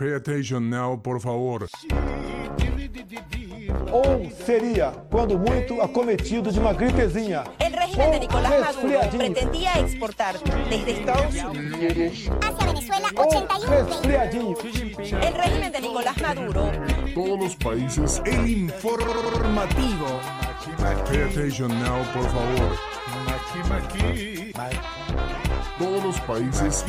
Pay attention now, por favor. Ou seria, quando muito, acometido de uma gripezinha. El régimen de Nicolás Maduro pretendía exportar desde Estados Unidos. Hacia Venezuela, Ou 81 resfriadinho. El régimen de Nicolás Maduro Todos los países, el informativo. Pay attention now, por favor. Todos los países,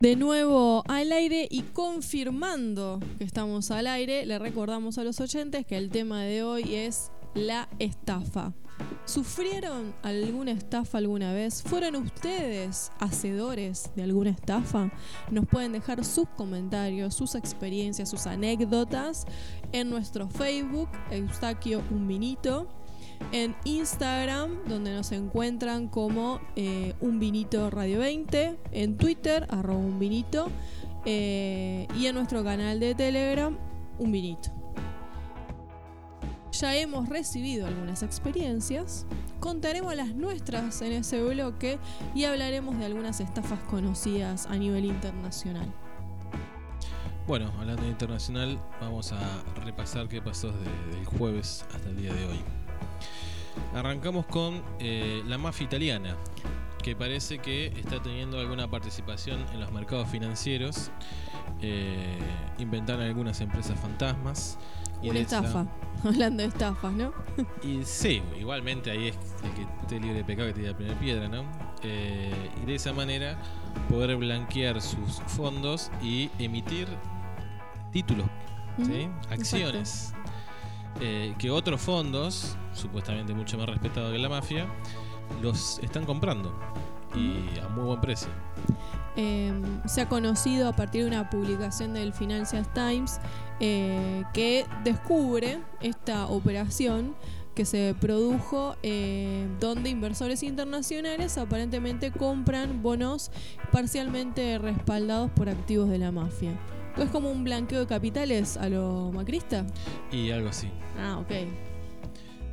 De nuevo al aire y confirmando que estamos al aire, le recordamos a los oyentes que el tema de hoy es la estafa. ¿Sufrieron alguna estafa alguna vez? ¿Fueron ustedes hacedores de alguna estafa? Nos pueden dejar sus comentarios, sus experiencias, sus anécdotas en nuestro Facebook, Eustaquio Un Vinito, en Instagram, donde nos encuentran como eh, Un Vinito Radio 20, en Twitter, arroba Un Vinito, eh, y en nuestro canal de Telegram, Un Vinito. Ya hemos recibido algunas experiencias, contaremos las nuestras en ese bloque y hablaremos de algunas estafas conocidas a nivel internacional. Bueno, hablando de internacional, vamos a repasar qué pasó desde el jueves hasta el día de hoy. Arrancamos con eh, la mafia italiana, que parece que está teniendo alguna participación en los mercados financieros. Eh, inventaron algunas empresas fantasmas. Una de esa- estafa, hablando de estafas, ¿no? y sí, igualmente ahí es el que esté libre de pecado que tira la primera piedra, ¿no? Eh, y de esa manera poder blanquear sus fondos y emitir títulos, acciones. Eh, que otros fondos, supuestamente mucho más respetados que la mafia, los están comprando. Y a muy buen precio. Eh, se ha conocido a partir de una publicación del Financial Times eh, que descubre esta operación que se produjo eh, donde inversores internacionales aparentemente compran bonos parcialmente respaldados por activos de la mafia. ¿Es como un blanqueo de capitales a lo macrista? Y algo así. Ah, ok.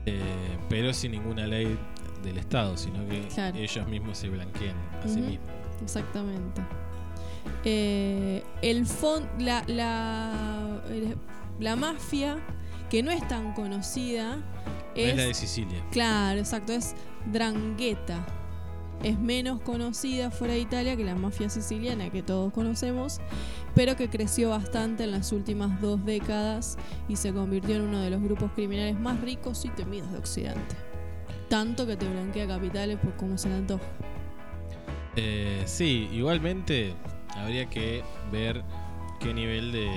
Eh, pero sin ninguna ley del Estado, sino que Claro. ellos mismos se blanquean a sí mismos. Exactamente. Eh, el fon la, la, la mafia, que no es tan conocida, No es, es la de Sicilia. claro, exacto, es Drangheta. Es menos conocida fuera de Italia que la mafia siciliana que todos conocemos, pero que creció bastante en las últimas dos décadas y se convirtió en uno de los grupos criminales más ricos y temidos de Occidente. Tanto que te blanquea capitales por cómo se le antoja. Eh, sí, igualmente habría que ver qué nivel de,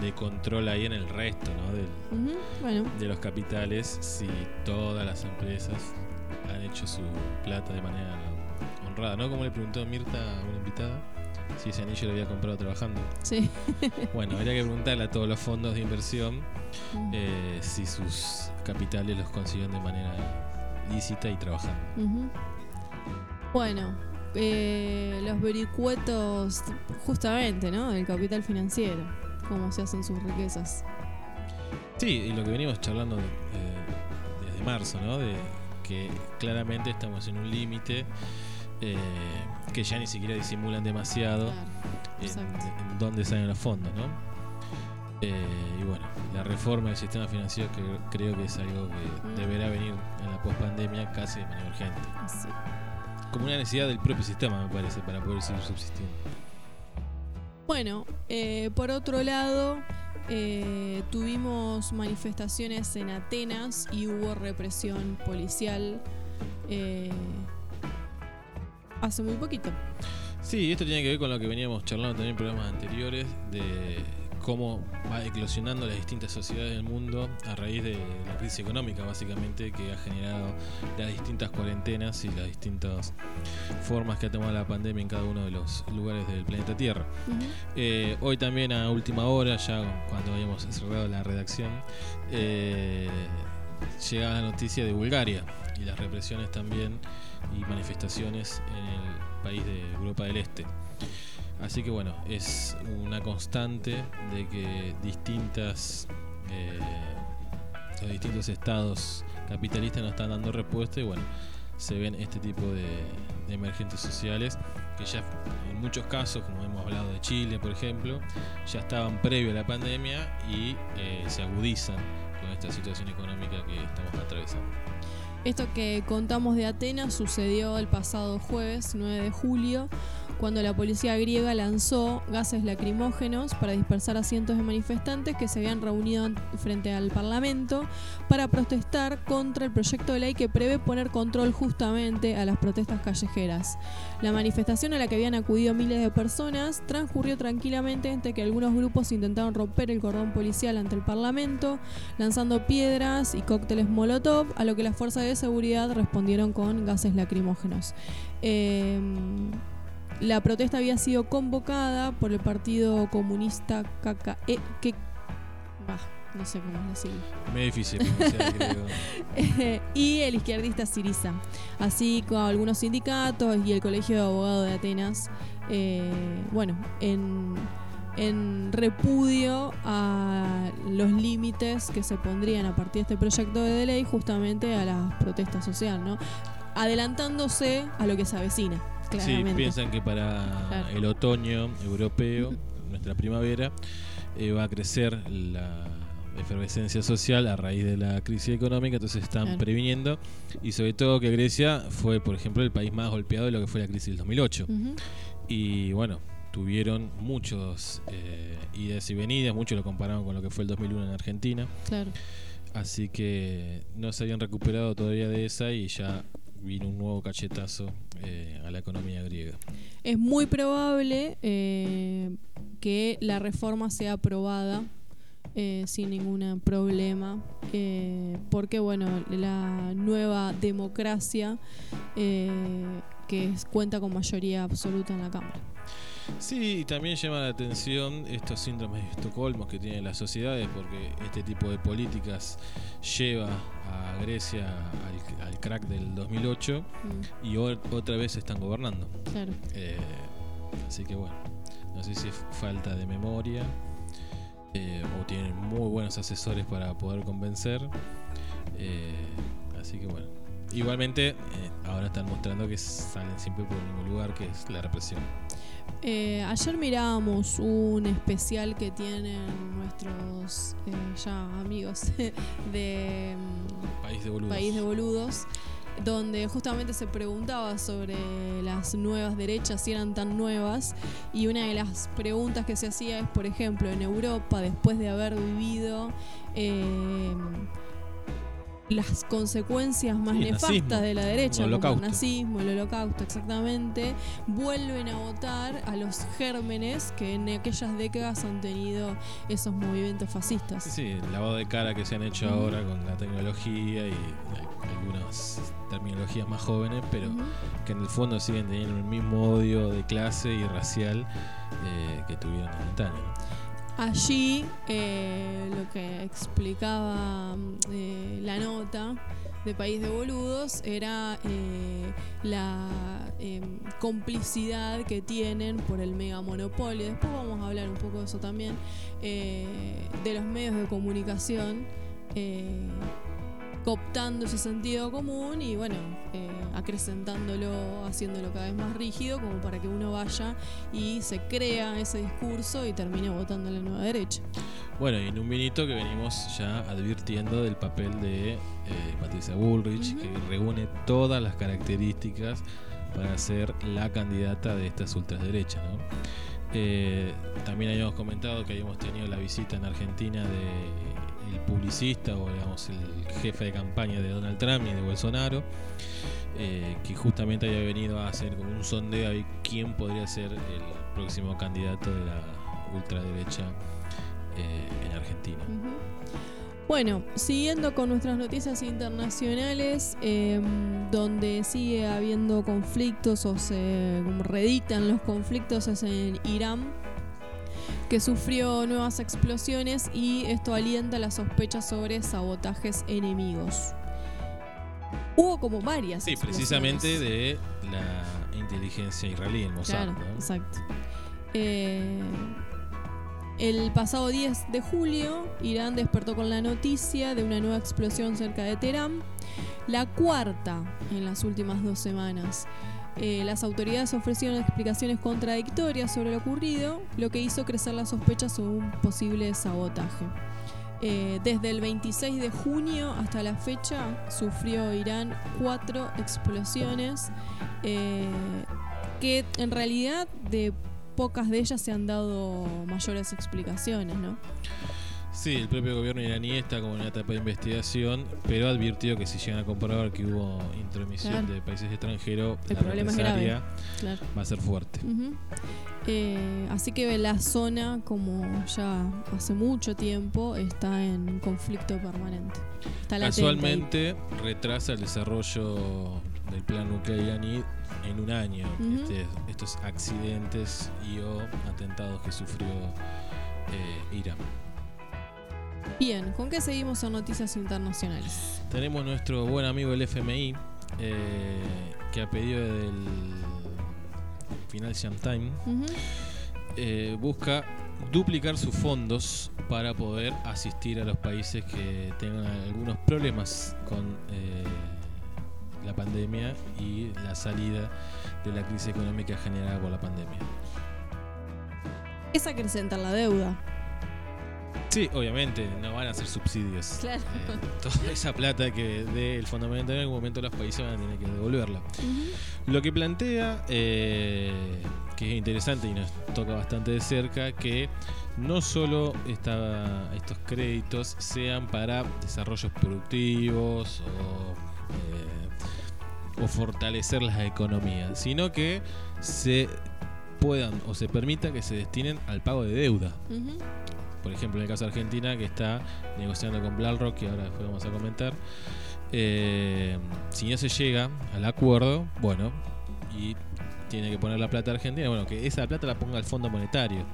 de control hay en el resto ¿no? del- Ujú, Bueno, de los capitales si todas las empresas han hecho su plata de manera honrada, ¿no? Como le preguntó Mirta a una invitada si ese anillo lo había comprado trabajando. sí. Bueno, habría que preguntarle a todos los fondos de inversión eh, si sus capitales los consiguen de manera lícita y trabajando. Bueno, eh, los vericuetos, justamente, ¿no? Del capital financiero, cómo se hacen sus riquezas. Sí, y lo que venimos charlando eh, desde marzo, ¿no? De que claramente estamos en un límite eh, que ya ni siquiera disimulan demasiado Claro, en, dónde salen los fondos, ¿no? Eh, y bueno, la reforma del sistema financiero que creo que es algo que Mm. deberá venir en la pospandemia casi de manera urgente. Como una necesidad del propio sistema, me parece, para poder seguir subsistiendo. Bueno, eh, por otro lado, eh, tuvimos manifestaciones en Atenas y hubo represión policial eh, hace muy poquito. Sí, esto tiene que ver con lo que veníamos charlando también en programas anteriores, de cómo va eclosionando las distintas sociedades del mundo a raíz de la crisis económica, básicamente, que ha generado las distintas cuarentenas y las distintas formas que ha tomado la pandemia en cada uno de los lugares del planeta Tierra. Eh, hoy también a última hora, ya cuando habíamos cerrado la redacción, eh, llega la noticia de Bulgaria y las represiones también y manifestaciones en el país de Europa del Este. Así que bueno, es una constante de que distintas eh, los distintos estados capitalistas no están dando respuesta y bueno, se ven este tipo de, de emergentes sociales que ya en muchos casos, como hemos hablado de Chile, por ejemplo, ya estaban previo a la pandemia y eh, se agudizan con esta situación económica que estamos atravesando. Esto que contamos de Atenas sucedió el pasado jueves 9 de julio, cuando la policía griega lanzó gases lacrimógenos para dispersar a cientos de manifestantes que se habían reunido frente al Parlamento para protestar contra el proyecto de ley que prevé poner control justamente a las protestas callejeras. La manifestación a la que habían acudido miles de personas transcurrió tranquilamente entre que algunos grupos intentaron romper el cordón policial ante el Parlamento, lanzando piedras y cócteles Molotov, a lo que las fuerzas de seguridad respondieron con gases lacrimógenos. Eh, la protesta había sido convocada por el Partido Comunista KKE, que, bah, no sé cómo decirlo, Muy difícil griego. y el izquierdista Siriza, así como algunos sindicatos y el Colegio de Abogados de Atenas, eh, bueno, en, en repudio a los límites que se pondrían a partir de este proyecto de ley justamente a la protesta social, ¿no? Adelantándose a lo que se avecina, Sí, piensan que para Claro. el otoño europeo, nuestra primavera, eh, va a crecer la efervescencia social a raíz de la crisis económica, entonces están Claro. previniendo y sobre todo que Grecia fue, por ejemplo, el país más golpeado de lo que fue la crisis del 2008. Ujú. Y bueno, tuvieron muchos eh, idas y venidas, muchos lo compararon con lo que fue el 2001 en Argentina, Claro. así que no se habían recuperado todavía de esa y ya vino un nuevo cachetazo eh, a la economía griega. Es muy probable eh, que la reforma sea aprobada eh, sin ningún problema, porque bueno, la nueva democracia que cuenta con mayoría absoluta en la Cámara. Sí, y también llama la atención estos síndromes de Estocolmo que tienen las sociedades, porque este tipo de políticas lleva a Grecia al, al crack del 2008 Mm, y o- otra vez están gobernando. claro. Eh, así que bueno, no sé si es falta de memoria eh, o tienen muy buenos asesores para poder convencer. Eh, así que bueno. Igualmente, ahora están mostrando que salen siempre por el mismo lugar, que es la represión. Eh, ayer mirábamos un especial que tienen nuestros eh, ya amigos de mm, País de boludos. País de Boludos, donde justamente se preguntaba sobre las nuevas derechas, si eran tan nuevas, y una de las preguntas que se hacía es, por ejemplo, en Europa, después de haber vivido eh, las consecuencias más Sí, nefastas nazismo, de la derecha, el como el nazismo, el holocausto, exactamente, vuelven a votar a los gérmenes que en aquellas décadas han tenido esos movimientos fascistas. Sí, el lavado de cara que se han hecho ahora con la tecnología y algunas terminologías más jóvenes, pero que en el fondo siguen teniendo el mismo odio de clase y racial eh, que tuvieron en antaño. Allí eh, lo que explicaba eh, la nota de País de Boludos era eh, la complicidad que tienen por el mega monopolio. Después vamos a hablar un poco de eso también, de los medios de comunicación. cooptando ese sentido común y bueno, acrecentándolo, haciéndolo cada vez más rígido como para que uno vaya y se crea ese discurso y termine votando a la nueva derecha. Bueno, y en un minuto que venimos ya advirtiendo del papel de eh, Patricia Bullrich, que reúne todas las características para ser la candidata de estas ultraderechas. ¿no? Eh, también habíamos comentado que habíamos tenido la visita en Argentina de el publicista o digamos el jefe de campaña de Donald Trump y de Bolsonaro, eh, que justamente había venido a hacer como un sondeo a quién podría ser el próximo candidato de la ultraderecha eh, en Argentina. Bueno, siguiendo con nuestras noticias internacionales, eh, donde sigue habiendo conflictos o se como reeditan los conflictos es en Irán, que sufrió nuevas explosiones y esto alienta las sospechas sobre sabotajes enemigos. Hubo como varias. Sí, precisamente de la inteligencia israelí, el Mossad. Claro, ¿no? exacto. Eh, El pasado 10 de julio, Irán despertó con la noticia de una nueva explosión cerca de Teherán, la cuarta en las últimas dos semanas. Eh, las autoridades ofrecieron explicaciones contradictorias sobre lo ocurrido, lo que hizo crecer las sospechas sobre un posible sabotaje. Eh, desde el 26 de junio hasta la fecha sufrió Irán cuatro explosiones eh, que en realidad de pocas de ellas se han dado mayores explicaciones, ¿no? Sí, el propio gobierno iraní está como en una etapa de investigación, pero advirtió que si llegan a comprobar que hubo intromisión Claro. de países extranjeros, El la problema es grave. Claro. va a ser fuerte. Eh, así que la zona, como ya hace mucho tiempo, está en conflicto permanente. Está. Casualmente retrasa el desarrollo del plan nuclear iraní en un año. Este- estos accidentes y o atentados que sufrió eh, Irán. Bien, ¿con qué seguimos en noticias internacionales? Tenemos nuestro buen amigo el FMI, eh, que a pedido del Financial Times Ujú. eh, busca duplicar sus fondos para poder asistir a los países que tengan algunos problemas con eh, la pandemia y la salida de la crisis económica generada por la pandemia. Es acrecentar la deuda. Sí, obviamente, no van a ser subsidios. Claro. Eh, toda esa plata que dé el Fondo Monetario en algún momento los países van a tener que devolverla. Lo que plantea, eh, que es interesante y nos toca bastante de cerca, que no solo esta- estos créditos sean para desarrollos productivos o, eh, o fortalecer las economías, sino que se puedan o se permita que se destinen al pago de deuda. Ujú. Por ejemplo, en el caso de Argentina, que está negociando con BlackRock, que ahora después vamos a comentar. eh, si no se llega al acuerdo, bueno, y tiene que poner la plata Argentina, bueno, que esa plata la ponga el Fondo Monetario.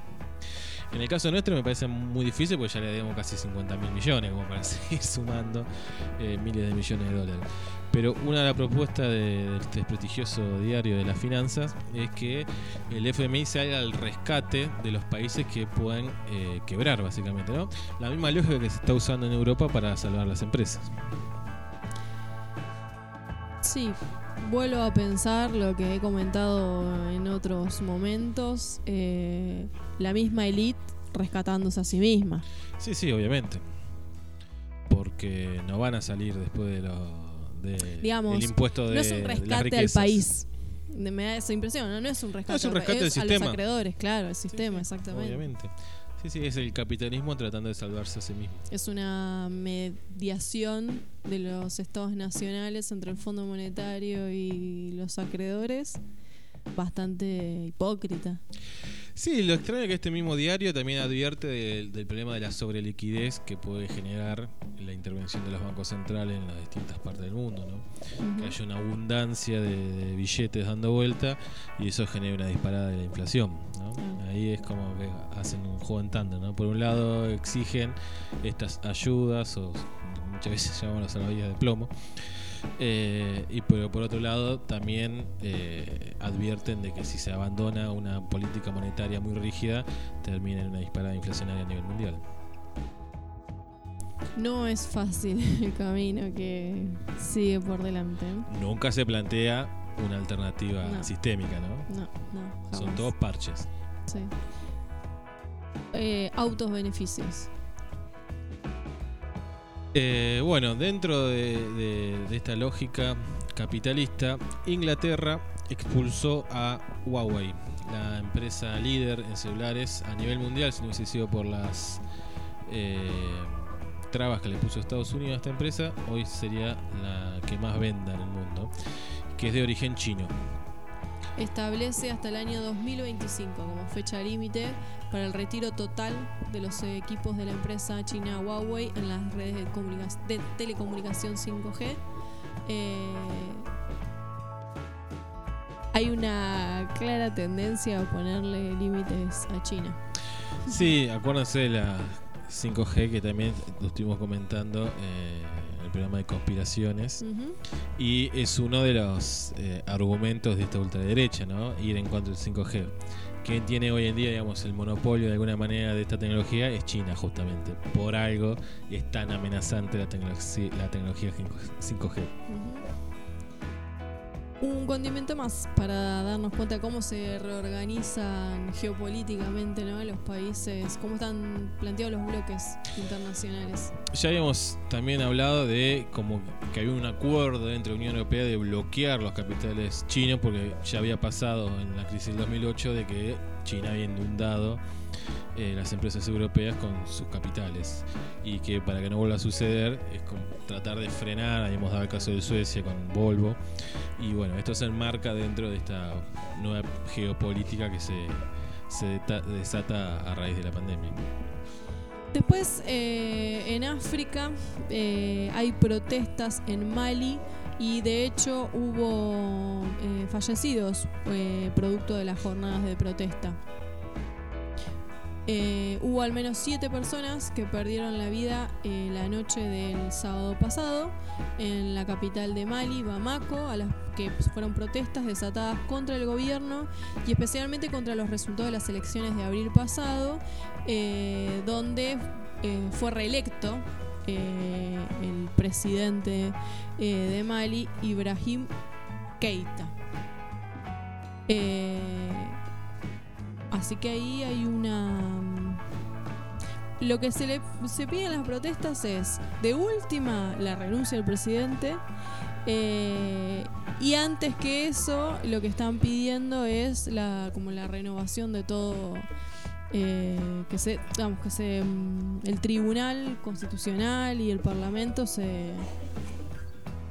En el caso nuestro me parece muy difícil porque ya le debemos casi 50 mil millones como para seguir sumando eh, miles de millones de dólares. Pero una de las propuestas de, de este prestigioso diario de las finanzas es que el FMI se haga el rescate de los países que puedan eh, quebrar, básicamente, ¿no? La misma lógica que se está usando en Europa para salvar las empresas. Sí, vuelvo a pensar lo que he comentado en otros momentos, eh, la misma elite rescatándose a sí misma. Sí, sí, obviamente. Porque no van a salir después de lo de Digamos, el impuesto de no es un rescate al país. Me da esa impresión, ¿no? No es un rescate, es un rescate del a sistema. los acreedores, claro, el sistema, sí, exactamente. Obviamente. Sí, sí, es el capitalismo tratando de salvarse a sí mismo. Es una mediación de los estados nacionales entre el Fondo Monetario y los acreedores bastante hipócrita. Sí, lo extraño es que este mismo diario también advierte del, del problema de la sobreliquidez que puede generar la intervención de los bancos centrales en las distintas partes del mundo, ¿no? Que haya una abundancia de, de billetes dando vuelta y eso genera una disparada de la inflación, ¿no? Ahí es como que hacen un juego en tándem, ¿no? Por un lado exigen estas ayudas o muchas veces llamamos las salvavidas de plomo. Eh, y pero por otro lado también eh, advierten de que si se abandona una política monetaria muy rígida termina en una disparada inflacionaria a nivel mundial. No es fácil el camino que sigue por delante. Nunca se plantea una alternativa No. sistémica, ¿no? No, no. Son todos parches. Sí. Eh, autos beneficios. Eh, bueno, dentro de, esta lógica capitalista, Inglaterra expulsó a Huawei, la empresa líder en celulares a nivel mundial, si no hubiese sido por las eh, trabas que le puso Estados Unidos a esta empresa, hoy sería la que más venda en el mundo, que es de origen chino. Establece hasta el año 2025 como fecha límite para el retiro total de los equipos de la empresa china Huawei en las redes de, comunica- de telecomunicación 5G. Eh, hay una clara tendencia a ponerle límites a China. Sí, acuérdense de la 5G que también lo estuvimos comentando eh, programa de conspiraciones. Ujú. Y es uno de los eh, argumentos de esta ultraderecha, ¿no? Ir en contra del 5G. quien tiene hoy en día, digamos, el monopolio de alguna manera de esta tecnología es China, justamente. Por algo es tan amenazante la, tecnología la tecnología 5G. Un condimento más para darnos cuenta cómo se reorganizan geopolíticamente los países, cómo están planteados los bloques internacionales. Ya habíamos también hablado de como que había un acuerdo entre la Unión Europea de bloquear los capitales chinos porque ya había pasado en la crisis del 2008 de que China había inundado eh, las empresas europeas con sus capitales y que para que no vuelva a suceder es tratar de frenar, hemos dado el caso de Suecia con Volvo y bueno, esto se enmarca dentro de esta nueva geopolítica que se, se desata a raíz de la pandemia. Después, eh, en África eh, hay protestas en Mali y de hecho hubo fallecidos producto de las jornadas de protesta. Eh, hubo al menos siete personas que perdieron la vida eh, la noche del sábado pasado en la capital de Mali, Bamako, a las que fueron protestas desatadas contra el gobierno y especialmente contra los resultados de las elecciones de abril pasado, eh, donde fue reelecto el presidente de Mali, Ibrahim Keita. Así que ahí hay una... Mm, lo que se le se pide en las protestas es, de última, la renuncia del presidente. Eh, y antes que eso, lo que están pidiendo es la, como la renovación de todo, eh, que se, digamos, que se, mm, el tribunal constitucional y el parlamento se,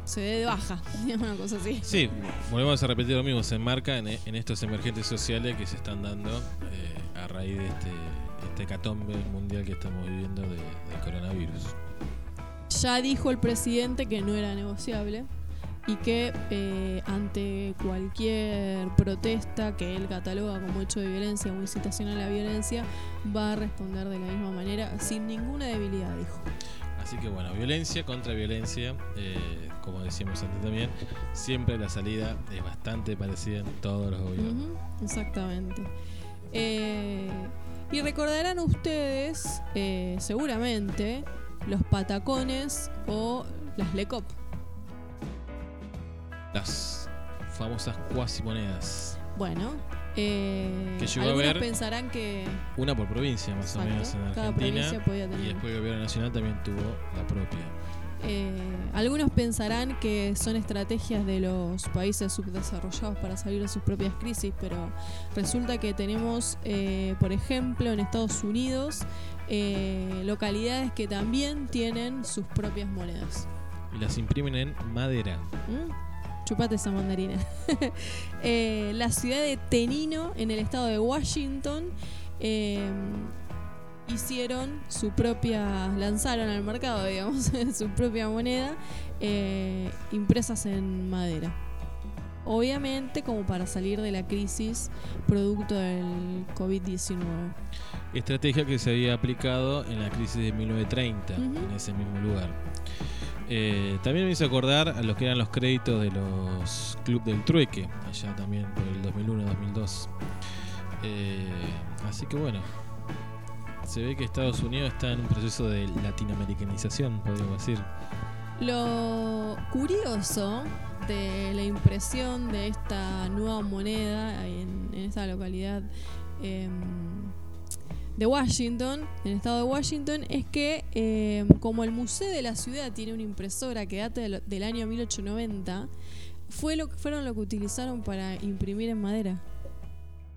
se dé de baja, una cosa así. Sí, volvemos a repetir lo mismo, se enmarca en, estos emergentes sociales que se están dando eh, a raíz de este, este catombe mundial que estamos viviendo de, del coronavirus. Ya dijo el presidente que no era negociable y que eh, ante cualquier protesta que él cataloga como hecho de violencia o incitación a la violencia, va a responder de la misma manera, sin ninguna debilidad, dijo. Así que bueno, violencia contra violencia, eh, como decíamos antes también, siempre la salida es bastante parecida en todos los gobiernos. exactamente. Eh, y recordarán ustedes, eh, seguramente, los patacones o las LECOP. Las famosas cuasi monedas. Bueno, eh, que llegó a ver pensarán que una por provincia más o menos en Argentina y después el gobierno nacional también tuvo la propia. Eh, algunos pensarán que son estrategias de los países subdesarrollados para salir de sus propias crisis, pero resulta que tenemos, eh, por ejemplo, en Estados Unidos, localidades que también tienen sus propias monedas. Y las imprimen en madera. ¿Mm? Chupate esa mandarina. Eh, la ciudad de Tenino, en el estado de Washington, eh, hicieron su propia, lanzaron al mercado, digamos, su propia moneda, eh, impresas en madera. Obviamente como para salir de la crisis producto del COVID-19. Estrategia que se había aplicado en la crisis de 1930, en ese mismo lugar. Eh, también me hizo acordar a los que eran los créditos de los Club del Trueque, allá también por el 2001-2002. Eh, así que bueno, se ve que Estados Unidos está en un proceso de latinoamericanización, podríamos decir. Lo curioso de la impresión de esta nueva moneda en, esta localidad em, de Washington, en el estado de Washington, es que eh, como el museo de la ciudad tiene una impresora que data del, año 1890, fue lo, fueron lo que utilizaron para imprimir en madera.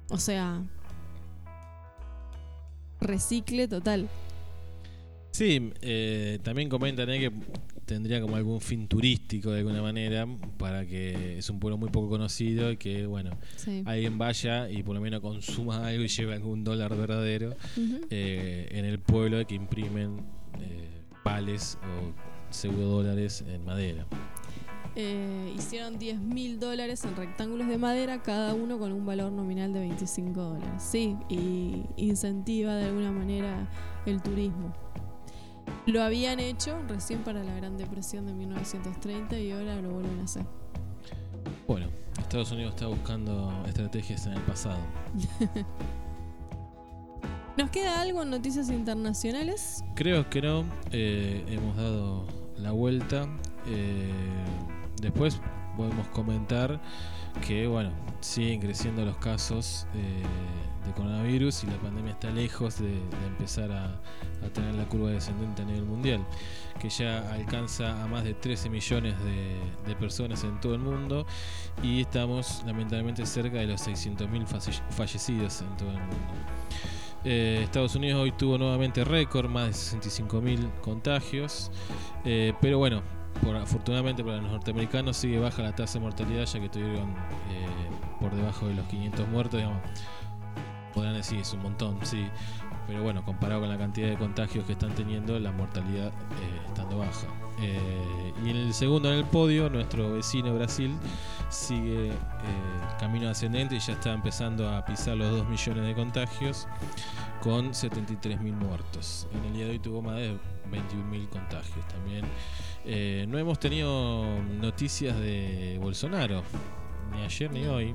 O sea, recicle total. Sí, eh, también comentan que tendría como algún fin turístico de alguna manera, para que es un pueblo muy poco conocido y que, bueno, alguien vaya y por lo menos consuma algo y lleve algún dólar verdadero eh, en el pueblo de que imprimen eh, vales o pseudo dólares en madera. Eh, hicieron 10 mil dólares en rectángulos de madera, cada uno con un valor nominal de 25 dólares. Sí, y incentiva de alguna manera el turismo. Lo habían hecho recién para la Gran Depresión de 1930 y ahora lo vuelven a hacer. Bueno, Estados Unidos está buscando estrategias en el pasado. ¿Nos queda algo en noticias internacionales? Creo que no. eh, hemos dado la vuelta. eh, después podemos comentar que, bueno, siguen creciendo los casos eh, de coronavirus y la pandemia está lejos de, empezar a, tener la curva descendente a nivel mundial, que ya alcanza a más de 13 millones de, de personas en todo el mundo y estamos lamentablemente cerca de los 600.000 falle- fallecidos en todo el mundo. Eh, Estados Unidos hoy tuvo nuevamente récord, más de 65.000 contagios. Eh, pero bueno, por, afortunadamente para los norteamericanos sigue baja la tasa de mortalidad, ya que tuvieron eh, por debajo de los 500 muertos. Digamos. Podrán decir, es un montón, sí. Pero bueno, comparado con la cantidad de contagios que están teniendo, la mortalidad eh, estando baja. Eh, y en el segundo en el podio, nuestro vecino Brasil sigue eh, camino ascendente y ya está empezando a pisar los 2 millones de contagios con 73.000 muertos. En el día de hoy tuvo más de 21.000 contagios también. Eh, no hemos tenido noticias de Bolsonaro, ni ayer ni hoy,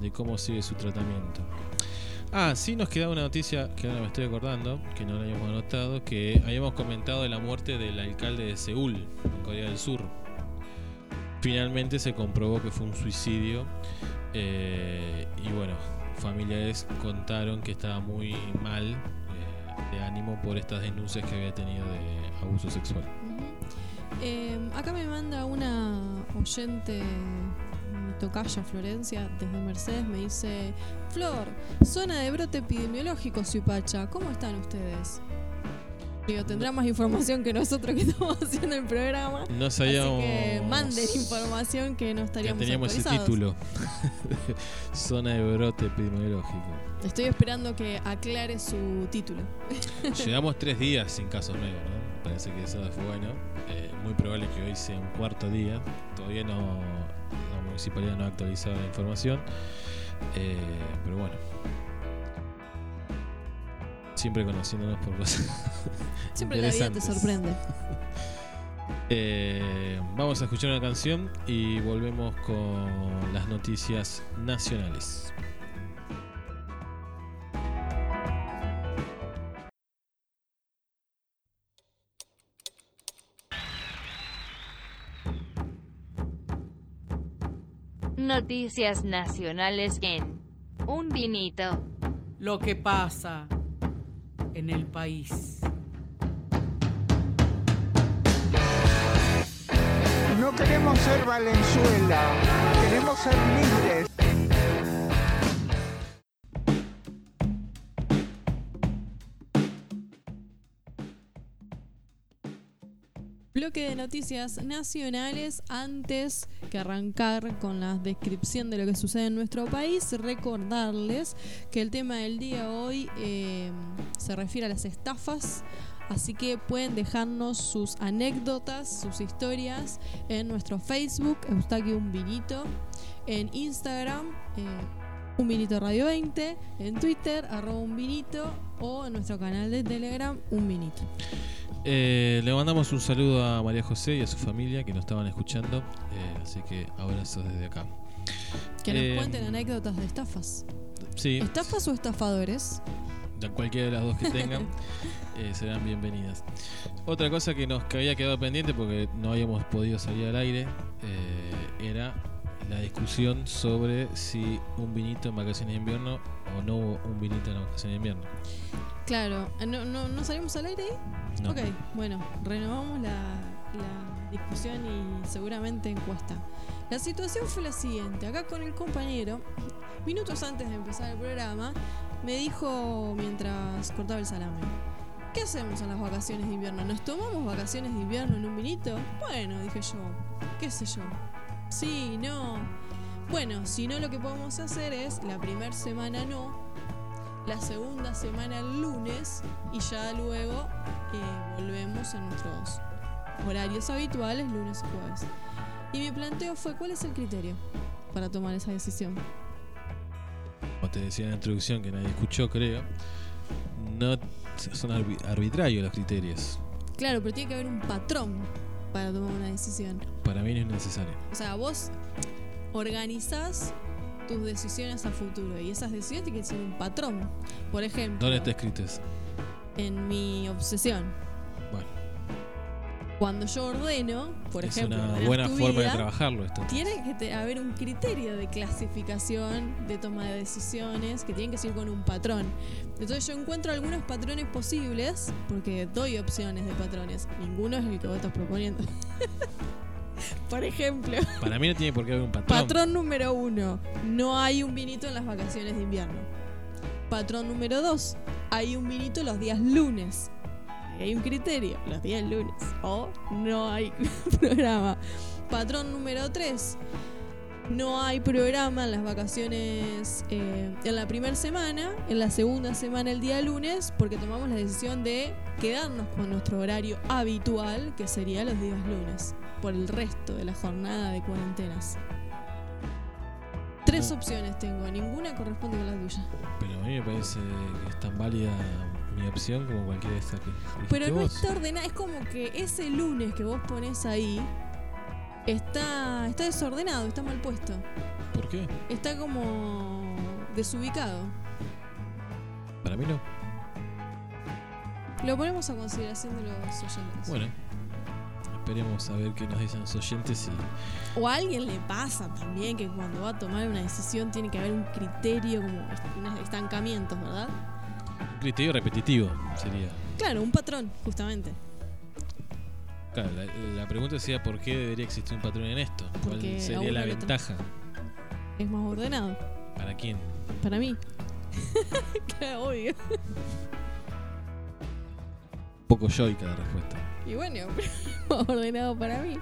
de cómo sigue su tratamiento. Ah, sí nos quedaba una noticia que ahora me estoy acordando, que no la habíamos anotado, que habíamos comentado de la muerte del alcalde de Seúl, en Corea del Sur. Finalmente se comprobó que fue un suicidio eh, y bueno, familiares contaron que estaba muy mal eh, de ánimo por estas denuncias que había tenido de abuso sexual. Eh, acá me manda una oyente, tocaya Florencia, desde Mercedes, me dice, Flor, zona de brote epidemiológico, Suipacha, ¿cómo están ustedes? Digo, tendrá más información que nosotros que estamos haciendo el programa. No Así sabíamos que manden información que no que estaríamos teníamos ese actualizados. título. Zona de brote epidemiológico. Estoy esperando que aclare su título. Llegamos tres días sin casos nuevos, ¿no? Parece que eso fue bueno. Eh, muy probable que hoy sea un cuarto día. Todavía no municipalidad no ha actualizado la información. Eh, pero bueno. Siempre conociéndonos por cosas. Siempre la vida te sorprende. Eh, vamos a escuchar una canción y volvemos con las noticias nacionales. Noticias nacionales en Un Vinito. lo que pasa en el país. No queremos ser Valenzuela, queremos ser libres. Bloque de noticias nacionales. Antes que arrancar con la descripción de lo que sucede en nuestro país, recordarles que el tema del día hoy eh, se refiere a las estafas. Así que pueden dejarnos sus anécdotas, sus historias en nuestro Facebook, Eustaquio Un Vinito, en Instagram, eh, Un Vinito Radio 20, en Twitter, arroba Un Vinito, o en nuestro canal de Telegram, Un Vinito. Eh, le mandamos un saludo a María José y a su familia que nos estaban escuchando. eh, así que abrazos desde acá. Que nos Eh, cuenten anécdotas de estafas. Sí, ¿Estafas o estafadores? de cualquiera de las dos que tengan eh, serán bienvenidas. Otra cosa que nos había quedado pendiente porque no habíamos podido salir al aire era la discusión sobre si un vinito en vacaciones de invierno o no un vinito en vacaciones de invierno. Claro, eh, ¿no, no, ¿no salimos al aire ahí? No. Ok, bueno, renovamos la, la discusión y seguramente encuesta. La situación fue la siguiente, acá con el compañero, minutos antes de empezar el programa, me dijo mientras cortaba el salame, ¿qué hacemos en las vacaciones de invierno? ¿Nos tomamos vacaciones de invierno en un vinito? Bueno, dije yo, qué sé yo. Sí, no. Bueno, si no lo que podemos hacer es la primera semana no, la segunda semana el lunes y ya luego eh, volvemos a nuestros horarios habituales, lunes y jueves. Y mi planteo fue, ¿cuál es el criterio para tomar esa decisión? Como te decía en la introducción que nadie escuchó, creo, no son arbi- arbitrarios los criterios. Claro, pero tiene que haber un patrón para tomar una decisión. Para mí no es necesario. O sea, vos organizás tus decisiones a futuro y esas decisiones tienen que ser un patrón. Por ejemplo, ¿Dónde está escrito eso? en mi obsesión, Bueno, cuando yo ordeno, por es ejemplo, una ordenás buena tu forma de vida, trabajarlo esto. Tiene que te- haber un criterio de clasificación, de toma de decisiones, que tienen que seguir con un patrón. Entonces yo encuentro algunos patrones posibles, porque doy opciones de patrones. Ninguno es el que vos estás proponiendo. Por ejemplo, Para mí no tiene por qué haber un patrón. patrón número uno, no hay un vinito en las vacaciones de invierno. Patrón número dos, hay un vinito los días lunes. Hay un criterio, los días lunes. O no hay programa. Patrón número 3. No hay programa en las vacaciones eh, en la primera semana, en la segunda semana el día lunes, porque tomamos la decisión de quedarnos con nuestro horario habitual, que sería los días lunes, por el resto de la jornada de cuarentenas. Tres opciones tengo, ninguna corresponde con la tuya. Pero a mí me parece que es tan válida mi opción como cualquiera de estas que Pero no vos. está ordenada, es como que ese lunes que vos pones ahí está, está desordenado, está mal puesto. ¿Por qué? Está como desubicado. Para mí no. Lo ponemos a consideración de los oyentes. Bueno, esperemos a ver qué nos dicen los oyentes y O a alguien le pasa también que cuando va a tomar una decisión tiene que haber un criterio, como unos estancamientos, ¿verdad? un criterio repetitivo sería. Claro, un patrón, justamente. Claro, la, la pregunta sería por qué debería existir un patrón en esto. ¿Cuál Porque sería la ventaja? Es más ordenado. ¿Para quién? Para mí. Claro, obvio. Un poco yoica la respuesta. Y bueno, ordenado para mí.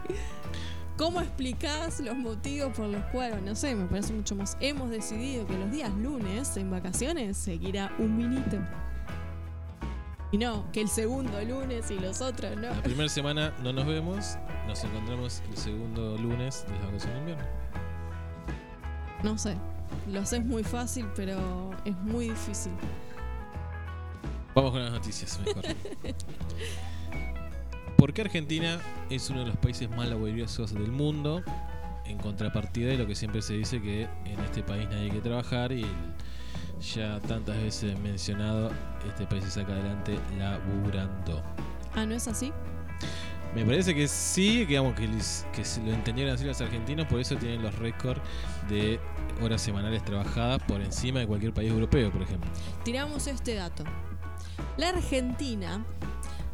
¿Cómo explicás los motivos por los cuales, no sé, me parece mucho más? Hemos decidido que los días lunes, en vacaciones, seguirá un vinito. Y no, que el segundo lunes y los otros no. La primera semana no nos vemos, nos encontramos el segundo lunes de la vacación de invierno. No sé. Lo sé es muy fácil, pero es muy difícil. Vamos con las noticias, mejor. ¿Por qué Argentina es uno de los países más laboriosos del mundo? En contrapartida de lo que siempre se dice que en este país nadie hay que trabajar y ya tantas veces mencionado, este país se saca adelante laburando. Ah, ¿no es así? Me parece que sí, digamos, que, les- que se lo entendieron así los argentinos, por eso tienen los récords de horas semanales trabajadas por encima de cualquier país europeo, por ejemplo. Tiramos este dato. La Argentina,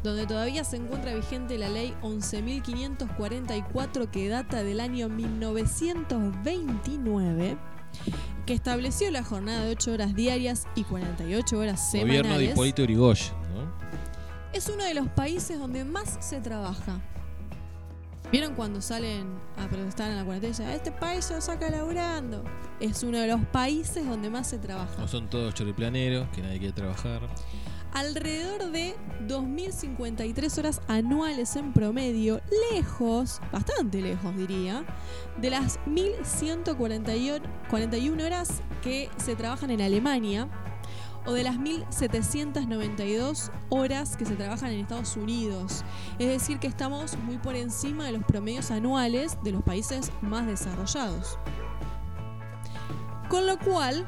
donde todavía se encuentra vigente la ley 11.544 que data del año 1929, que estableció la jornada de 8 horas diarias y 48 horas Gobierno de semanales, Hipólito Yrigoyen, ¿no? es uno de los países donde más se trabaja. ¿Vieron cuando salen a protestar en la cuarentena? dicen, Este país se lo saca laburando. Es uno de los países donde más se trabaja. No son todos choriplaneros, que nadie quiere trabajar. Alrededor de 2.053 horas anuales en promedio, lejos, bastante lejos diría, de las 1.141 horas que se trabajan en Alemania o de las 1.792 horas que se trabajan en Estados Unidos. Es decir, que estamos muy por encima de los promedios anuales de los países más desarrollados. Con lo cual,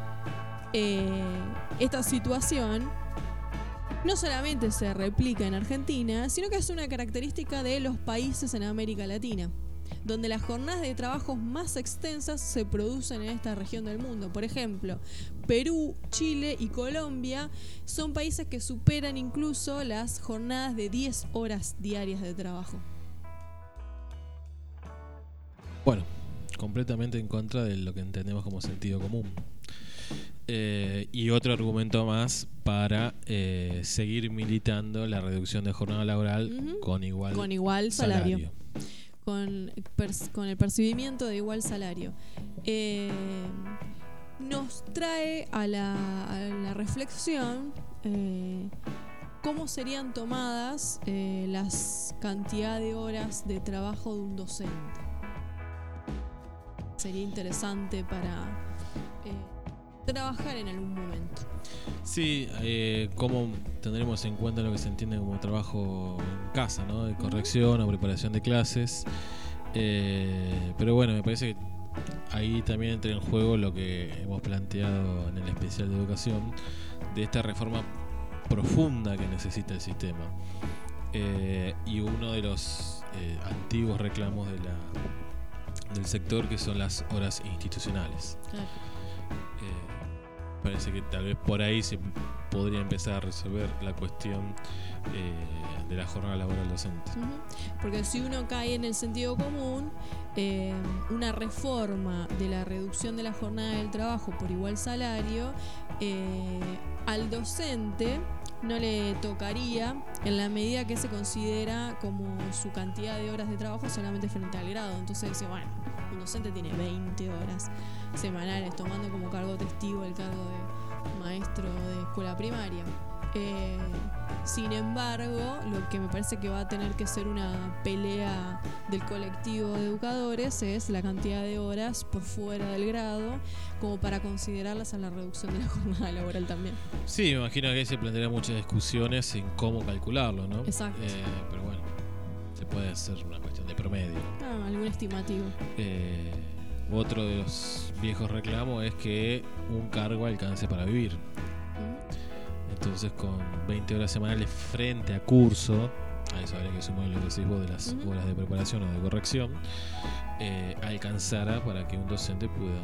eh, esta situación no solamente se replica en Argentina, sino que es una característica de los países en América Latina, donde las jornadas de trabajo más extensas se producen en esta región del mundo. Por ejemplo, Perú, Chile y Colombia son países que superan incluso las jornadas de 10 horas diarias de trabajo. Bueno, completamente en contra de lo que entendemos como sentido común. Eh, y otro argumento más para eh, seguir militando la reducción de jornada laboral con igual, Con igual salario. con, con el percibimiento de igual salario. Eh, nos trae a la, a la reflexión cómo serían tomadas las cantidad de horas de trabajo de un docente. Sería interesante para trabajar en algún momento. Sí, eh, cómo tendremos en cuenta lo que se entiende como trabajo en casa, ¿no? De corrección o preparación de clases. Eh, pero bueno, me parece que ahí también entra en juego lo que hemos planteado en el especial de educación, de esta reforma profunda que necesita el sistema. Eh, y uno de los eh, antiguos reclamos de la, del sector que son las horas institucionales. Claro. Eh, parece que tal vez por ahí se podría empezar a resolver la cuestión eh, de la jornada laboral docente. Porque si uno cae en el sentido común, eh, una reforma de la reducción de la jornada del trabajo por igual salario, eh, al docente no le tocaría en la medida que se considera como su cantidad de horas de trabajo solamente frente al grado. Entonces dice, bueno, un docente tiene 20 horas semanales tomando como cargo testigo el cargo de maestro de escuela primaria. Eh, sin embargo, lo que me parece que va a tener que ser una pelea del colectivo de educadores es la cantidad de horas por fuera del grado, como para considerarlas a la reducción de la jornada laboral también. Sí, me imagino que ahí se plantearán muchas discusiones en cómo calcularlo, ¿no? Exacto. Eh, pero bueno, se puede hacer una cuestión de promedio. Ah, algún estimativo. Eh, otro de los viejos reclamos es que un cargo alcance para vivir. Entonces, con 20 horas semanales frente a curso, a eso habría que sumar lo que decís vos de las horas de preparación o de corrección, eh, alcanzara para que un docente pueda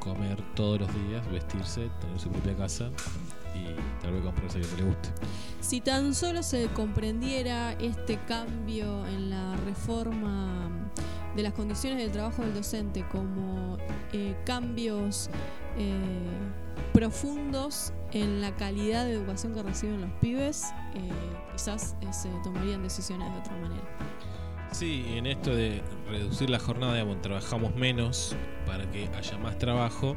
comer todos los días, vestirse, tener su propia casa y tal vez comprarse lo que le guste. Si tan solo se comprendiera este cambio en la reforma de las condiciones del trabajo del docente como eh, cambios eh, profundos en la calidad de educación que reciben los pibes, eh, quizás se tomarían decisiones de otra manera. Sí, en esto de reducir la jornada, digamos, trabajamos menos para que haya más trabajo,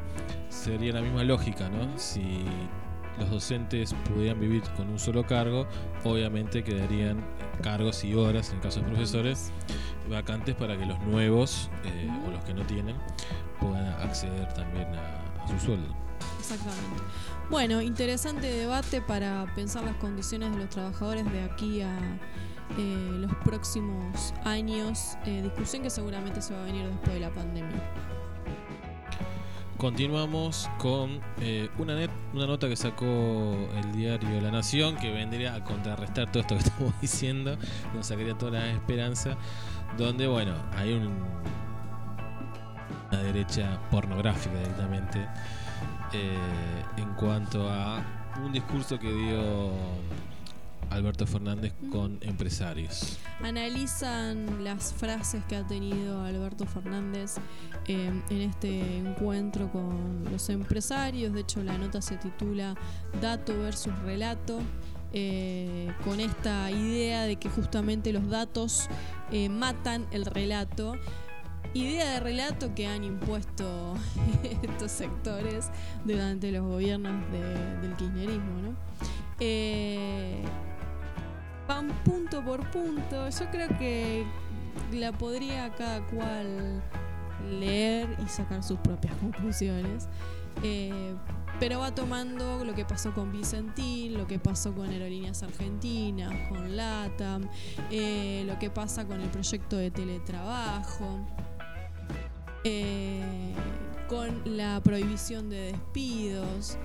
sería la misma lógica, ¿no? Si los docentes pudieran vivir con un solo cargo, obviamente quedarían cargos y horas, en el caso de profesores, vacantes para que los nuevos eh, o los que no tienen puedan acceder también a, a su sueldo. Exactamente. Bueno, interesante debate para pensar las condiciones de los trabajadores de aquí a eh, los próximos años. Eh, discusión que seguramente se va a venir después de la pandemia. Continuamos con eh, una, net- una nota que sacó el diario La Nación que vendría a contrarrestar todo esto que estamos diciendo, nos sacaría toda la esperanza, donde, bueno, hay un, una derecha pornográfica directamente eh, en cuanto a un discurso que dio Alberto Fernández con empresarios. Analizan las frases que ha tenido Alberto Fernández eh, en este encuentro con los empresarios. De hecho, la nota se titula Dato versus Relato. Eh, con esta idea de que justamente los datos eh, matan el relato. Idea de relato que han impuesto estos sectores durante los gobiernos de- del kirchnerismo, ¿no? Eh, van punto por punto. Yo creo que la podría cada cual leer y sacar sus propias conclusiones. Eh, pero va tomando lo que pasó con Vicentín, lo que pasó con Aerolíneas Argentinas, con LATAM, eh, lo que pasa con el proyecto de teletrabajo, eh, con la prohibición de despidos.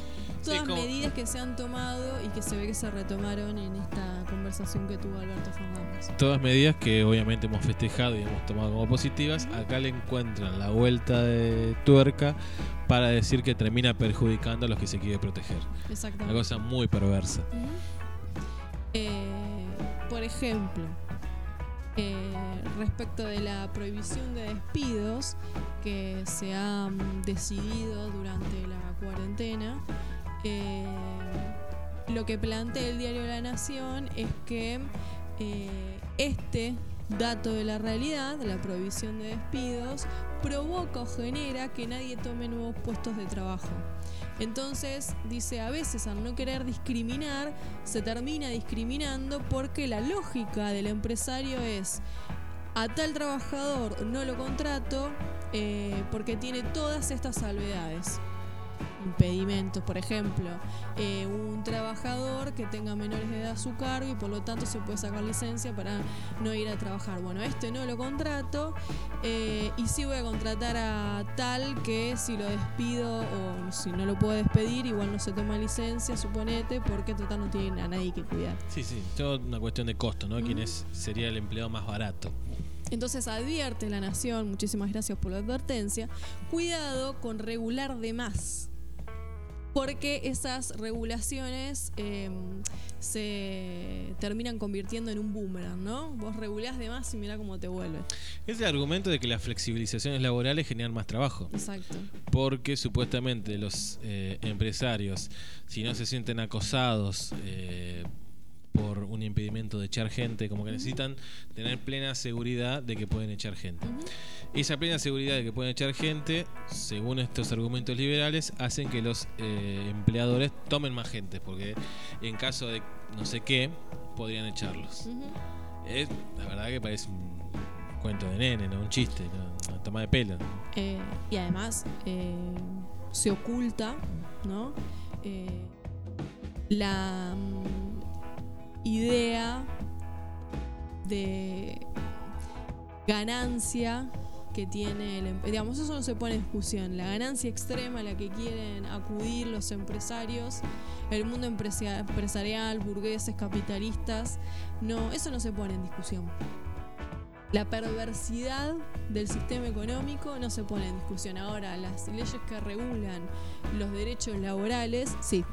Todas como- medidas que se han tomado y que se ve que se retomaron en esta conversación que tuvo Alberto Fernández. Todas medidas que obviamente hemos festejado y hemos tomado como positivas, acá le encuentran la vuelta de tuerca para decir que termina perjudicando a los que se quiere proteger. Una Exactamente. cosa muy perversa. Eh, por ejemplo, eh, respecto de la prohibición de despidos que se ha decidido durante la cuarentena, eh, lo que plantea el diario La Nación es que eh, este dato de la realidad, la prohibición de despidos, provoca o genera que nadie tome nuevos puestos de trabajo. Entonces, dice, a veces al no querer discriminar, se termina discriminando porque la lógica del empresario es, a tal trabajador no lo contrato eh, porque tiene todas estas salvedades. Impedimentos. Por ejemplo, eh, un trabajador que tenga menores de edad a su cargo y por lo tanto se puede sacar licencia para no ir a trabajar. Bueno, este no lo contrato eh, y sí voy a contratar a tal que si lo despido o si no lo puedo despedir, igual no se toma licencia, suponete, porque total no tiene a nadie que cuidar. Sí, sí, todo una cuestión de costo, ¿no? ¿Quién es, sería el empleado más barato? Entonces advierte la nación, muchísimas gracias por la advertencia, cuidado con regular de más. Porque esas regulaciones eh, se terminan convirtiendo en un boomerang, ¿no? Vos regulás de más y mira cómo te vuelve. Es el argumento de que las flexibilizaciones laborales generan más trabajo. Exacto. Porque supuestamente los eh, empresarios, si no se sienten acosados eh, por un impedimento de echar gente, como que necesitan tener plena seguridad de que pueden echar gente. Esa plena seguridad de que pueden echar gente, según estos argumentos liberales, hacen que los eh, empleadores tomen más gente, porque en caso de no sé qué, podrían echarlos. Es, la verdad que parece un cuento de nene, ¿no? un chiste, ¿no? una toma de pelo. Eh, y además eh, se oculta, ¿no? La mm, idea de ganancia que tiene el em- digamos eso no se pone en discusión la ganancia extrema a la que quieren acudir los empresarios el mundo empresarial burgueses capitalistas no eso no se pone en discusión la perversidad del sistema económico no se pone en discusión. Ahora, las leyes que regulan los derechos laborales, sí.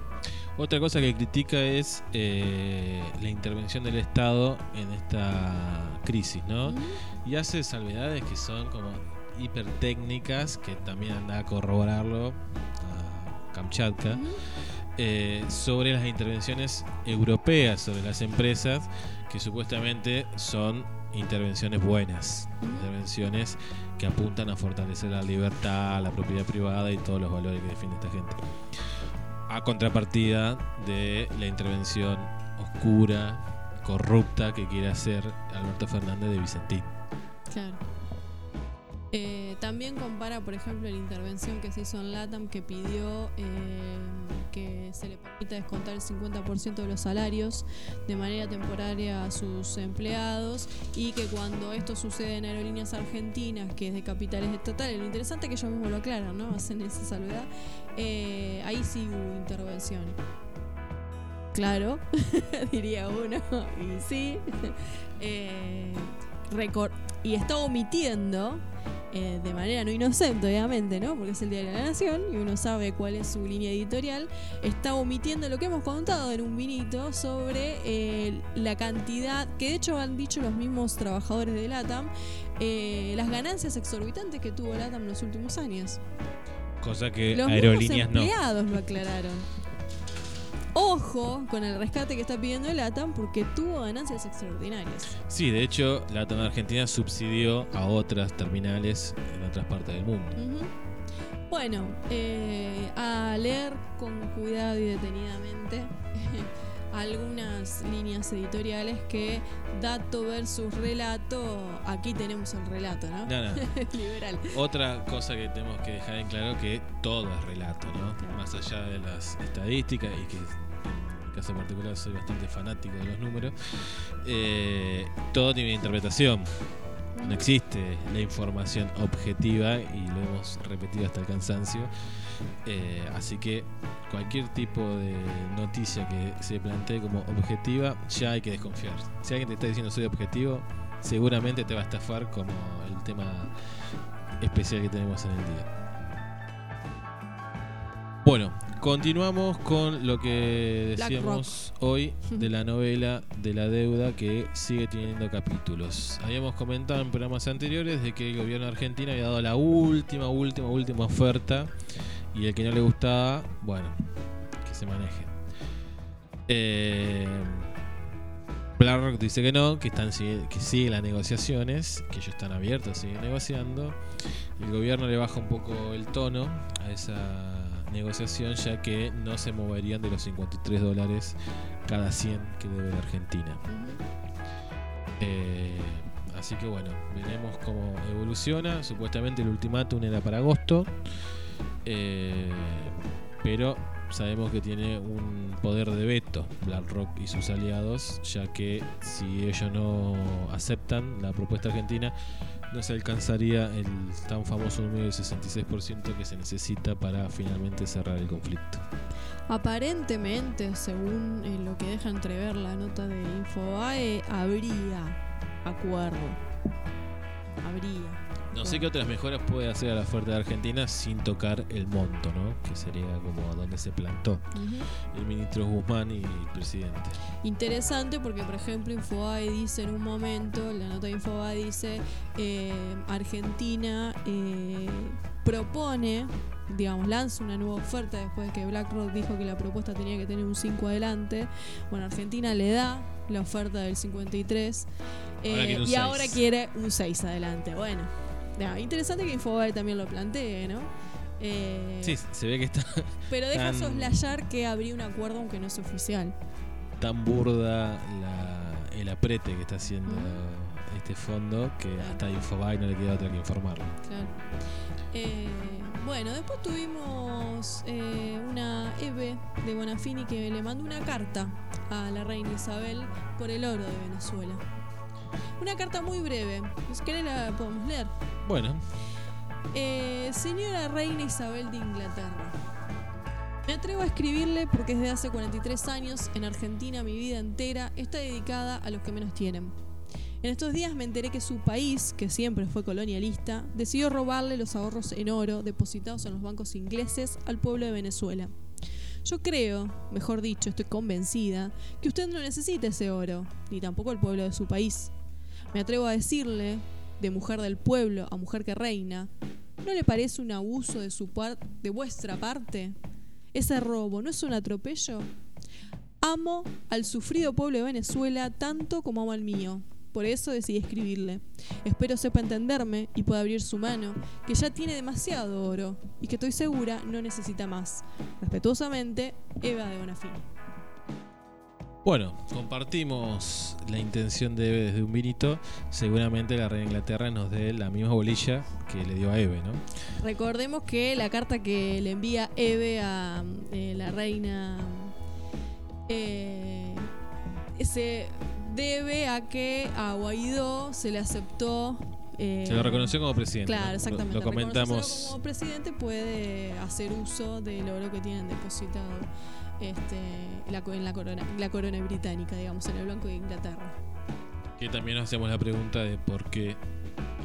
Otra cosa que critica es eh, la intervención del Estado en esta crisis, ¿no? Y hace salvedades que son como hipertécnicas, que también anda a corroborarlo a Kamchatka, eh, sobre las intervenciones europeas sobre las empresas, que supuestamente son intervenciones buenas, intervenciones que apuntan a fortalecer la libertad, la propiedad privada y todos los valores que defiende esta gente. A contrapartida de la intervención oscura, corrupta que quiere hacer Alberto Fernández de Vicentín. Claro. Eh, también compara, por ejemplo, la intervención que se hizo en LATAM que pidió eh, que se le permita descontar el 50% de los salarios de manera temporaria a sus empleados y que cuando esto sucede en aerolíneas argentinas, que es de capitales estatales, lo interesante es que ellos mismos lo aclaran, ¿no? Hacen esa salvedad. eh, ahí sí hubo intervención. Claro, diría uno, y sí. Y está omitiendo eh, de manera no inocente, obviamente, ¿no? Porque es el Diario de la Nación y uno sabe cuál es su línea editorial. Está omitiendo lo que hemos contado en un vinito sobre eh, la cantidad, que de hecho han dicho los mismos trabajadores de LATAM, eh, las ganancias exorbitantes que tuvo LATAM en los últimos años. Cosa que Los aerolíneas no. empleados lo aclararon. Ojo con el rescate que está pidiendo el LATAM porque tuvo ganancias extraordinarias. Sí, de hecho, la TAM Argentina subsidió a otras terminales en otras partes del mundo. Bueno, eh, a leer con cuidado y detenidamente algunas líneas editoriales que dato versus relato, aquí tenemos el relato, ¿no? No, no. Liberal. Otra cosa que tenemos que dejar en claro que todo es relato, ¿no? Más allá de las estadísticas y que en mi caso particular soy bastante fanático de los números, eh, todo tiene interpretación. No existe la información objetiva y lo hemos repetido hasta el cansancio. Eh, así que cualquier tipo de noticia que se plantee como objetiva, ya hay que desconfiar. Si alguien te está diciendo soy objetivo, seguramente te va a estafar como el tema especial que tenemos en el día. Bueno, continuamos con lo que decíamos hoy de la novela de la deuda que sigue teniendo capítulos. Habíamos comentado en programas anteriores de que el gobierno argentino había dado la última, última, última oferta y el que no le gustaba, bueno, que se maneje. Eh, BlackRock dice que no, que están sigue- que siguen las negociaciones, que ellos están abiertos, siguen negociando. El gobierno le baja un poco el tono a esa negociación, ya que no se moverían de los 53 dólares cada 100 que debe la Argentina. Eh, así que bueno, veremos cómo evoluciona. Supuestamente el ultimátum era para agosto. Eh, pero sabemos que tiene un poder de veto BlackRock y sus aliados, ya que si ellos no aceptan la propuesta argentina, no se alcanzaría el tan famoso número del 66% que se necesita para finalmente cerrar el conflicto. Aparentemente, según eh, lo que deja entrever la nota de Infobae, habría acuerdo. Habría. No sé qué otras mejoras puede hacer a la oferta de Argentina sin tocar el monto, ¿no? Que sería como donde se plantó el ministro Guzmán y el presidente. Interesante porque, por ejemplo, Infobae dice en un momento, la nota de Infobae dice, eh, Argentina eh, propone, digamos, lanza una nueva oferta después de que BlackRock dijo que la propuesta tenía que tener un 5 adelante. Bueno, Argentina le da la oferta del 53 eh, Ahora un y ahora quiere un 6 adelante. Bueno, interesante que Infobae también lo plantee, ¿no? Eh, Sí, se ve que está pero deja tan- soslayar que habría un acuerdo aunque no es oficial. tan burda la- el aprete que está haciendo este fondo que hasta Infobae no le queda otra que informarlo. Claro. Eh, bueno, después tuvimos eh, una Eve de Bonafini que le mandó una carta a la reina Isabel por el oro de Venezuela. Una carta muy breve. Si querés la podemos leer. Bueno, Eh, señora Reina Isabel de Inglaterra. Me atrevo a escribirle porque desde hace 43 años en Argentina mi vida entera está dedicada a los que menos tienen. En estos días me enteré que su país, que siempre fue colonialista, decidió robarle los ahorros en oro depositados en los bancos ingleses al pueblo de Venezuela. Yo creo, mejor dicho, estoy convencida, que usted no necesita ese oro, ni tampoco el pueblo de su país. Me atrevo a decirle, de mujer del pueblo a mujer que reina, ¿no le parece un abuso de, su de vuestra parte? ¿Ese robo no es un atropello? Amo al sufrido pueblo de Venezuela tanto como amo al mío. Por eso decidí escribirle. Espero sepa entenderme y pueda abrir su mano, que ya tiene demasiado oro y que estoy segura no necesita más. Respetuosamente, Eva de Bonafini. Bueno, compartimos la intención de Eve desde un vinito. Seguramente la reina de Inglaterra nos dé la misma bolilla que le dio a Eve, ¿no? Recordemos que la carta que le envía Eve a eh, la reina eh, se debe a que a Guaidó se le aceptó. eh, Se lo reconoció como presidente. Claro, exactamente. Lo, comentamos. Como presidente puede hacer uso del oro que tienen depositado este, la en la corona, la corona británica, digamos, en el Banco de Inglaterra. Que también nos hacemos la pregunta de por qué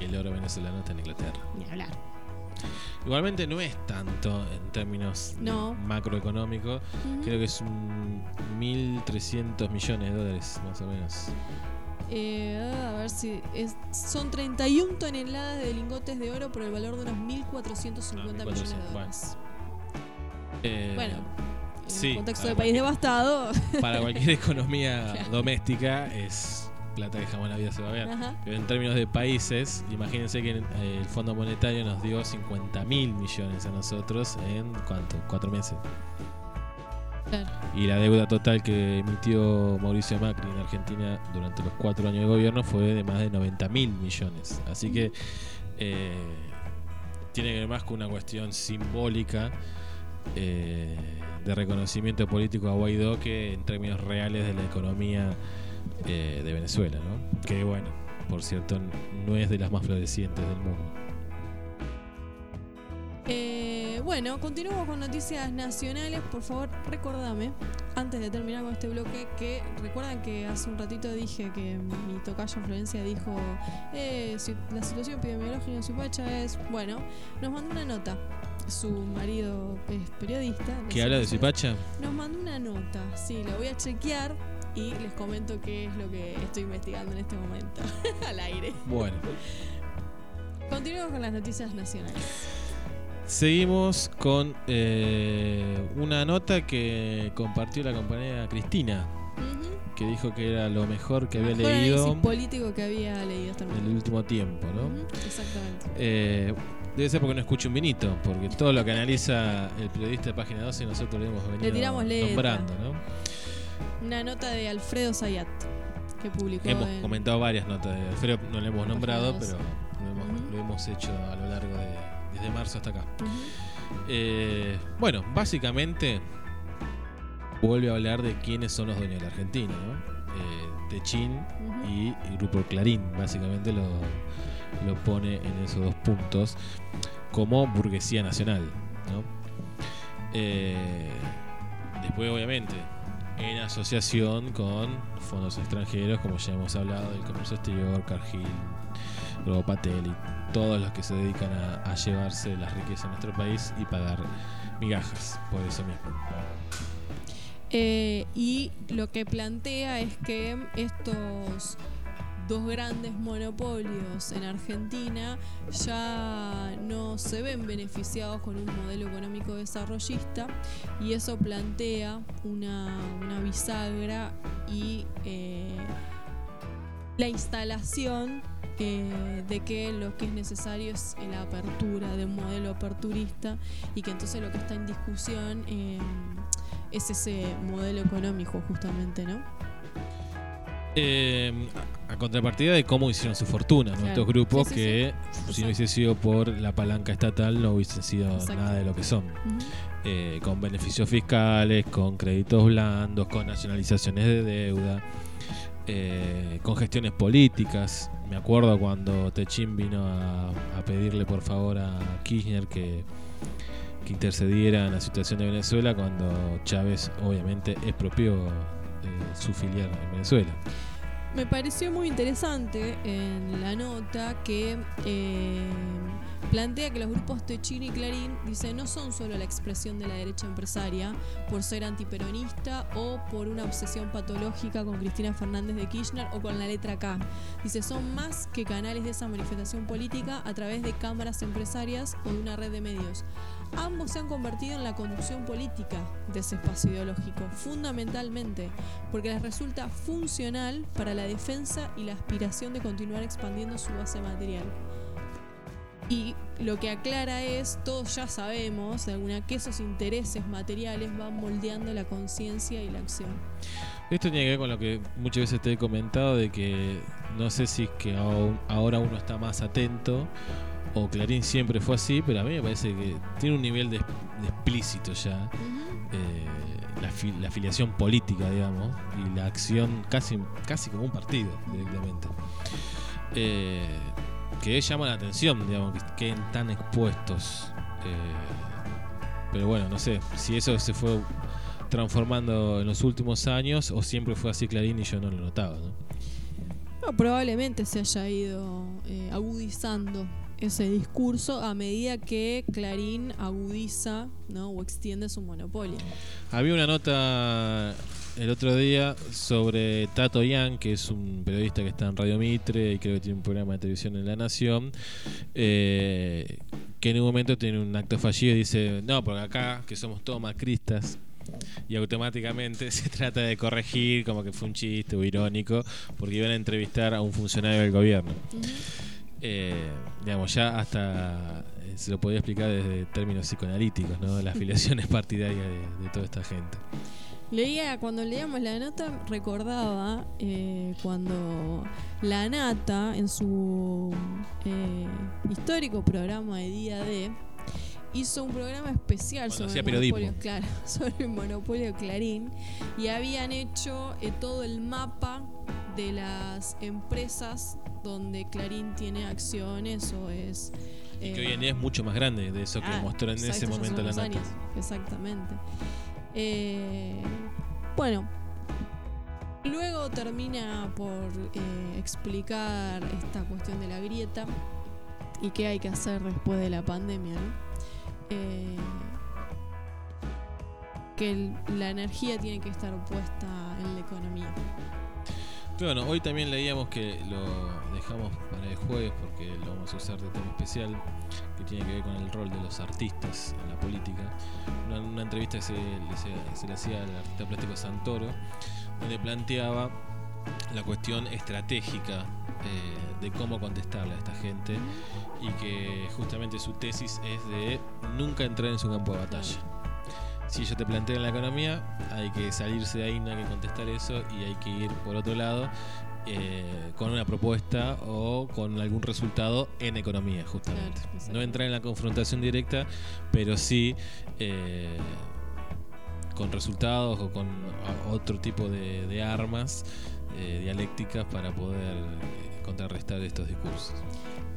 el oro venezolano está en Inglaterra. Ni hablar. Igualmente no es tanto en términos No. macroeconómicos. Ujú. Creo que es un 1.300 millones de dólares, más o menos. Eh, a ver si es- son 31 toneladas de lingotes de oro por el valor de unos 1.450 Ah, millones de 1.400, dólares. Eh, Bueno, en sí, un contexto de país devastado. Para cualquier economía Claro. doméstica es plata que jamás la vida se va a ver. Ajá. Pero en términos de países, imagínense que eh, el Fondo Monetario nos dio 50 mil millones a nosotros en ¿cuánto? Cuatro meses. Claro. Y la deuda total que emitió Mauricio Macri en Argentina durante los cuatro años de gobierno fue de más de 90 mil millones. Así que eh, tiene que ver más con una cuestión simbólica eh, de reconocimiento político a Guaidó que en términos reales de la economía eh, de Venezuela, ¿no? Que bueno, por cierto, no es de las más florecientes del mundo. Eh, bueno, continuamos con noticias nacionales. Por favor, recordame, antes de terminar con este bloque, que recuerdan que hace un ratito dije que mi tocayo Florencia dijo: eh, si la situación epidemiológica en Supacha es. Bueno, nos mandó una nota. Su marido es periodista. ¿Qué habla de? Zipacha? Nos mandó una nota. Sí, la voy a chequear y les comento qué es lo que estoy investigando en este momento. Al aire. Bueno, Continuamos con las noticias nacionales. seguimos con eh, una nota que compartió la compañera Cristina, que dijo que era lo mejor que había Mejor leído político que había leído hasta el en el momento. último tiempo, ¿no? Exactamente. Eh, debe ser porque no escucho un vinito, porque todo lo que analiza el periodista de Página 12 nosotros lo hemos venido tiramos nombrando, ¿no? Una nota de Alfredo Zayat que publicó Hemos en- comentado varias notas de Alfredo, no lo hemos nombrado, pero lo hemos, Ujú. lo hemos hecho a lo largo de, desde marzo hasta acá. Eh, bueno, básicamente vuelve a hablar de quiénes son los dueños de la Argentina, ¿no? Eh, Techín y el Grupo Clarín, básicamente lo, lo pone en esos dos puntos como burguesía nacional. Eh, después, obviamente, en asociación con fondos extranjeros, como ya hemos hablado, del comercio exterior, Cargill, Globo Patel y todos los que se dedican a, a llevarse las riquezas de nuestro país y pagar migajas por eso mismo. Eh, y lo que plantea es que estos dos grandes monopolios en Argentina ya no se ven beneficiados con un modelo económico desarrollista y eso plantea una, una bisagra y eh, la instalación eh, de que lo que es necesario es la apertura de un modelo aperturista y que entonces lo que está en discusión eh, es ese modelo económico justamente, ¿no? Eh, a, contrapartida de cómo hicieron su fortuna, estos grupos Sí, sí, que si no hubiese sido por la palanca estatal no hubiesen sido Exacto. nada de lo que son. Eh, con beneficios fiscales, con créditos blandos, con nacionalizaciones de deuda, eh, con gestiones políticas. Me acuerdo cuando Techín vino a, a pedirle por favor a Kirchner que, que intercediera en la situación de Venezuela cuando Chávez obviamente expropió su filial en Venezuela. Me pareció muy interesante en la nota que eh, plantea que los grupos Techín y Clarín dice no son solo la expresión de la derecha empresaria por ser antiperonista o por una obsesión patológica con Cristina Fernández de Kirchner o con la letra K. Dice son más que canales de esa manifestación política a través de cámaras empresarias o de una red de medios. Ambos se han convertido en la conducción política de ese espacio ideológico, fundamentalmente, porque les resulta funcional para la defensa y la aspiración de continuar expandiendo su base material. Y lo que aclara es, todos ya sabemos, de alguna que esos intereses materiales van moldeando la conciencia y la acción. Esto tiene que ver con lo que muchas veces te he comentado de que no sé si es que ahora uno está más atento o Clarín siempre fue así, pero a mí me parece que tiene un nivel de, de explícito ya eh, la, fi- la afiliación política, digamos, y la acción casi, casi como un partido directamente. Eh, que llama la atención, digamos, que queden tan expuestos. eh, pero bueno, no sé, si eso se fue transformando en los últimos años o siempre fue así Clarín y yo no lo notaba, ¿no? No, probablemente se haya ido agudizando ese discurso a medida que Clarín agudiza ¿no? o extiende su monopolio. Había una nota el otro día sobre Tato Yang, que es un periodista que está en Radio Mitre y creo que tiene un programa de televisión en La Nación, eh, que en un momento tiene un acto fallido y dice, no, porque acá, que somos todos macristas, y automáticamente se trata de corregir como que fue un chiste o irónico, porque iban a entrevistar a un funcionario del gobierno. Eh, digamos, ya hasta eh, se lo podía explicar desde términos psicoanalíticos, ¿no? Las afiliaciones partidarias de, de toda esta gente. Leía, cuando leíamos la nota, recordaba eh, cuando la Nata, en su eh, histórico programa de Día D, hizo un programa especial Cuando sobre el, monopolio, claro, sobre el monopolio Clarín y habían hecho eh, todo el mapa de las empresas donde Clarín tiene acciones o es... Y que eh, hoy en día es mucho más grande de eso que Ah, mostró en exacto, ese momento la nota. exactamente. Eh, bueno, luego termina por explicar esta cuestión de la grieta y qué hay que hacer después de la pandemia, ¿no? Eh, que la energía tiene que estar puesta en la economía. Bueno, hoy también leíamos que lo dejamos para el jueves porque lo vamos a usar de tema especial que tiene que ver con el rol de los artistas en la política. Una, entrevista que se- se le hacía al artista plástico Santoro, donde planteaba la cuestión estratégica eh, de cómo contestarle a esta gente y que justamente su tesis es de nunca entrar en su campo de batalla. si yo te planteo en la economía, hay que salirse de ahí, no hay que contestar eso y hay que ir por otro lado eh, con una propuesta o con algún resultado en economía, justamente. Claro, no entrar en la confrontación directa, pero sí eh, con resultados o con otro tipo de, de armas eh, dialécticas para poder eh, contrarrestar estos discursos.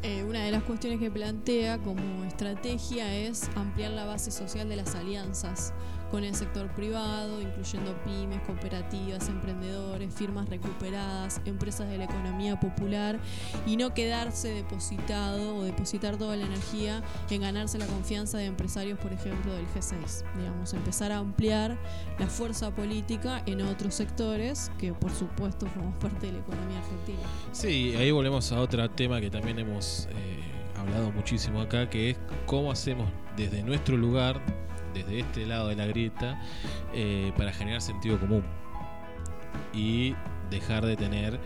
Eh, una de las cuestiones que plantea como estrategia es ampliar la base social de las alianzas con el sector privado, incluyendo pymes, cooperativas, emprendedores, firmas recuperadas, empresas de la economía popular y no quedarse depositado o depositar toda la energía en ganarse la confianza de empresarios, por ejemplo, del G6. Digamos, empezar a ampliar la fuerza política en otros sectores que, por supuesto, forman parte de la economía argentina. Sí, ahí volvemos a otro tema que también hemos eh, hablado muchísimo acá, que es cómo hacemos desde nuestro lugar, desde este lado de la grieta, eh, para generar sentido común y dejar de tener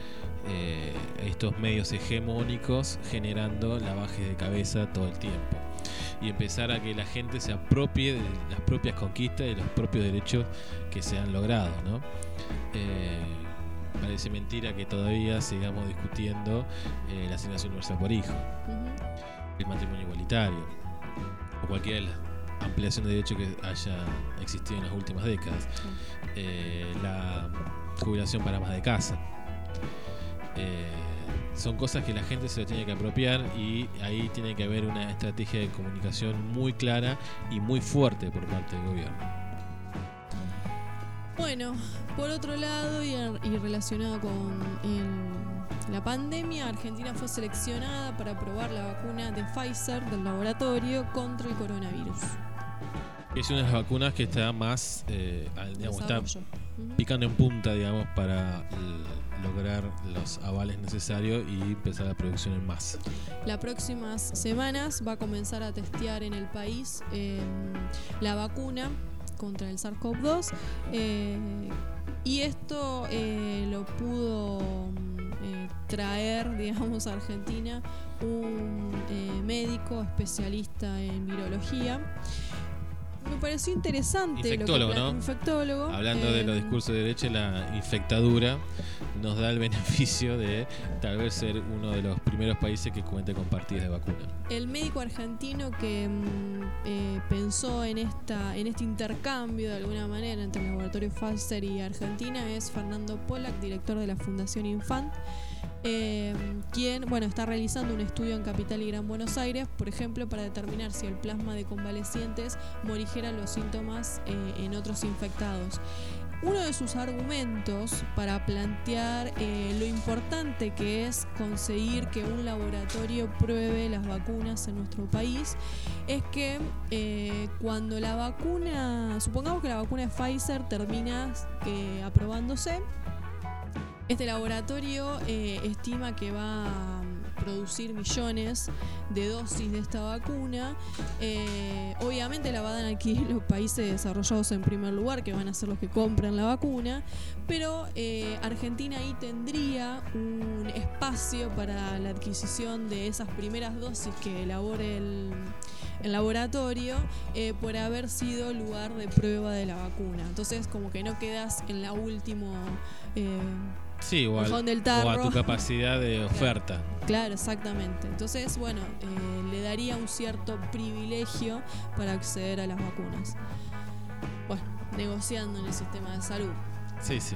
eh, estos medios hegemónicos generando lavajes de cabeza todo el tiempo y empezar a que la gente se apropie de las propias conquistas y de los propios derechos que se han logrado, ¿no? Eh, parece mentira que todavía sigamos discutiendo eh, la asignación universal por hijo, el matrimonio igualitario o cualquier ampliación de derechos que haya existido en las últimas décadas, eh, la jubilación para más de casa. Eh, son cosas que la gente se lo tiene que apropiar y ahí tiene que haber una estrategia de comunicación muy clara y muy fuerte por parte del gobierno. Bueno, por otro lado y, y relacionado con el- la pandemia, Argentina fue seleccionada para probar la vacuna de Pfizer del laboratorio contra el coronavirus. Es una de las vacunas que está más, eh, digamos, está picando en punta, digamos, para l- lograr los avales necesarios y empezar la producción en masa. Las próximas semanas va a comenzar a testear en el país eh, la vacuna contra el SARS-CoV-2 eh, y esto eh, lo pudo mm, eh, traer, digamos, a Argentina un eh, médico especialista en virología. Me pareció interesante. Infectólogo, lo que ¿no? Infectólogo. Hablando de los eh, discursos de derecha, la infectadura nos da el beneficio de tal vez ser uno de los primeros países que cuente con partidas de vacuna. El médico argentino que mm, eh, pensó en esta en este intercambio de alguna manera entre el laboratorio Pfizer y Argentina es Fernando Pollack, director de la Fundación Infant, eh, quien bueno está realizando un estudio en Capital y Gran Buenos Aires, por ejemplo, para determinar si el plasma de convalecientes morigera los síntomas eh, en otros infectados. Uno de sus argumentos para plantear eh, lo importante que es conseguir que un laboratorio pruebe las vacunas en nuestro país es que eh, cuando la vacuna, supongamos que la vacuna de Pfizer termina aprobándose, este laboratorio eh, estima que va a producir millones de dosis de esta vacuna. Eh, obviamente la van a adquirir los países desarrollados en primer lugar, que van a ser los que compran la vacuna, pero eh, Argentina ahí tendría un espacio para la adquisición de esas primeras dosis que elabore el, laboratorio por haber sido lugar de prueba de la vacuna. Entonces como que no quedas en la última... Sí, o, al- o a tu capacidad de oferta. Claro, exactamente. Entonces, bueno, eh, le daría un cierto privilegio para acceder a las vacunas. Bueno, negociando en el sistema de salud. Sí, sí.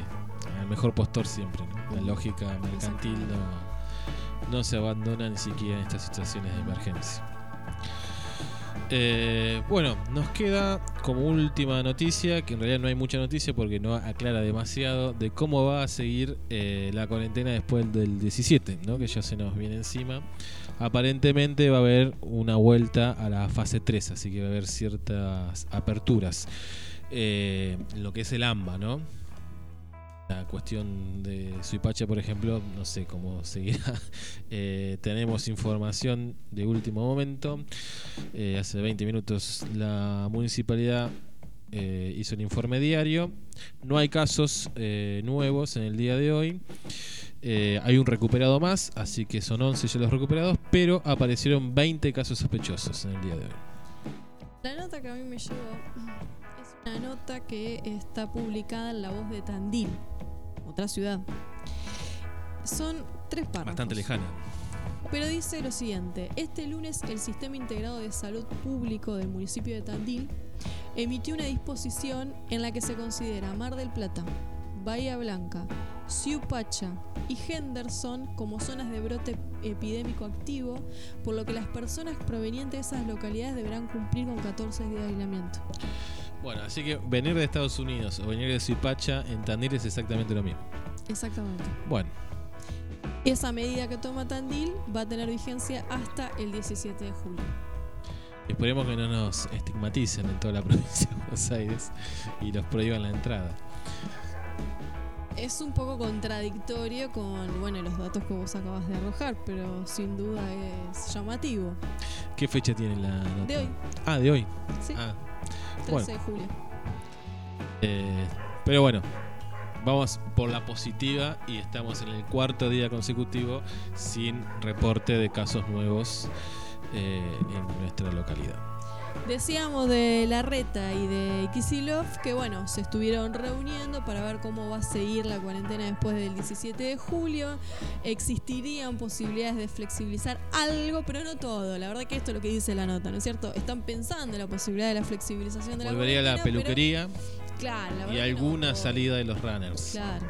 El mejor postor siempre. ¿no? La lógica mercantil no, no se abandona ni siquiera en estas situaciones de emergencia. Eh, bueno, nos queda como última noticia, que en realidad no hay mucha noticia porque no aclara demasiado, de cómo va a seguir eh, la cuarentena después del 17, ¿no? que ya se nos viene encima. Aparentemente va a haber una vuelta a la fase 3, así que va a haber ciertas aperturas. Eh, lo que es el AMBA, ¿no? La cuestión de Suipacha, por ejemplo, no sé cómo seguirá. Eh, tenemos información de último momento. Eh, hace 20 minutos la municipalidad eh, hizo un informe diario. No hay casos nuevos en el día de hoy. Hay un recuperado más, así que son 11 ya los recuperados, pero aparecieron 20 casos sospechosos en el día de hoy. La nota que a mí me llegó una nota que está publicada en La Voz de Tandil, otra ciudad. Son tres párrafos. Bastante lejana. Pero dice lo siguiente, este lunes el Sistema Integrado de Salud Público del municipio de Tandil emitió una disposición en la que se considera Mar del Plata, Bahía Blanca, Siupacha y Henderson como zonas de brote epidémico activo, por lo que las personas provenientes de esas localidades deberán cumplir con 14 días de aislamiento. Bueno, así que venir de Estados Unidos o venir de Suipacha en Tandil es exactamente lo mismo. Exactamente. Bueno, Esa medida que toma Tandil va a tener vigencia hasta el 17 de julio. esperemos que no nos estigmaticen en toda la provincia de Buenos Aires y nos prohíban la entrada. Es un poco contradictorio con bueno, los datos que vos acabas de arrojar, pero sin duda es llamativo. ¿Qué fecha tiene la nota? De hoy, Ah, de hoy. sí, Ah, 13 bueno. de julio. Eh, pero bueno, vamos por la positiva y estamos en el cuarto día consecutivo sin reporte de casos nuevos eh, en nuestra localidad. Decíamos de Larreta y de Kisilov que bueno, se estuvieron reuniendo para ver cómo va a seguir la cuarentena después del 17 de julio. Existirían posibilidades de flexibilizar algo, pero no todo. La verdad que esto es lo que dice la nota, ¿no es cierto? Están pensando en la posibilidad de la flexibilización de la Volvería la pero- peluquería claro, la y que no alguna salida de los runners. Claro.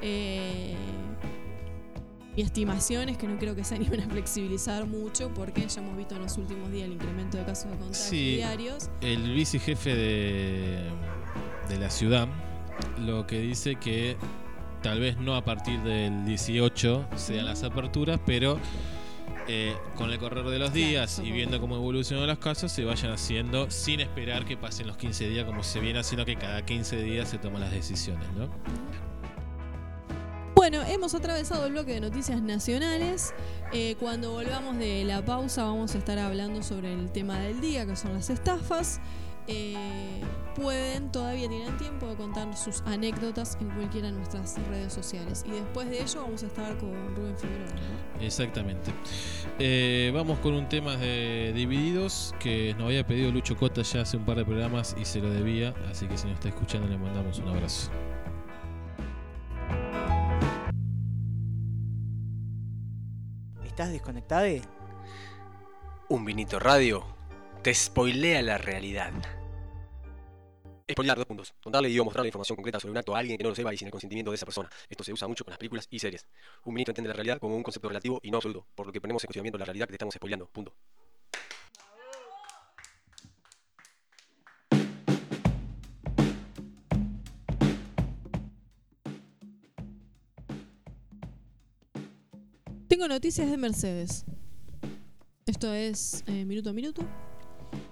Eh, mi estimación es que no creo que se animen a flexibilizar mucho porque ya hemos visto en los últimos días el incremento de casos de contagio Sí. diarios. El vicejefe de, de la ciudad lo que dice que tal vez no a partir del 18 sean las aperturas, pero eh, con el correr de los Claro, días y viendo cómo evolucionan los casos, se vayan haciendo sin esperar que pasen los 15 días como se viene haciendo que cada 15 días se toman las decisiones, ¿no? Bueno, hemos atravesado el bloque de noticias nacionales. Eh, cuando volvamos de la pausa vamos a estar hablando sobre el tema del día, que son las estafas. Eh, pueden, todavía tienen tiempo de contar sus anécdotas en cualquiera de nuestras redes sociales. Y después de ello vamos a estar con Rubén Figueroa. Exactamente. Eh, vamos con un tema de Divididos que nos había pedido Lucho Cota ya hace un par de programas y se lo debía, así que si nos está escuchando le mandamos un abrazo. ¿Estás desconectado? Un vinito radio te spoilea la realidad. Spoilear, dos puntos. Contarle y o mostrar la información concreta sobre un acto a alguien que no lo sepa y sin el consentimiento de esa persona. Esto se usa mucho con las películas y series. Un vinito entiende la realidad como un concepto relativo y no absoluto, por lo que ponemos en cuestionamiento la realidad que te estamos spoileando. Punto. Tengo noticias de Mercedes. Esto es eh, minuto a minuto.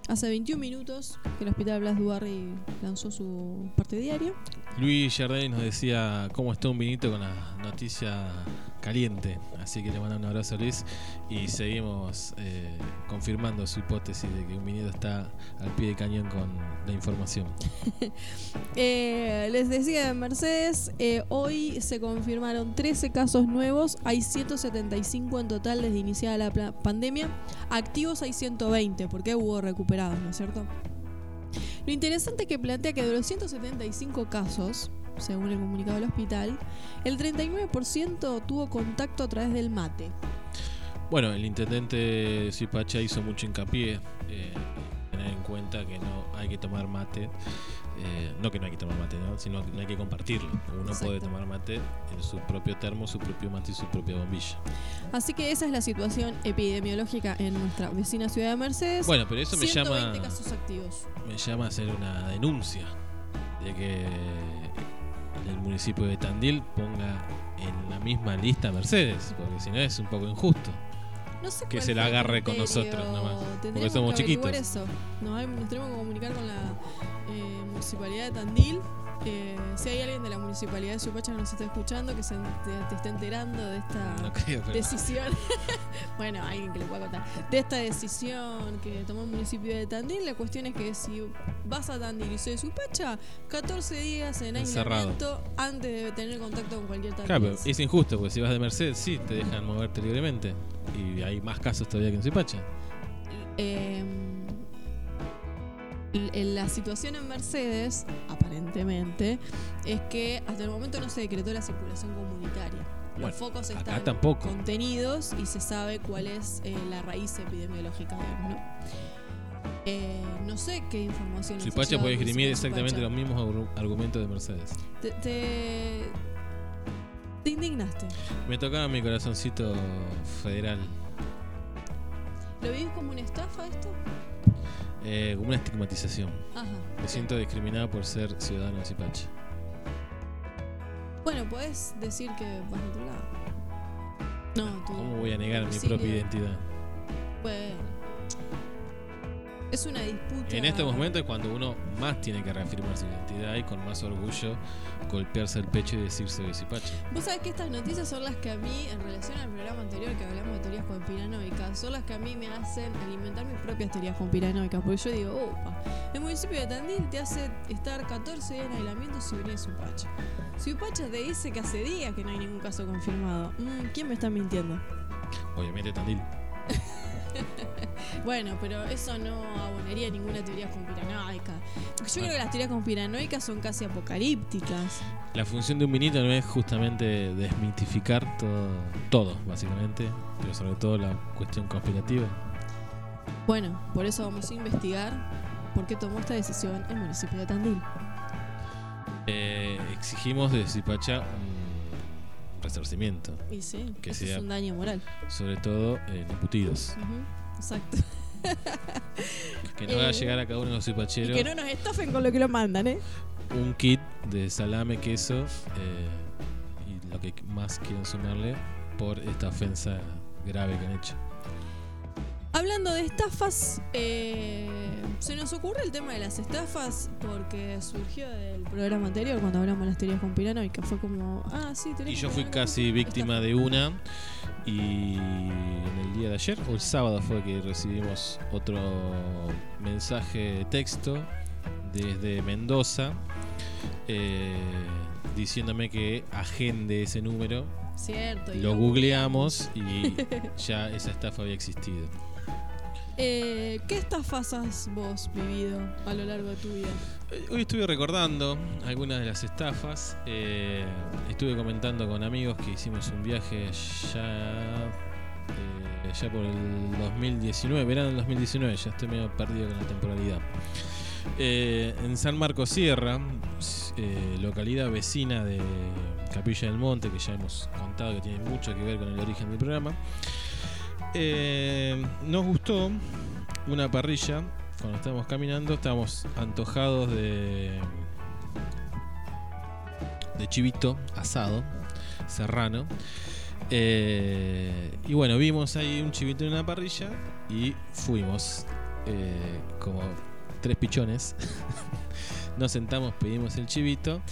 Hace 21 minutos que el Hospital Blas Dubarry lanzó su parte diario. Luis Jardín nos decía cómo está un vinito con la noticia caliente, así que le mando un abrazo a Luis y seguimos eh, confirmando su hipótesis de que un vinito está al pie de cañón con la información. Eh, les decía de Mercedes, eh, hoy se confirmaron 13 casos nuevos, hay 175 en total desde iniciada la pandemia, activos hay 120, porque hubo recuperados, ¿no es cierto? Lo interesante es que plantea que de los 175 casos, según el comunicado del hospital, el 39% tuvo contacto a través del mate. Bueno, el intendente de Suipacha hizo mucho hincapié eh, en tener en cuenta que no hay que tomar mate, eh, no que no hay que tomar mate, ¿no? sino que no hay que compartirlo. Uno Exacto. puede tomar mate en su propio termo, su propio mate y su propia bombilla. Así que esa es la situación epidemiológica en nuestra vecina ciudad de Mercedes. Bueno, pero eso me 120 llama- casos activos. me llama a hacer una denuncia de que el municipio de Tandil ponga en la misma lista a Mercedes, porque si no es un poco injusto. No sé que se la agarre con nosotros nomás, porque somos que chiquitos. Eso. Nos, hay- nos tenemos que comunicar con la eh, municipalidad de Tandil. Eh, si hay alguien de la municipalidad de Supacha que nos está escuchando, que se te, te está enterando de esta No creo, pero- decisión, bueno, alguien que le pueda contar, de esta decisión que tomó el municipio de Tandil, la cuestión es que si vas a Tandil y soy de Supacha, 14 días en aislamiento antes de tener contacto con cualquier Claro, pero es injusto, porque si vas de Mercedes, sí, te dejan moverte libremente. Y hay más casos todavía que en Suipacha. Eh, La situación en Mercedes, aparentemente, es que hasta el momento no se decretó la circulación comunitaria. Bueno, Los focos están tampoco. contenidos y se sabe cuál es eh, la raíz epidemiológica, digamos, ¿no? Eh, no sé qué información nos ha Suipacha llegado puede esgrimir de exactamente los mismos argu- argumentos de Mercedes. Te, te, te indignaste. Me tocaba mi corazoncito federal, ¿Lo vivís como una estafa esto? Eh, como una estigmatización. Ajá. Me siento discriminado por ser ciudadano de Zipacha. Bueno, podés decir que vas a otro lado. No, tú. ¿Cómo voy a negar mi propia identidad? Bueno. Es una disputa. En estos momentos es cuando uno más tiene que reafirmar su identidad y con más orgullo golpearse el pecho y decirse de Zipacha. Vos sabés que estas noticias son las que a mí, en relación al programa anterior que hablamos de teorías conspiranoicas, son las que a mí me hacen alimentar mis propias teorías conspiranoicas. Porque yo digo, opa, el municipio de Tandil te hace estar 14 días en aislamiento si venís Supacha. Supacha te dice que hace días que no hay ningún caso confirmado. Mm, ¿Quién me está mintiendo? Obviamente Tandil. Bueno, pero eso no abonaría ninguna teoría conspiranoica. Yo creo que las teorías conspiranoicas son casi apocalípticas. La función de un vinito no es justamente desmitificar todo, todo, básicamente, pero sobre todo la cuestión conspirativa. Bueno, por eso vamos a investigar por qué tomó esta decisión el municipio de Tandil. Eh, exigimos de Zipacha un resarcimiento, Y sí, Que sea- es un daño moral. sobre todo en embutidos. Exacto. Que nos haga Eh, llegar a cada uno de los Y zipacheros que no nos estafen con lo que lo mandan, ¿eh? un kit de salame, queso eh, y lo que más quieren sumarle por esta ofensa grave que han hecho. Hablando de estafas, eh, se nos ocurre el tema de las estafas porque surgió del programa anterior cuando hablamos de las teorías conspiranoicas. Fue como, ah, sí, Y teorías yo fui casi víctima estafa. de una y en el día de ayer o el sábado fue que recibimos otro mensaje de texto desde Mendoza eh, diciéndome que agende ese número. Cierto. y Lo googleamos y ya esa estafa había existido. Eh, ¿Qué estafas has vos vivido a lo largo de tu vida? Eh, Hoy estuve recordando algunas de las estafas. eh, estuve comentando con amigos que hicimos un viaje ya, eh, ya por el 2019, verano del 2019, ya estoy medio perdido con la temporalidad. Eh, en San Marcos Sierra, eh, localidad vecina de Capilla del Monte, que ya hemos contado que tiene mucho que ver con el origen del programa. Eh, nos gustó una parrilla cuando estábamos caminando, estábamos antojados de de chivito asado serrano. Eh, y bueno, vimos ahí un chivito en una parrilla y fuimos eh, como tres pichones. nos sentamos, pedimos el chivito.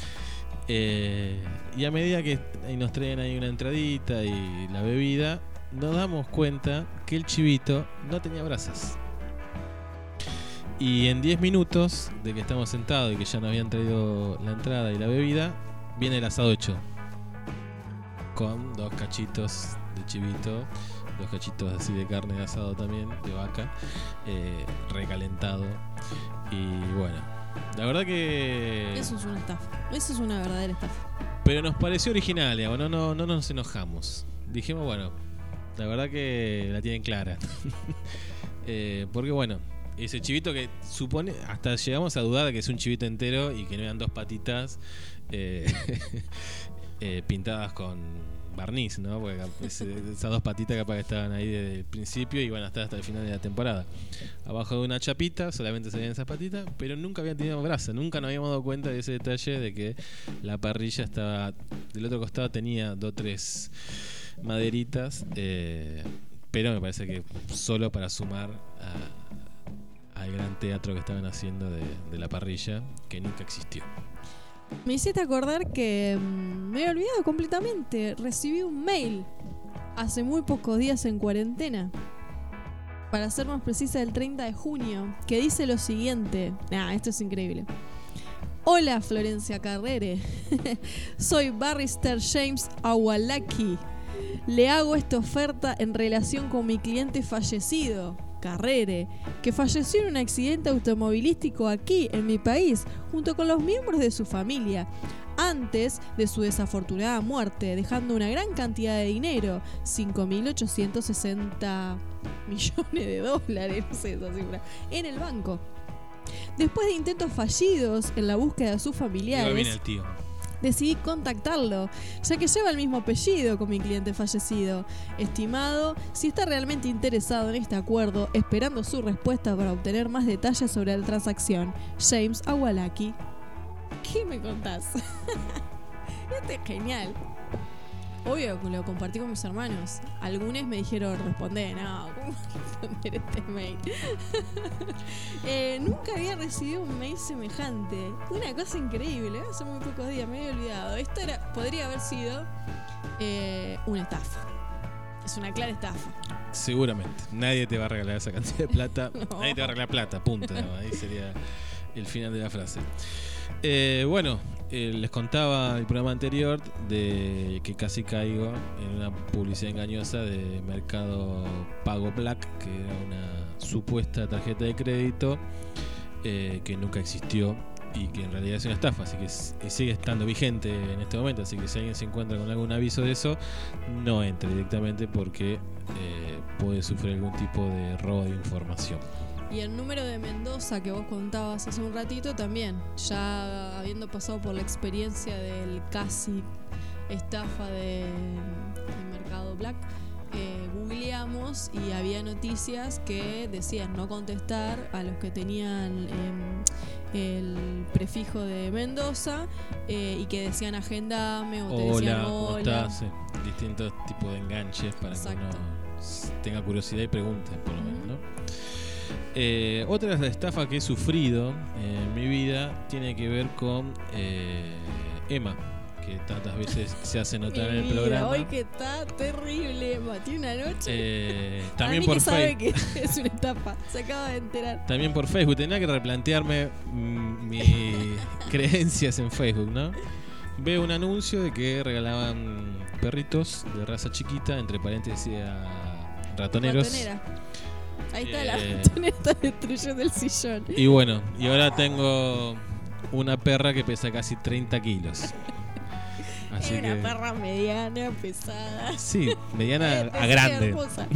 y a medida que nos traían ahí una entradita y la bebida, nos damos cuenta que el chivito no tenía brasas. Y en 10 minutos de que estamos sentados y que ya nos habían traído la entrada y la bebida, viene el asado hecho. Con dos cachitos de chivito, dos cachitos así de carne de asado también, de vaca, eh, recalentado. Y bueno, la verdad que... Eso es una estafa. Eso es una verdadera estafa. Pero nos pareció original, digamos, no, no, no nos enojamos. Dijimos, bueno, la verdad que la tienen clara. Eh, porque bueno, ese chivito que supone, hasta llegamos a dudar de que es un chivito entero y que no eran dos patitas eh, eh, pintadas con barniz, ¿no? Porque esas dos patitas capaz que estaban ahí desde el principio y van a estar hasta el final de la temporada. Abajo de una chapita solamente se veían esas patitas, pero nunca habían tenido brasa, nunca nos habíamos dado cuenta de ese detalle de que la parrilla estaba del otro costado tenía dos tres maderitas, eh, pero me parece que solo para sumar al gran teatro que estaban haciendo de, la parrilla, que nunca existió. Me hiciste acordar que mm, me había olvidado completamente. Recibí un mail hace muy pocos días en cuarentena. Para ser más precisa, el 30 de junio, que dice lo siguiente. Nah, esto es increíble. Hola Florencia Carrere. Soy Barrister James Awalaki. Le hago esta oferta en relación con mi cliente fallecido. Carrere, que falleció en un accidente automovilístico aquí, en mi país, junto con los miembros de su familia, antes de su desafortunada muerte, dejando una gran cantidad de dinero, 5.860 millones de dólares, no sé esa cifra, en el banco. Después de intentos fallidos en la búsqueda de sus familiares, el tío. Decidí contactarlo, ya que lleva el mismo apellido con mi cliente fallecido. Estimado, si está realmente interesado en este acuerdo, esperando su respuesta para obtener más detalles sobre la transacción, James Awalaki. ¿Qué me contás? este es genial. Obvio que lo compartí con mis hermanos. Algunos me dijeron, responde, no, ¿cómo responder este mail? Eh, nunca había recibido un mail semejante. Una cosa increíble, ¿eh? hace muy pocos días, me había olvidado. Esto era, podría haber sido eh, una estafa. Es una clara estafa. Seguramente. Nadie te va a regalar esa cantidad de plata. No. Nadie te va a regalar plata, punto. ¿no? Ahí sería el final de la frase. Eh, bueno, eh, les contaba el programa anterior de que casi caigo en una publicidad engañosa de Mercado Pago Black, que era una supuesta tarjeta de crédito eh, que nunca existió y que en realidad es una estafa, así que sigue estando vigente en este momento. Así que si alguien se encuentra con algún aviso de eso, no entre directamente porque eh, puede sufrir algún tipo de robo de información. Y el número de Mendoza que vos contabas hace un ratito también, ya habiendo pasado por la experiencia del casi estafa de, de Mercado Black, eh, googleamos y había noticias que decían no contestar a los que tenían em, el prefijo de Mendoza eh, y que decían agendame o te decían Hola, ¿cómo hola. estás? Sí, distintos tipos de enganches para Exacto. que uno tenga curiosidad y pregunte, por lo menos, ¿no? Eh, otra de las estafas que he sufrido en mi vida tiene que ver con eh, Emma, que tantas veces se hace notar en el vida, programa. Hoy que está terrible, Mati, una noche. Eh, también mí por que sabe que es una estafa, se acaba de enterar. También por Facebook. Tenía que replantearme mm, mis creencias en Facebook, ¿no? Veo un anuncio de que regalaban perritos de raza chiquita, entre paréntesis a ratoneros. Ratonera. Ahí está, la Eh, ratonera está destruyendo el sillón. Y bueno, y ahora tengo una perra que pesa casi 30 kilos. Así es una perra mediana, pesada. Sí, mediana Eh, a grande. hermosa.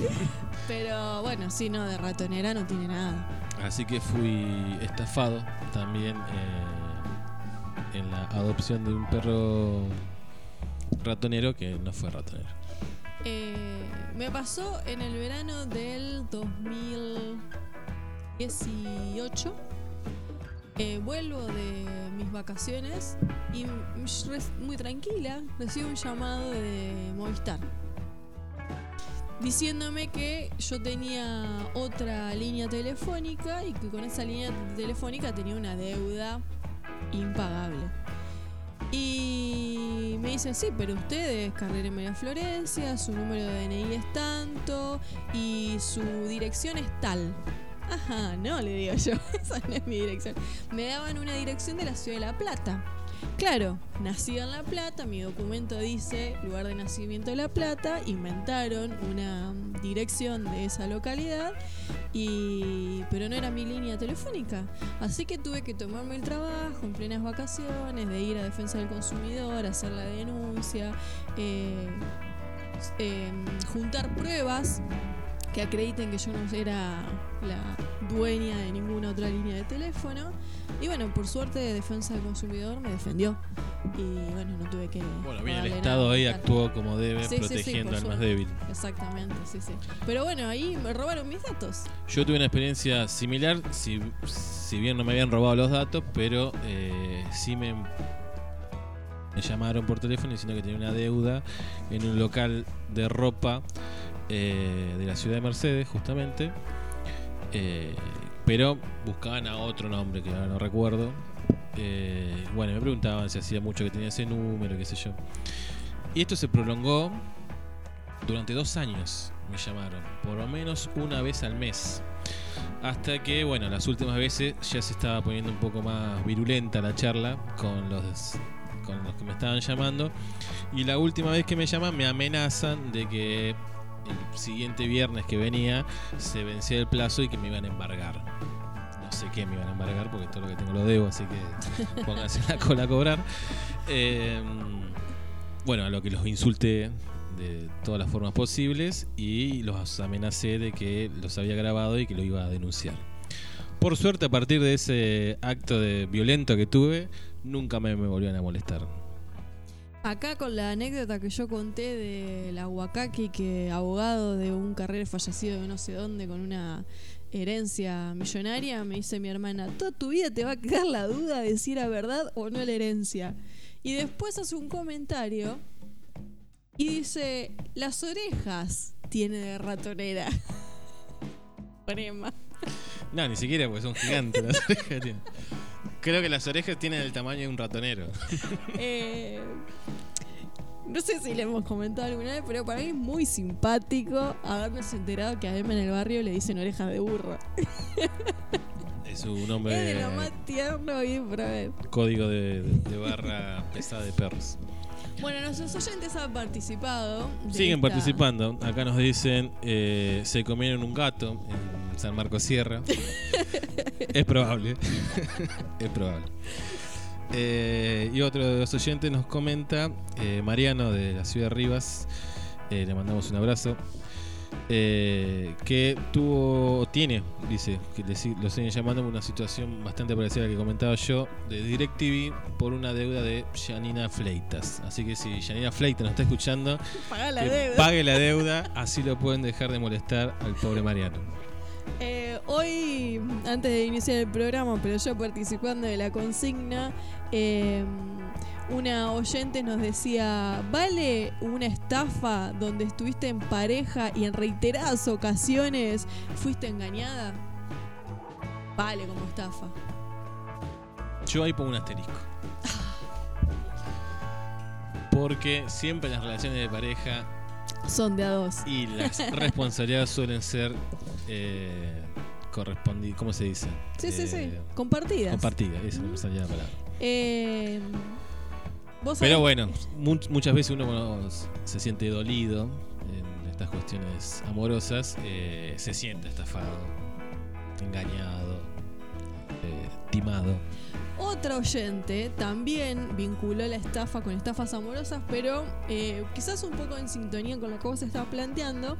Pero bueno, sí, no, de ratonera no tiene nada. Así que fui estafado también eh, en la adopción de un perro ratonero que no fue ratonero. Eh, me pasó en el verano del 2018. Eh, vuelvo de mis vacaciones y muy tranquila recibo un llamado de Movistar diciéndome que yo tenía otra línea telefónica y que con esa línea telefónica tenía una deuda impagable. Y me dicen, sí, pero usted es Carrera en María Florencia, su número de DNI es tanto y su dirección es tal. Ajá, no, le digo yo, esa no es mi dirección. Me daban una dirección de la ciudad de La Plata. Claro, nací en La Plata, mi documento dice lugar de nacimiento de La Plata, inventaron una dirección de esa localidad y pero no era mi línea telefónica, así que tuve que tomarme el trabajo en plenas vacaciones de ir a defensa del consumidor, hacer la denuncia, eh, eh, juntar pruebas que acrediten que yo no era la dueña de ninguna otra línea de teléfono. Y bueno, por suerte Defensa del Consumidor me defendió. Y bueno, no tuve que... Bueno, bien, el Estado nada. ahí actuó como debe, Sí, sí, sí, protegiendo al más débil. Exactamente, sí, sí. Pero bueno, ahí me robaron mis datos. Yo tuve una experiencia similar, si, si bien no me habían robado los datos, pero eh, sí me, me llamaron por teléfono diciendo que tenía una deuda en un local de ropa eh, de la ciudad de Mercedes, justamente. Eh, pero buscaban a otro nombre que ahora no recuerdo. Eh, bueno, me preguntaban si hacía mucho que tenía ese número, qué sé yo. Y esto se prolongó durante dos años, me llamaron, por lo menos una vez al mes. Hasta que, bueno, las últimas veces ya se estaba poniendo un poco más virulenta la charla con los, con los que me estaban llamando. Y la última vez que me llaman me amenazan de que el siguiente viernes que venía se vencía el plazo y que me iban a embargar. No sé qué me iban a embargar porque todo lo que tengo lo debo, así que pónganse la cola a cobrar. Eh, bueno, a lo que los insulté de todas las formas posibles y los amenacé de que los había grabado y que lo iba a denunciar. Por suerte, a partir de ese acto de violento que tuve, nunca me, me volvieron a molestar. Acá con la anécdota que yo conté del aguacaki que abogado de un carrero fallecido de no sé dónde con una herencia millonaria, me dice mi hermana, toda tu vida te va a quedar la duda de si era verdad o no la herencia. Y después hace un comentario y dice, las orejas tiene de ratonera. Prema. No, ni siquiera porque son gigantes las orejas que. Creo que las orejas tienen el tamaño de un ratonero. Eh, no sé si le hemos comentado alguna vez, pero para mí es muy simpático habernos enterado que a Emma en el barrio le dicen orejas de burro. Es su nombre. Es de lo más tierno ver. Código de, de- de barra pesada de perros. Bueno, nuestros oyentes han participado. Siguen esta- participando. Acá nos dicen, eh, se comieron un gato en San Marcos Sierra. es probable. es probable. Eh, y otro de los oyentes nos comenta, eh, Mariano de la ciudad de Rivas, le mandamos un abrazo, eh, que tuvo, tiene, dice, que le lo siguen llamando una situación bastante parecida a la que comentaba yo, de DirecTV por una deuda de Janina Fleitas. Así que si Janina Fleitas nos está escuchando, Pagá la que deuda. pague la deuda, así lo pueden dejar de molestar al pobre Mariano. Eh, hoy, antes de iniciar el programa, pero yo participando de la consigna, eh, una oyente nos decía, ¿vale una estafa donde estuviste en pareja y en reiteradas ocasiones fuiste engañada? Vale como estafa. Yo ahí pongo un asterisco. Porque siempre las relaciones de pareja Son de a dos. y las responsabilidades suelen ser eh, correspondi- ¿cómo se dice? Sí, sí, sí. Eh, Compartidas. Compartidas, esa me salía la palabra. Eh, ¿vos Pero bueno, mu- muchas veces uno cuando se siente dolido en estas cuestiones amorosas, eh, se siente estafado, engañado, eh, timado. Otra oyente también vinculó la estafa con estafas amorosas, pero eh, quizás un poco en sintonía con lo que vos estás planteando.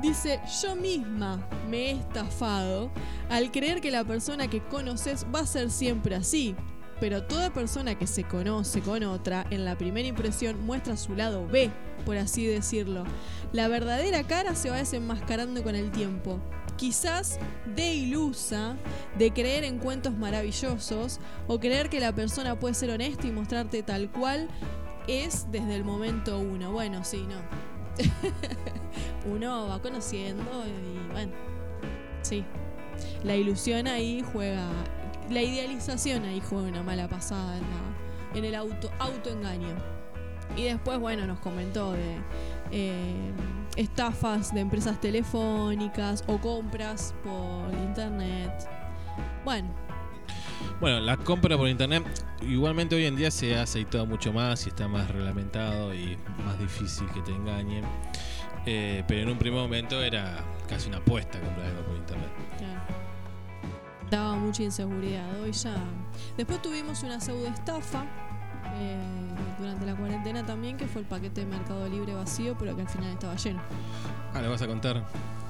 Dice, yo misma me he estafado al creer que la persona que conoces va a ser siempre así. Pero toda persona que se conoce con otra, en la primera impresión muestra su lado B, por así decirlo. La verdadera cara se va desenmascarando con el tiempo. Quizás de ilusa, de creer en cuentos maravillosos, o creer que la persona puede ser honesta y mostrarte tal cual es desde el momento uno. Bueno, sí, no. uno va conociendo y bueno, sí. La ilusión ahí juega, la idealización ahí juega una mala pasada en, la- en el auto, autoengaño. Y después, bueno, nos comentó de eh, estafas de empresas telefónicas o compras por internet. Bueno, Bueno, la compra por internet igualmente hoy en día se ha aceitado mucho más y está más reglamentado y más difícil que te engañen. Eh, pero en un primer momento era casi una apuesta comprar algo por internet. Daba mucha inseguridad. Hoy ya. Después tuvimos una pseudo estafa eh, durante la cuarentena también, que fue el paquete de Mercado Libre vacío, pero que al final estaba lleno. Ah, ¿lo vas a contar?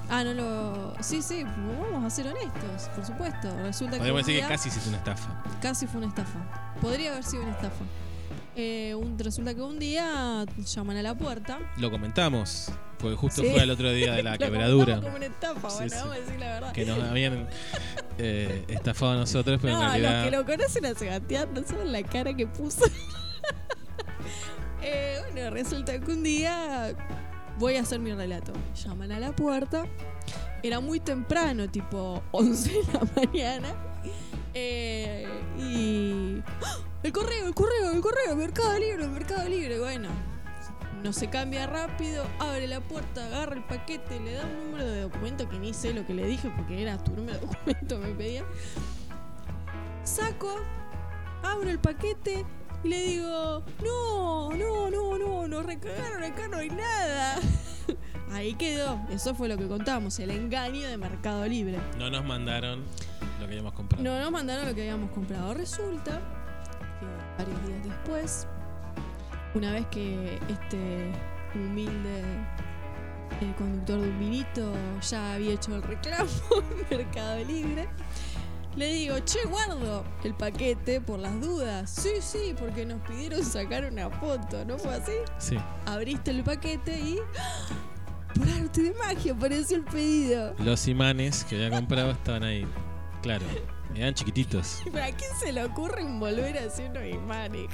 Ah, no lo. Sí, sí, vamos a ser honestos, por supuesto. Resulta que. Podemos un decir que casi se hizo una estafa. Casi fue una estafa. Podría haber sido una estafa. Eh, un, resulta que un día llaman a la puerta. Lo comentamos, porque justo Sí. fue el otro día de la quebradura. como una estafa, Sí, bueno, sí. vamos a decir la verdad. Que nos habían eh, estafado a nosotros, pero no, en los realidad. que lo conocen a Sebastián no saben la cara que puso. Eh, bueno, resulta que un día voy a hacer mi relato. Llaman a la puerta. Era muy temprano, tipo 11 de la mañana. Eh, y. ¡Ah! El correo, el correo, el correo, Mercado Libre, Mercado Libre. Bueno, no se cambia rápido, abre la puerta, agarra el paquete, le da un número de documento que ni sé lo que le dije porque era tu número de documento, me pedía. Saco, abro el paquete y le digo, no, no, no, no, nos recagaron acá, no hay nada. ahí quedó. Eso fue lo que contamos, el engaño de Mercado Libre. No nos mandaron lo que habíamos comprado. No nos mandaron lo que habíamos comprado. Resulta varios días después, una vez que este humilde eh, conductor de un vinito ya había hecho el reclamo en Mercado Libre, le digo, che, guardo el paquete por las dudas. Sí, sí, porque nos pidieron sacar una foto, ¿no fue así? Sí. Abriste el paquete y... ¡ah! Por arte de magia apareció el pedido. Los imanes que había comprado estaban ahí. Claro, eran chiquititos. ¿Pero a quién se le ocurre envolver así unos imanes?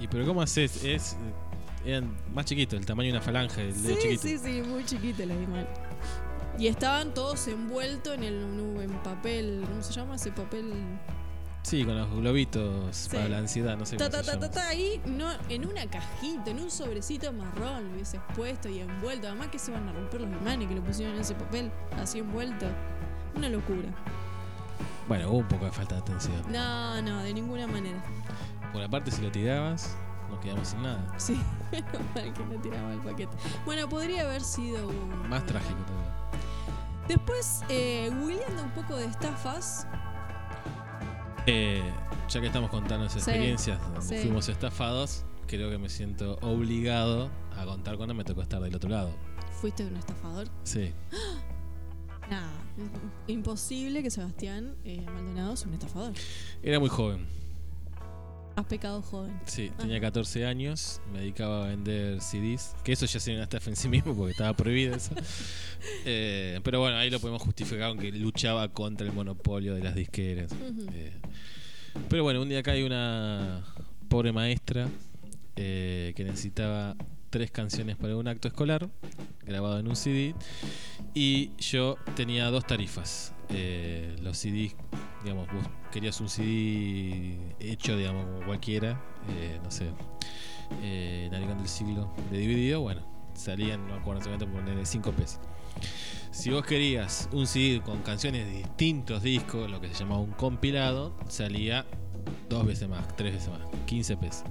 ¿Y pero cómo haces? Es, eran más chiquitos, el tamaño de una falange, el dedo Sí, chiquito. sí, sí, muy chiquitos los imanes. Y estaban todos envueltos en el en papel, ¿cómo se llama ese papel? Sí, con los globitos Sí. para la ansiedad, no sé Ta, cómo ta, se ta, llama. ta, ta, ahí, no, en una cajita, en un sobrecito marrón lo hubieses puesto y envuelto. Además que se van a romper los imanes que lo pusieron en ese papel, así envuelto. Una locura. Bueno, hubo un poco de falta de atención. No, no, de ninguna manera. Por aparte, si lo tirabas, nos quedamos sin nada. Sí, menos mal que no tiraba el paquete. Bueno, podría haber sido un... Más trágico todavía. Después, eh, googleando un poco de estafas, Eh, ya que estamos contando esas Sí, experiencias donde sí. fuimos estafados, creo que me siento obligado a contar cuando me tocó estar del otro lado. ¿fuiste un estafador? Sí. Nada, imposible que Sebastián eh, Maldonado sea un estafador. Era muy joven. Has pecado joven. Sí, Ah. tenía 14 años, me dedicaba a vender CDs, que eso ya sería una estafa en sí mismo porque estaba prohibido eso. Eh, pero bueno, ahí lo podemos justificar aunque luchaba contra el monopolio de las disqueras. Eh, pero bueno, un día acá hay una pobre maestra eh, que necesitaba tres canciones para un acto escolar, grabado en un CD, y yo tenía dos tarifas. Eh, los CDs, digamos, vos querías un CD hecho, digamos, cualquiera, eh, no sé, eh, Navegando del siglo de dividido, bueno, salían, no acuerdo ponerle 5 pesos. Si vos querías un CD con canciones de distintos discos, lo que se llamaba un compilado, salía dos veces más, tres veces más, 15 pesos.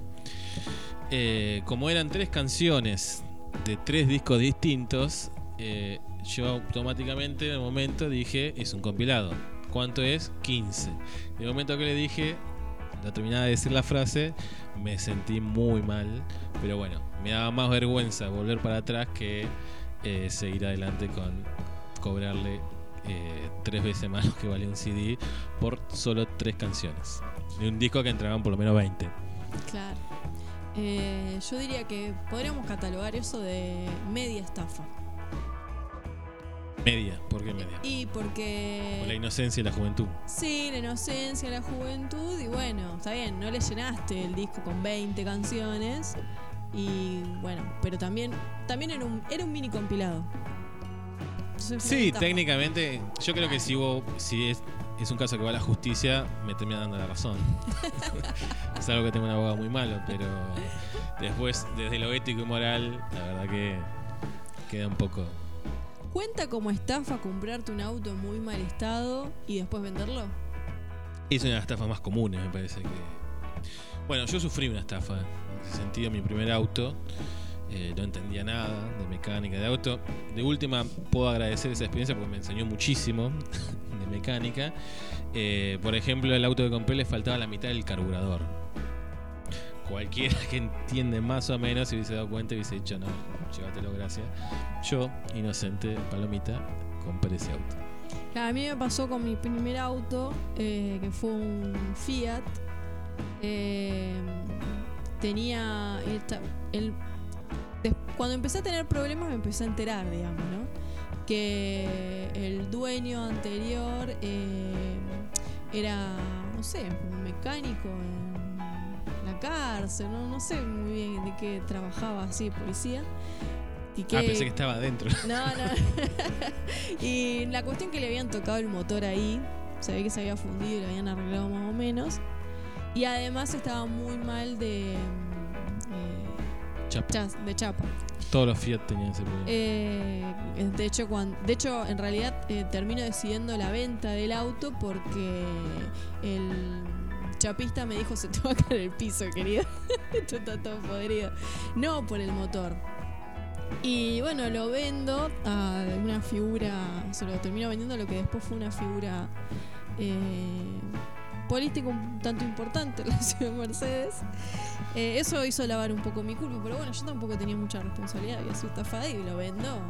Eh, como eran tres canciones de tres discos distintos, eh, yo automáticamente en el momento dije, es un compilado. ¿Cuánto es? 15. En el momento que le dije, no terminaba de decir la frase, me sentí muy mal. Pero bueno, me daba más vergüenza volver para atrás que eh, seguir adelante con cobrarle tres veces más lo que valía un CD por solo tres canciones. De un disco que entraban por lo menos 20. Claro. Eh, yo diría que podríamos catalogar eso de media estafa. Media, ¿por qué media? Y porque... Por la inocencia y la juventud. Sí, la inocencia, la juventud y bueno, está bien, no le llenaste el disco con 20 canciones y bueno, pero también también era un, era un mini compilado. Entonces Sí, técnicamente, yo creo que si, vos, si es, es un caso que va a la justicia, me termina dando la razón. es algo que tengo un abogado muy malo, pero después, desde lo ético y moral, la verdad que queda un poco. ¿Cuenta como estafa comprarte un auto en muy mal estado y después venderlo? Es una de las estafas más comunes, me parece que. Bueno, yo sufrí una estafa. En ese sentido, mi primer auto. eh, no entendía nada de mecánica de auto. De última, puedo agradecer esa experiencia porque me enseñó muchísimo mecánica. Eh, por ejemplo, el auto que compré le faltaba la mitad del carburador. Cualquiera que entiende más o menos se hubiese dado cuenta y hubiese dicho, no, llévatelo, gracias. Yo, inocente, palomita, compré ese auto. A mí me pasó con mi primer auto, eh, que fue un Fiat. Eh, tenía. cuando empecé a tener problemas me empecé a enterar, digamos, ¿no? Que el dueño anterior eh, era, no sé, un mecánico en la cárcel, ¿no? No sé muy bien de qué trabajaba así, policía. Y que, Ah, pensé que estaba adentro. no, no. y la cuestión que le habían tocado el motor ahí, se ve que se había fundido y lo habían arreglado más o menos. Y además estaba muy mal de, eh, Chapa. de chapa. Todos los Fiat tenían ese problema. Eh, de hecho, cuando, de hecho, en realidad eh, termino decidiendo la venta del auto porque el chapista me dijo se te va a caer el piso, querido. Esto está todo podrido. No por el motor. Y bueno, lo vendo a una figura, se lo termino vendiendo lo que después fue una figura eh, política un tanto importante en la ciudad de Mercedes. Eh, eso hizo lavar un poco mi culpa, pero bueno, yo tampoco tenía mucha responsabilidad, había sido estafada y lo vendo.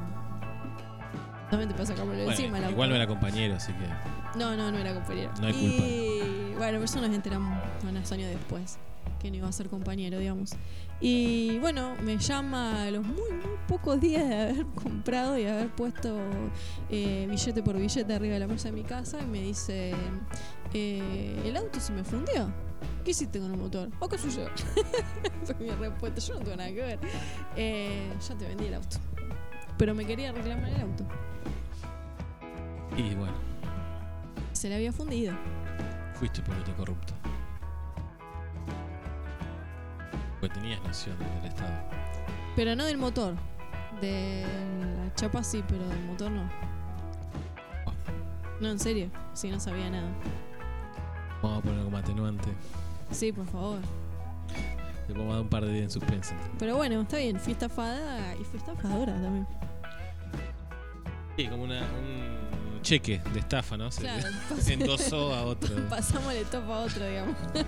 Solamente para sacármelo Bueno, encima. la igual no era compañero, así que. No, no, no era compañero. No hay y bueno, por eso nos enteramos unos años después que no iba a ser compañero, digamos. Y bueno, me llama a los muy, muy pocos días de haber comprado y haber puesto eh, billete por billete arriba de la mesa de mi casa y me dice, eh, el auto se me fundió. ¿Qué hiciste con el motor? ¿O qué suyo? Fue mi respuesta, yo no tengo nada que ver. Eh, ya te vendí el auto. Pero me quería reclamar el auto. Y bueno, Se le había fundido. fuiste político corrupto. Tenías noción del Estado. Pero no del motor. De la chapa sí, pero del motor no. No, en serio. Sí, no sabía nada. Vamos a poner como atenuante. Sí, por favor. Le vamos a dar un par de días en suspenso. Pero bueno, está bien. Fui estafada y fui estafadora también. Sí, como una, un cheque de estafa, ¿no? Se Claro, endosó a otro. Pasamos el top a otro, digamos.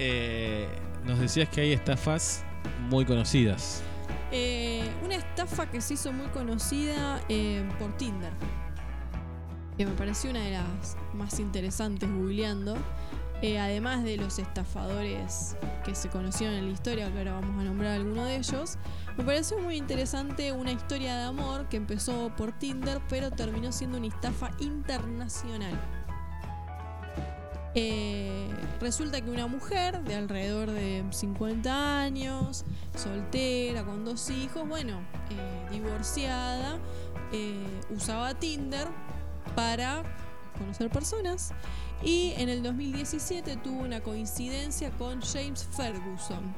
Eh, nos decías que hay estafas muy conocidas. Eh, una estafa que se hizo muy conocida eh, por Tinder. Que me pareció una de las más interesantes googleando. Eh, además de los estafadores que se conocieron en la historia, que ahora vamos a nombrar alguno de ellos, me pareció muy interesante una historia de amor que empezó por Tinder, pero terminó siendo una estafa internacional. Eh, resulta que una mujer de alrededor de 50 años, soltera, con dos hijos, bueno, eh, divorciada, eh, usaba Tinder para conocer personas y en el 2017 tuvo una coincidencia con James Ferguson,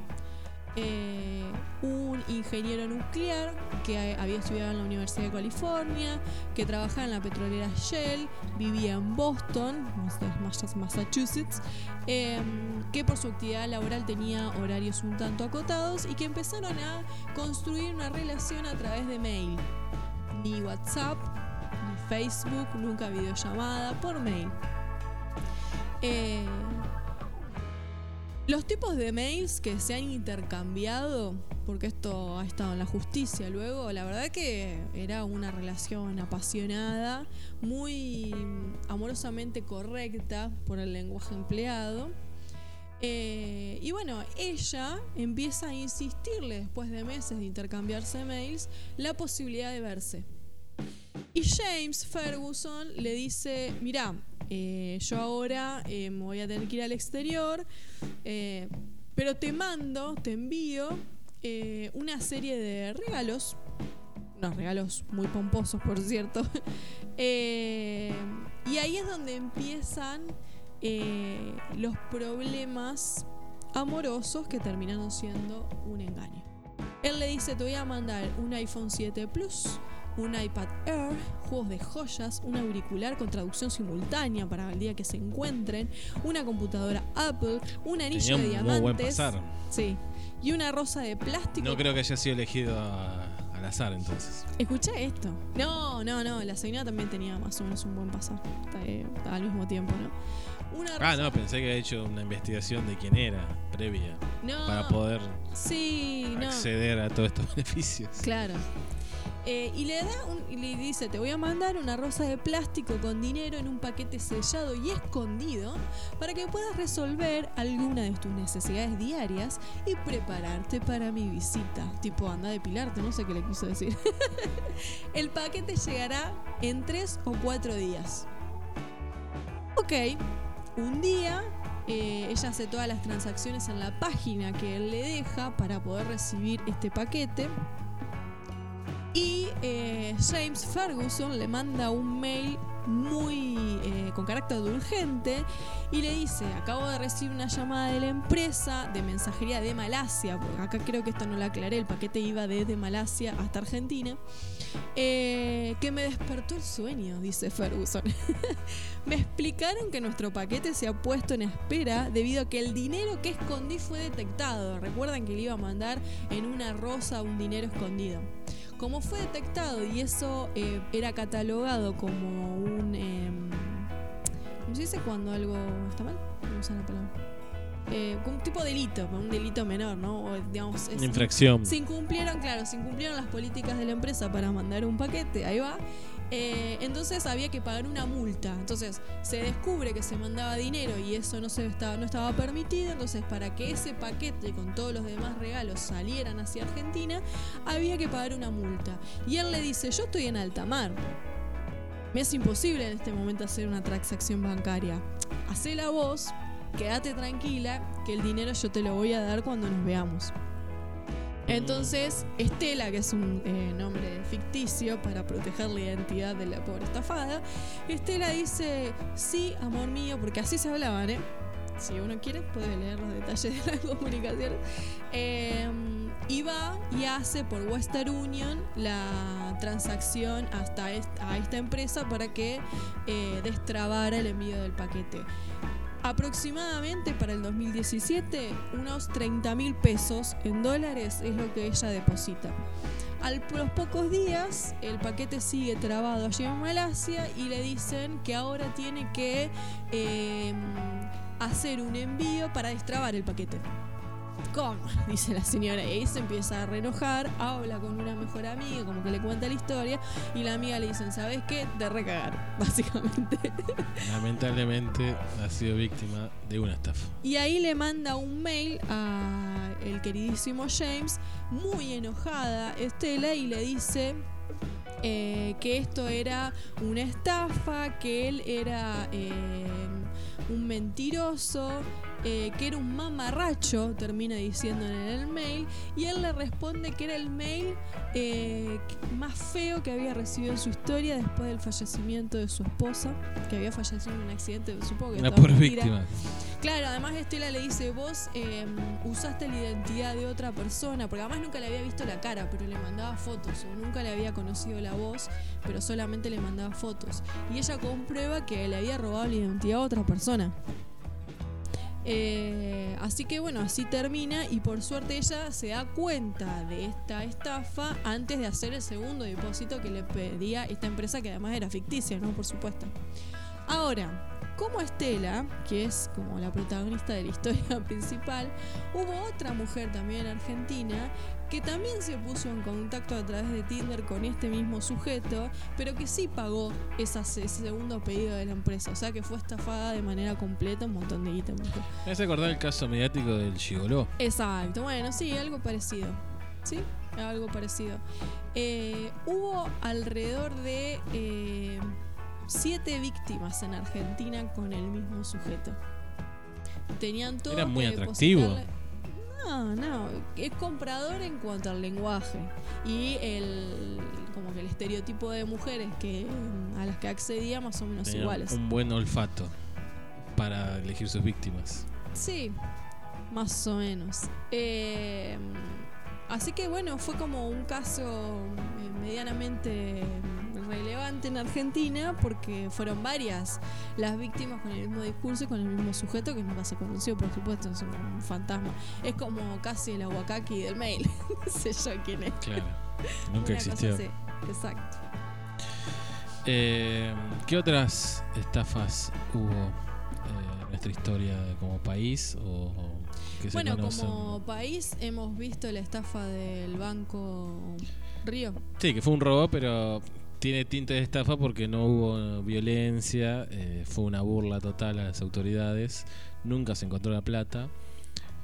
eh, un ingeniero nuclear que ha- había estudiado en la Universidad de California, que trabajaba en la petrolera Shell, vivía en Boston, Mas- Massachusetts, eh, que por su actividad laboral tenía horarios un tanto acotados y que empezaron a construir una relación a través de mail. Ni WhatsApp, ni Facebook, nunca videollamada, por mail. Eh, los tipos de mails que se han intercambiado, porque esto ha estado en la justicia luego, la verdad que era una relación apasionada, muy amorosamente correcta por el lenguaje empleado. Eh, y bueno, ella empieza a insistirle después de meses de intercambiarse mails la posibilidad de verse. Y James Ferguson le dice, mira, eh, yo ahora eh, me voy a tener que ir al exterior, eh, pero te mando, te envío una serie de regalos, unos regalos muy pomposos por cierto, y ahí es donde empiezan los problemas amorosos que terminaron siendo un engaño. Él le dice, te voy a mandar un iPhone 7 Plus, un iPad Air, juegos de joyas, un auricular con traducción simultánea para el día que se encuentren, una computadora Apple, un anillo Tenía de un muy buen diamantes. pasar. Sí. Y una rosa de plástico. No creo que haya sido elegido a- al azar entonces. Escuché esto. No, no, no. La señora también tenía más o menos un buen pasar. eh, al mismo tiempo, ¿no? Una Ah, no, pensé que había hecho una investigación de quién era previa No. para poder Sí, no. acceder a todos estos beneficios. Claro. Eh, y le da un, y le dice, te voy a mandar una rosa de plástico con dinero en un paquete sellado y escondido para que puedas resolver alguna de tus necesidades diarias y prepararte para mi visita. Tipo, anda a depilarte, no sé qué le quiso decir. El paquete llegará en tres o cuatro días. Ok, un día eh, ella hace todas las transacciones en la página que él le deja para poder recibir este paquete. Y eh, James Ferguson le manda un mail muy eh, con carácter de urgente y le dice, acabo de recibir una llamada de la empresa de mensajería de Malasia, porque acá creo que esto no lo aclaré, el paquete iba desde Malasia hasta Argentina, eh, que me despertó el sueño, dice Ferguson. me explicaron que nuestro paquete se ha puesto en espera debido a que el dinero que escondí fue detectado. Recuerdan que le iba a mandar en una rosa un dinero escondido. Como fue detectado y eso eh, era catalogado como un... em, ¿Cómo se dice cuando algo está mal? No usa la palabra. Eh, como un tipo de delito, un delito menor, ¿no? O, digamos, es- Una infracción. Se incumplieron, claro, se incumplieron las políticas de la empresa para mandar un paquete, ahí va. Eh, entonces había que pagar una multa. Entonces se descubre que se mandaba dinero y eso no, estaba, no estaba permitido. Entonces, para que ese paquete con todos los demás regalos salieran hacia Argentina, había que pagar una multa. Y él le dice: Yo estoy en alta mar. Me es imposible en este momento hacer una transacción bancaria. Hacela vos, quédate tranquila, que el dinero yo te lo voy a dar cuando nos veamos. Entonces, Estela, que es un eh, nombre ficticio para proteger la identidad de la pobre estafada, Estela dice, sí, amor mío, porque así se hablaban, ¿eh? Si uno quiere, puede leer los detalles de la comunicación. Eh, y va y hace por Western Union la transacción hasta a esta empresa para que eh, destrabara el envío del paquete. Aproximadamente para el 2017, unos 30 mil pesos en dólares es lo que ella deposita. A los pocos días, el paquete sigue trabado allí en Malasia y le dicen que ahora tiene que eh, hacer un envío para destrabar el paquete. ¿Cómo? Dice la señora. Y ahí se empieza a reenojar, habla con una mejor amiga, como que le cuenta la historia, y la amiga le dicen, ¿sabes qué? Te recagar, básicamente. Lamentablemente ha sido víctima de una estafa. Y ahí le manda un mail a el queridísimo James, muy enojada Estela, y le dice eh, que esto era una estafa, que él era eh, un mentiroso, eh, que era un mamarracho, termina diciendo en el mail, y él le responde que era el mail eh, más feo que había recibido en su historia después del fallecimiento de su esposa, que había fallecido en un accidente, supongo que Una mentira. víctima. Claro, además Estela le dice, vos eh, usaste la identidad de otra persona, porque además nunca le había visto la cara, pero le mandaba fotos, o nunca le había conocido la voz, pero solamente le mandaba fotos. Y ella comprueba que le había robado la identidad a otra persona. Eh, así que bueno, así termina y por suerte ella se da cuenta de esta estafa antes de hacer el segundo depósito que le pedía esta empresa que además era ficticia, ¿no? Por supuesto. Ahora, como Estela, que es como la protagonista de la historia principal, hubo otra mujer también en Argentina que también se puso en contacto a través de Tinder con este mismo sujeto, pero que sí pagó esa- ese segundo pedido de la empresa, o sea que fue estafada de manera completa un montón de mujer. Me hace acordar el caso mediático del Gigoló. Exacto, bueno, sí, algo parecido. ¿Sí? Algo parecido. Eh, hubo alrededor de eh, siete víctimas en Argentina con el mismo sujeto. Tenían todo. Era muy que atractivo. depositarle- No, no, es comprador en cuanto al lenguaje y el como que el estereotipo de mujeres que a las que accedía más o menos Tenía iguales. un buen olfato para elegir sus víctimas. Sí, más o menos. Eh, así que bueno, fue como un caso eh, medianamente relevante en Argentina porque fueron varias las víctimas con el mismo discurso y con el mismo sujeto que nunca se conoció, por supuesto, es un fantasma. Es como casi el aguacaki del mail. no sé yo quién es. Claro, nunca existió. así, Exacto. Eh, ¿Qué otras estafas hubo eh, en nuestra historia como país o que se Bueno, conocen? como país hemos visto la estafa del Banco Río. Sí, que fue un robo, pero tiene tinte de estafa porque no hubo violencia, eh, fue una burla total a las autoridades, nunca se encontró la plata.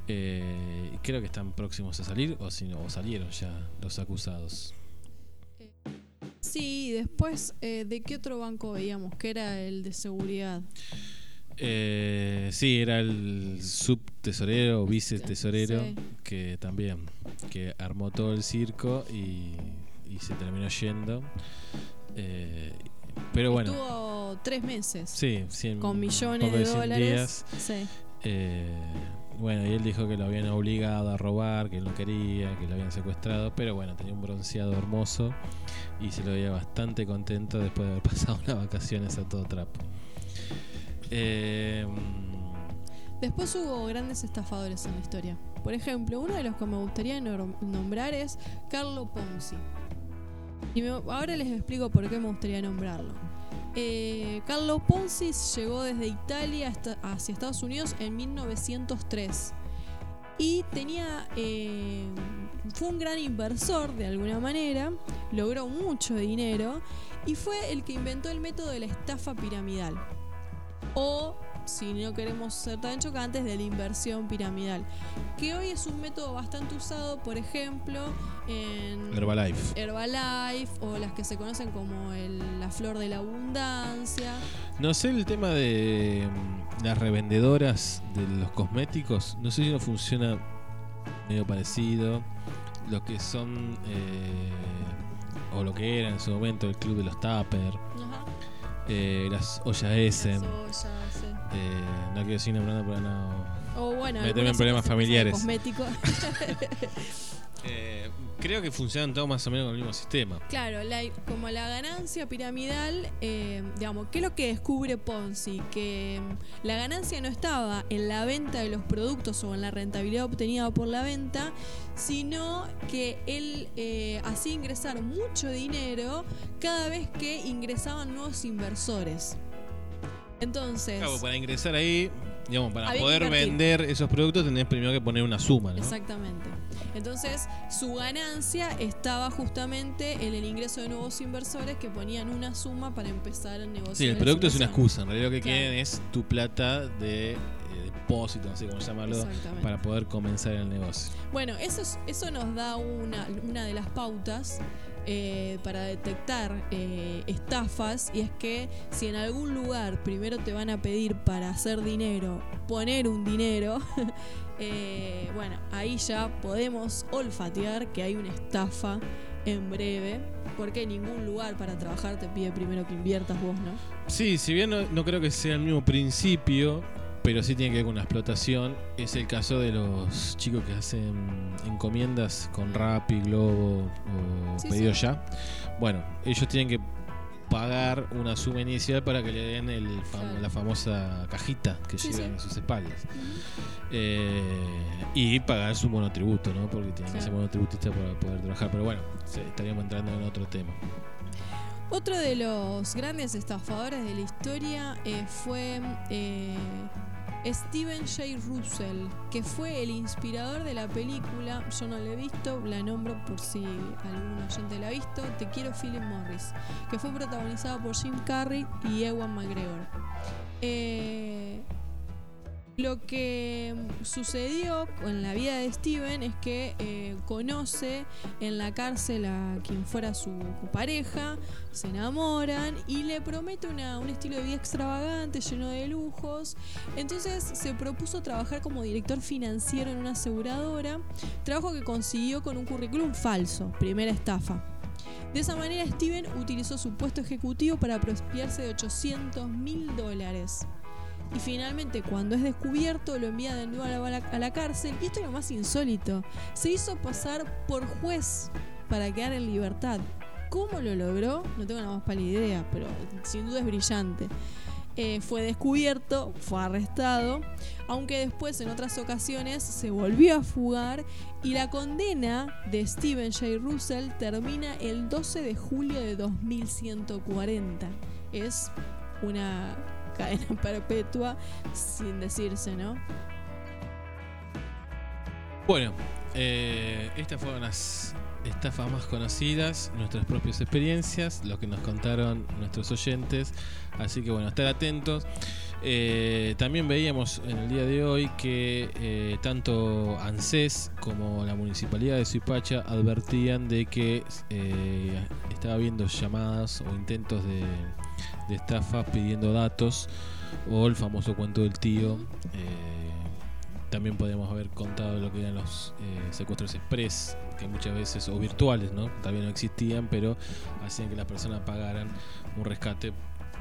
eh, creo que están próximos a salir o, si no, o salieron ya los acusados. Sí, después, eh, ¿de qué otro banco veíamos? Que era el de seguridad. Eh, sí, era el subtesorero o vicetesorero Sí. que también que armó todo el circo y, y se terminó yendo. Eh, pero bueno, Estuvo tres meses. Sí, 100, Con millones de 100 dólares. días. Sí. Eh, bueno, y él dijo que lo habían obligado a robar, que él no quería, que lo habían secuestrado, pero bueno, tenía un bronceado hermoso y se lo veía bastante contento después de haber pasado unas vacaciones a todo trapo. Eh, Después hubo grandes estafadores en la historia. Por ejemplo, uno de los que me gustaría nombrar es Carlo Ponzi. Y ahora les explico por qué me gustaría nombrarlo. Eh, Carlo Ponzi llegó desde Italia hasta- hacia Estados Unidos en 1903 y tenía eh, fue un gran inversor de alguna manera, logró mucho dinero y fue el que inventó el método de la estafa piramidal o si no queremos ser tan chocantes, de la inversión piramidal, que hoy es un método bastante usado, por ejemplo, en Herbalife. Herbalife o las que se conocen como el- la flor de la abundancia. No sé el tema de mm, las revendedoras de los cosméticos. No sé si no funciona medio parecido. Lo que son, eh, o lo que era en su momento, el club de los Tupper. eh, las ollas Essen. Ollas, sí. Eh, no quiero seguir nombrando para no. O bueno, meterme en problemas familiares. cosméticos. Eh, creo que funcionan todos más o menos con el mismo sistema. Claro, la- como la ganancia piramidal, eh, digamos, ¿qué es lo que descubre Ponzi? Que mm, la ganancia no estaba en la venta de los productos o en la rentabilidad obtenida por la venta, sino que él eh, hacía ingresar mucho dinero cada vez que ingresaban nuevos inversores. Entonces, Claro, para ingresar ahí, digamos, para poder vender esos productos tenés primero que poner una suma, ¿no? Exactamente. Entonces, su ganancia estaba justamente en el ingreso de nuevos inversores que ponían una suma para empezar el negocio. Sí, el producto es una excusa. En realidad lo que Claro. quieren es tu plata de eh, depósito, no sé cómo llamarlo, para poder comenzar el negocio. Bueno, eso, es- eso nos da una, una de las pautas eh, para detectar eh, estafas y es que si en algún lugar primero te van a pedir para hacer dinero, poner un dinero, eh, bueno, ahí ya podemos olfatear que hay una estafa en breve, porque ningún lugar para trabajar te pide primero que inviertas vos, ¿no? Sí, si bien no creo que sea el mismo principio, pero sí tiene que ver con la explotación, es el caso de los chicos que hacen encomiendas con Rappi, Globo o Sí, Pedido sí. Ya. Bueno, ellos tienen que pagar una suma inicial para que le den el fam- Claro. la famosa cajita que Sí, llevan sí. en sus espaldas. Eh, y pagar su monotributo, ¿no? Porque tienen que ser monotributistas para poder trabajar. Pero bueno, estaríamos entrando en otro tema. Otro de los grandes estafadores de la historia eh, fue eh, Steven J. Russell, que fue el inspirador de la película, yo no la he visto, la nombro por si algún oyente la ha visto, Te quiero Philip Morris, que fue protagonizada por Jim Carrey y Ewan McGregor. Eh, lo que sucedió en la vida de Steven es que eh, conoce en la cárcel a quien fuera su pareja, se enamoran y le promete un estilo de vida extravagante, lleno de lujos. Entonces se propuso trabajar como director financiero en una aseguradora, trabajo que consiguió con un currículum falso, primera estafa. De esa manera Steven utilizó su puesto ejecutivo para apropiarse de 800 mil dólares. Y finalmente, cuando es descubierto, lo envía de nuevo a la, cárcel. Y esto es lo más insólito. Se hizo pasar por juez para quedar en libertad. ¿Cómo lo logró? No tengo la más pálida idea, pero sin duda es brillante. Eh, fue descubierto, fue arrestado, aunque después en otras ocasiones se volvió a fugar y la condena de Steven J. Russell termina el 12 de julio de 2140. Es una cadena perpetua sin decirse, ¿no? Bueno, eh, estas fueron las estafas más conocidas, nuestras propias experiencias, lo que nos contaron nuestros oyentes. Así que bueno, estar atentos. Eh, también veíamos en el día de hoy que eh, tanto ANSES como la Municipalidad de Suipacha advertían de que estaba habiendo llamadas o intentos de, de estafa pidiendo datos o el famoso cuento del tío. Eh, también podemos haber contado lo que eran los eh, secuestros express, que muchas veces, o virtuales, ¿no? También no existían, pero hacían que las personas pagaran un rescate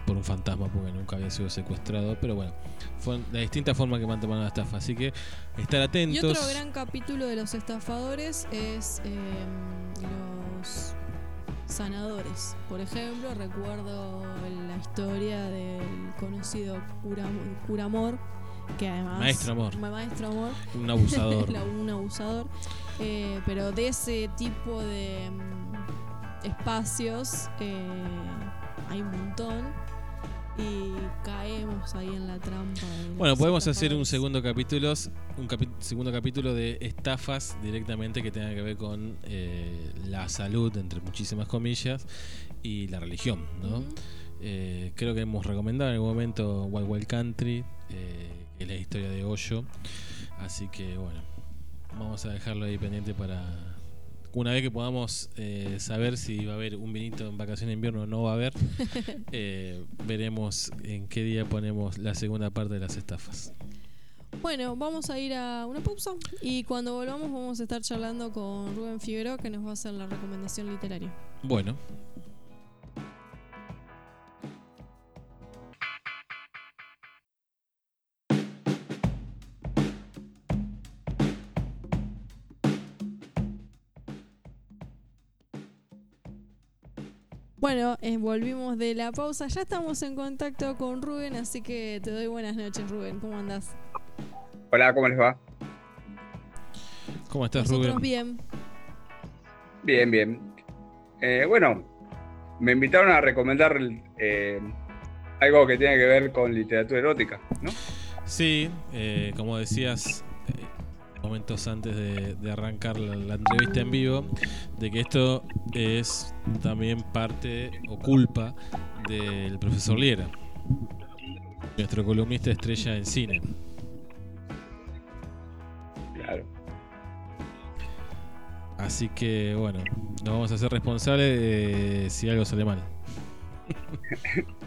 por un fantasma porque nunca había sido secuestrado. Pero bueno, fue la distinta forma que mantener la estafa. Así que estar atentos. Y otro gran capítulo de los estafadores es eh, los sanadores. Por ejemplo, recuerdo la historia del conocido cura, Curamor, que además... Maestro Amor. Maestro Amor. Un abusador. un abusador. Eh, pero de ese tipo de mm, espacios eh, hay un montón y caemos ahí en la trampa. Bueno, podemos hacer un segundo capítulo, un segundo capítulo de estafas directamente que tenga que ver con eh, la salud, entre muchísimas comillas, y la religión, ¿no? Eh, creo que hemos recomendado en algún momento Wild Wild Country, eh, que es la historia de Hoyo, así que bueno, vamos a dejarlo ahí pendiente para una vez que podamos eh, saber si va a haber un vinito en vacaciones de invierno o no va a haber, eh, veremos en qué día ponemos la segunda parte de las estafas. Bueno, vamos a ir a una pausa y cuando volvamos vamos a estar charlando con Rubén Figueroa que nos va a hacer la recomendación literaria. Bueno, Bueno, eh, volvimos de la pausa. Ya estamos en contacto con Rubén, así que te doy buenas noches, Rubén. ¿Cómo andás? Hola, ¿cómo les va? ¿Cómo estás, Nosotros bien. Bien, bien. Eh, bueno, me invitaron a recomendar eh, algo que tiene que ver con literatura erótica, ¿no? Sí, como decías, momentos antes de, arrancar la, entrevista en vivo, de que esto es también parte o culpa del profesor Liera, nuestro columnista estrella en cine. Claro. Así que bueno, nos vamos a hacer responsables de si algo sale mal.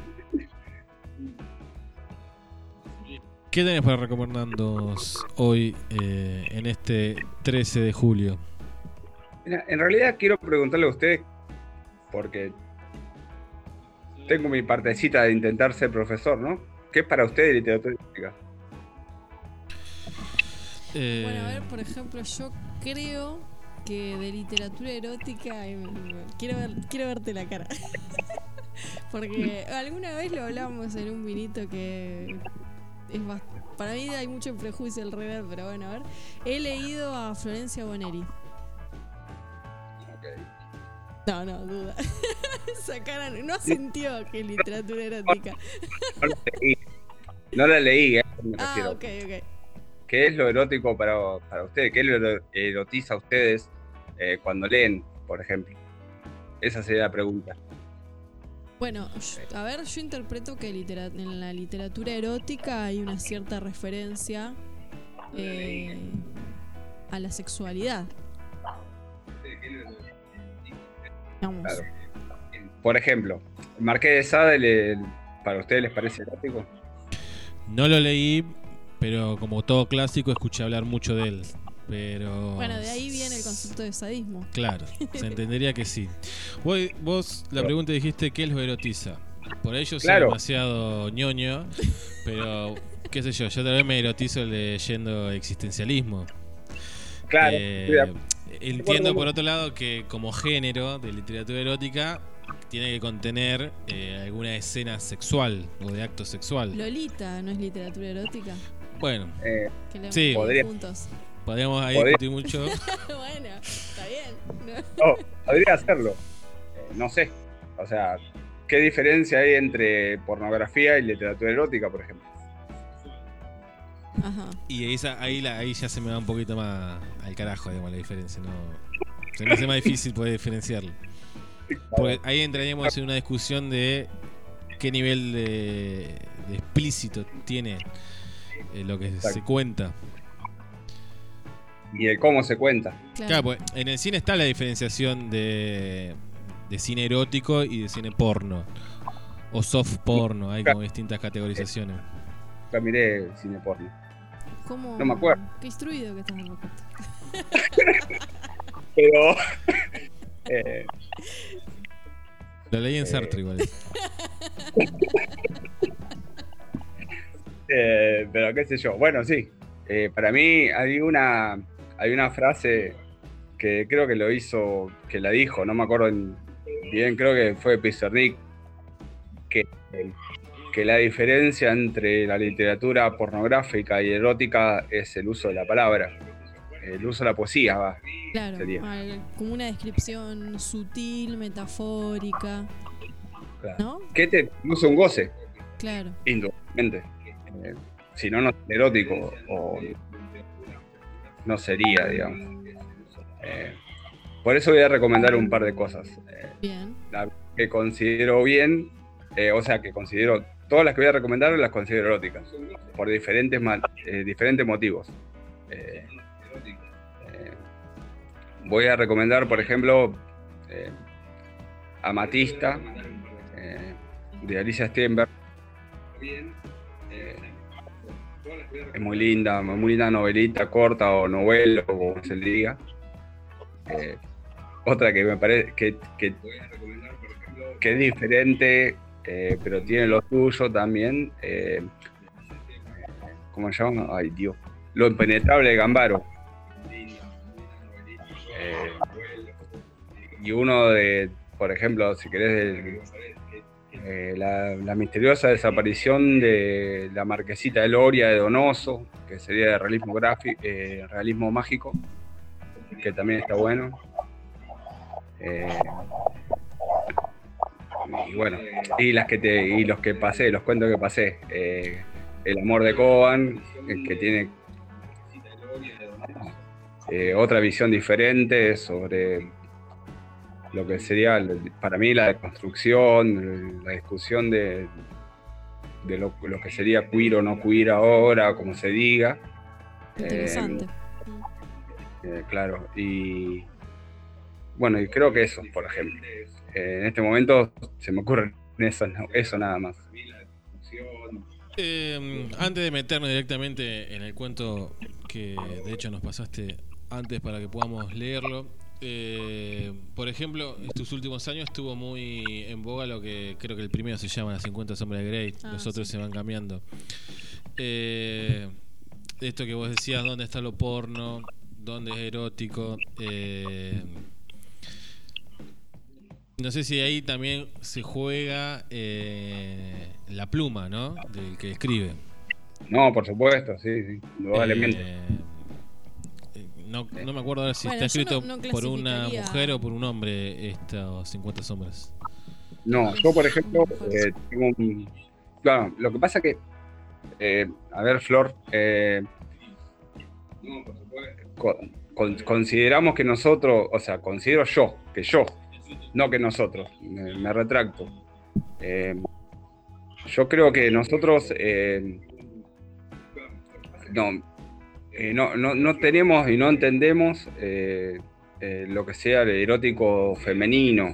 ¿Qué tenés para recomendarnos hoy eh, en este 13 de julio? en realidad quiero preguntarle a usted, porque tengo mi partecita de intentar ser profesor, ¿no? ¿Qué es para usted literatura erótica? Eh, bueno, a ver, por ejemplo, yo creo que de literatura erótica quiero, quiero verte la cara. Porque alguna vez lo hablamos en un vinito que es para mí hay mucho prejuicio alrededor, pero bueno, a ver. He leído a Florencia Boneri. No, no, duda. Sacaron, no sintió que literatura erótica. no la leí. No la leí, eh, ah, ok, ok. ¿Qué es lo erótico para, para ustedes? ¿Qué lo erotiza a ustedes eh, cuando leen, por ejemplo? Esa sería la pregunta. Bueno, a ver, yo interpreto que en la literatura erótica hay una cierta referencia eh, a la sexualidad. Por ejemplo, Marqués de Sade, ¿para ustedes les parece erótico? No lo leí, pero como todo clásico escuché hablar mucho de él. Pero. Bueno, de ahí viene el concepto de sadismo. Claro, se entendería que sí. Vos, vos la pregunta dijiste: ¿qué lo erotiza? Por ello soy demasiado ñoño, pero qué sé yo, yo tal vez me erotizo leyendo existencialismo. Claro. Eh, entiendo por otro lado que como género de literatura erótica tiene que contener eh, alguna escena sexual o de acto sexual. Lolita, ¿no es literatura erótica? Bueno, eh, sí. Podría, Podríamos ahí discutir mucho. bueno, está bien. No, podría hacerlo. Eh, no sé. O sea, ¿qué diferencia hay entre pornografía y literatura erótica, por ejemplo? Ajá. Y esa, ahí, la, ahí ya se me va un poquito más al carajo, digamos, la diferencia. No, se me hace más difícil poder diferenciarlo. Porque ahí entraríamos en una discusión de qué nivel de, explícito tiene eh, lo que se cuenta y el cómo se cuenta. Claro, pues en el cine está la diferenciación de, de cine erótico y de cine porno. O soft porno, hay como distintas categorizaciones. Yo miré cine porno. ¿Cómo? No me acuerdo. Qué instruido que estás, Roberto. Pero. eh, Lo leí en eh, Sartre igual. Eh, pero qué sé yo. Bueno, sí. Eh, para mí hay una hay una frase que creo que lo hizo, que la dijo, no me acuerdo bien, creo que fue Pizarnik, que, que la diferencia entre la literatura pornográfica y erótica es el uso de la palabra, el uso de la poesía, va. Claro, como una descripción sutil, metafórica. ¿No? Que te produce un goce. Claro. Indudablemente. Eh, si no, no es erótico o no sería, digamos. Eh, por eso voy a recomendar un par de cosas. Eh, bien. La que considero bien, o sea, que considero, todas las que voy a recomendar las considero eróticas, por diferentes, diferentes motivos. voy a recomendar, por ejemplo, Amatista, de Alicia Stenberg. Es muy linda, muy linda novelita corta o novela, como se diga. Eh, otra que me parece que, que, es diferente, eh, pero tiene lo suyo también. Eh, ¿Cómo se llama? Ay, Dios. Lo impenetrable de Gambaro. y uno de, por ejemplo, si querés, eh, la, misteriosa desaparición de la marquesita de Loria de Donoso, que sería de realismo gráfico, eh, realismo mágico, que también está bueno. Eh, y bueno, y las que y los que pasé, los cuentos que pasé. el amor de Coan, que tiene otra visión diferente sobre lo que sería para mí la deconstrucción, la discusión de, de lo, que sería queer o no queer ahora, como se diga. Interesante. Eh, eh, claro, y bueno, y creo que eso, por ejemplo. Eh, en este momento se me ocurre eso, eso nada más. antes de meternos directamente en el cuento que de hecho nos pasaste antes para que podamos leerlo, eh, por ejemplo, estos últimos años estuvo muy en boga lo que creo que el primero se llama Las 50 sombras de Grey, ah, los otros se van cambiando. Eh, esto que vos decías, ¿dónde está lo porno? ¿Dónde es erótico? Eh, no sé si ahí también se juega eh, la pluma, ¿no? Del que escribe. No, por supuesto, sí, sí, indudablemente no, no me acuerdo si está escrito por una mujer o por un hombre estos 50 sombras. No, yo por ejemplo eh, tengo un... Claro, lo que pasa que, eh, a ver Flor, eh, consideramos que nosotros, o sea, considero yo, que yo, no que nosotros, me, retracto. yo creo que nosotros, no, eh, no, no, no, tenemos y no entendemos eh, eh, lo que sea el erótico femenino.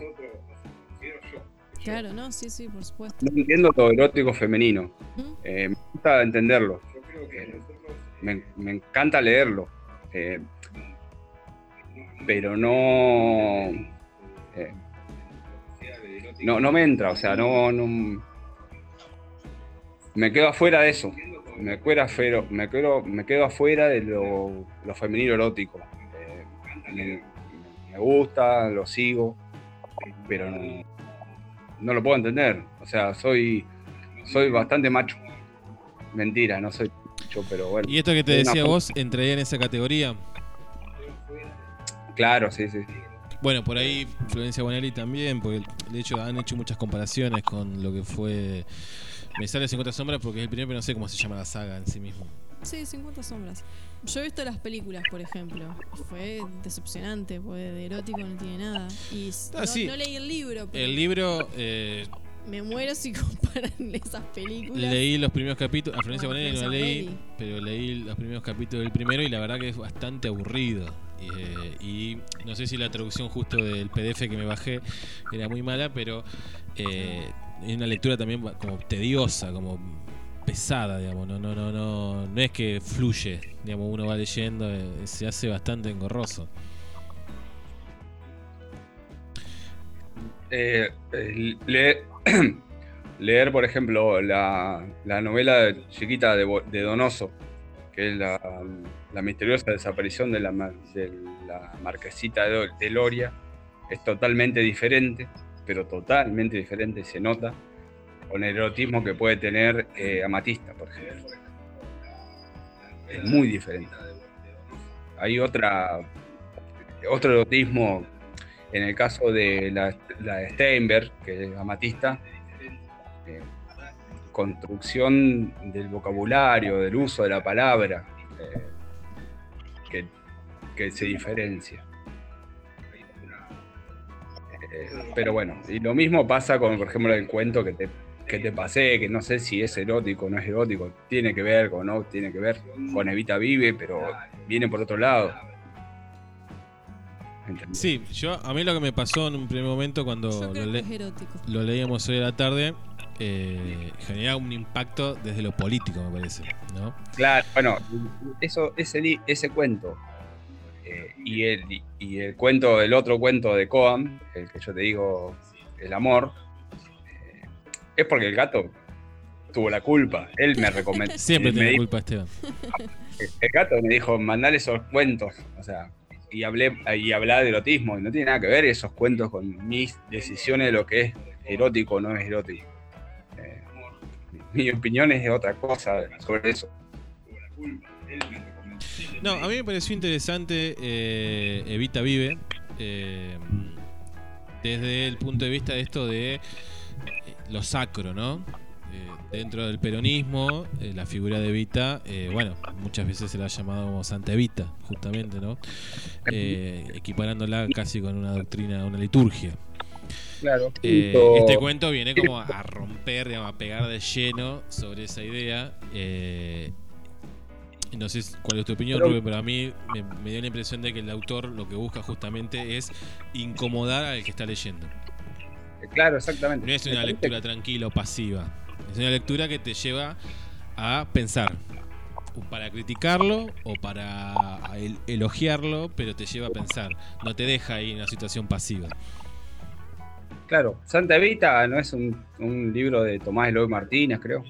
Claro, no, sí, sí, por supuesto. No entiendo lo erótico femenino. me gusta entenderlo. Me, me, encanta leerlo. pero no, no. No me entra, o sea, no. no me quedo afuera de eso me, me, quedo, me quedo afuera de lo, femenino erótico. Eh, me, gusta, lo sigo, pero no, lo puedo entender. O sea, soy, soy bastante macho. Mentira, no soy macho, pero bueno. ¿Y esto que te decía vos entraría en esa categoría? Claro, sí, sí. Bueno, por ahí Florencia Bonelli también, porque de hecho han hecho muchas comparaciones con lo que fue me sale 50 sombras porque es el primero, pero no sé cómo se llama la saga en sí mismo. Sí, 50 sombras. Yo he visto las películas, por ejemplo. Fue decepcionante, porque de erótico no tiene nada. Y ah, no, leí el libro. El libro. Eh, me muero si comparan esas películas. Leí los primeros capítulos. A Florencia Bonelli no leí, pero leí los primeros capítulos del primero y la verdad que es bastante aburrido. Eh, y no sé si la traducción justo del PDF que me bajé era muy mala, pero eh, es una lectura también como tediosa, como pesada, digamos, no, no, no, no, no es que fluye, digamos, uno va leyendo, eh, se hace bastante engorroso. Eh, leer, por ejemplo, la, la novela chiquita de, Donoso, que es la, la misteriosa desaparición de la, de la marquesita de, de Loria, es totalmente diferente, pero totalmente diferente, se nota, con el erotismo que puede tener eh, Amatista, por ejemplo. Es muy diferente. Hay otra, otro erotismo en el caso de la, la de Steinberg, que es Amatista, eh, construcción del vocabulario, del uso de la palabra, eh, que, que se diferencia. Eh, pero bueno, y lo mismo pasa con, por ejemplo, el cuento que te, que te pasé, que no sé si es erótico o no es erótico, tiene que ver con, no, tiene que ver con Evita Vive, pero viene por otro lado. ¿Entendés? Sí, yo a mí lo que me pasó en un primer momento cuando lo, le- leíamos hoy a la tarde, eh, genera un impacto desde lo político, me parece, ¿no? Claro, bueno, eso, ese, ese cuento eh, y, el, y el cuento, el otro cuento de Coam, el que yo te digo, El amor, eh, es porque el gato tuvo la culpa. Él me recomendó. Siempre me tiene dijo- culpa Esteban. El gato me dijo, mandale esos cuentos. O sea, y hablé y hablaba de erotismo. Y no tiene nada que ver esos cuentos con mis decisiones de lo que es erótico o no es erótico. Eh, mi opinión es de otra cosa sobre eso. No, a mí me pareció interesante eh, Evita Vive eh, desde el punto de vista de esto de eh, lo sacro, ¿no? Eh, dentro del peronismo, eh, la figura de Evita, eh, bueno, muchas veces se la ha llamado como Santa Evita, justamente, ¿no? Equiparándola casi con una doctrina, una liturgia. Claro. Este cuento viene como a romper, digamos, a pegar de lleno sobre esa idea. Eh, no sé cuál es tu opinión, Pero- Rubén, pero a mí me, me dio la impresión de que el autor lo que busca justamente es incomodar al que está leyendo. Claro, exactamente. No es una lectura tranquila o pasiva. Es una lectura que te lleva a pensar. Para criticarlo o para el- elogiarlo, pero te lleva a pensar. No te deja ahí en una situación pasiva. Claro, Santa Evita no es un, un libro de Tomás Eloy Martínez, creo.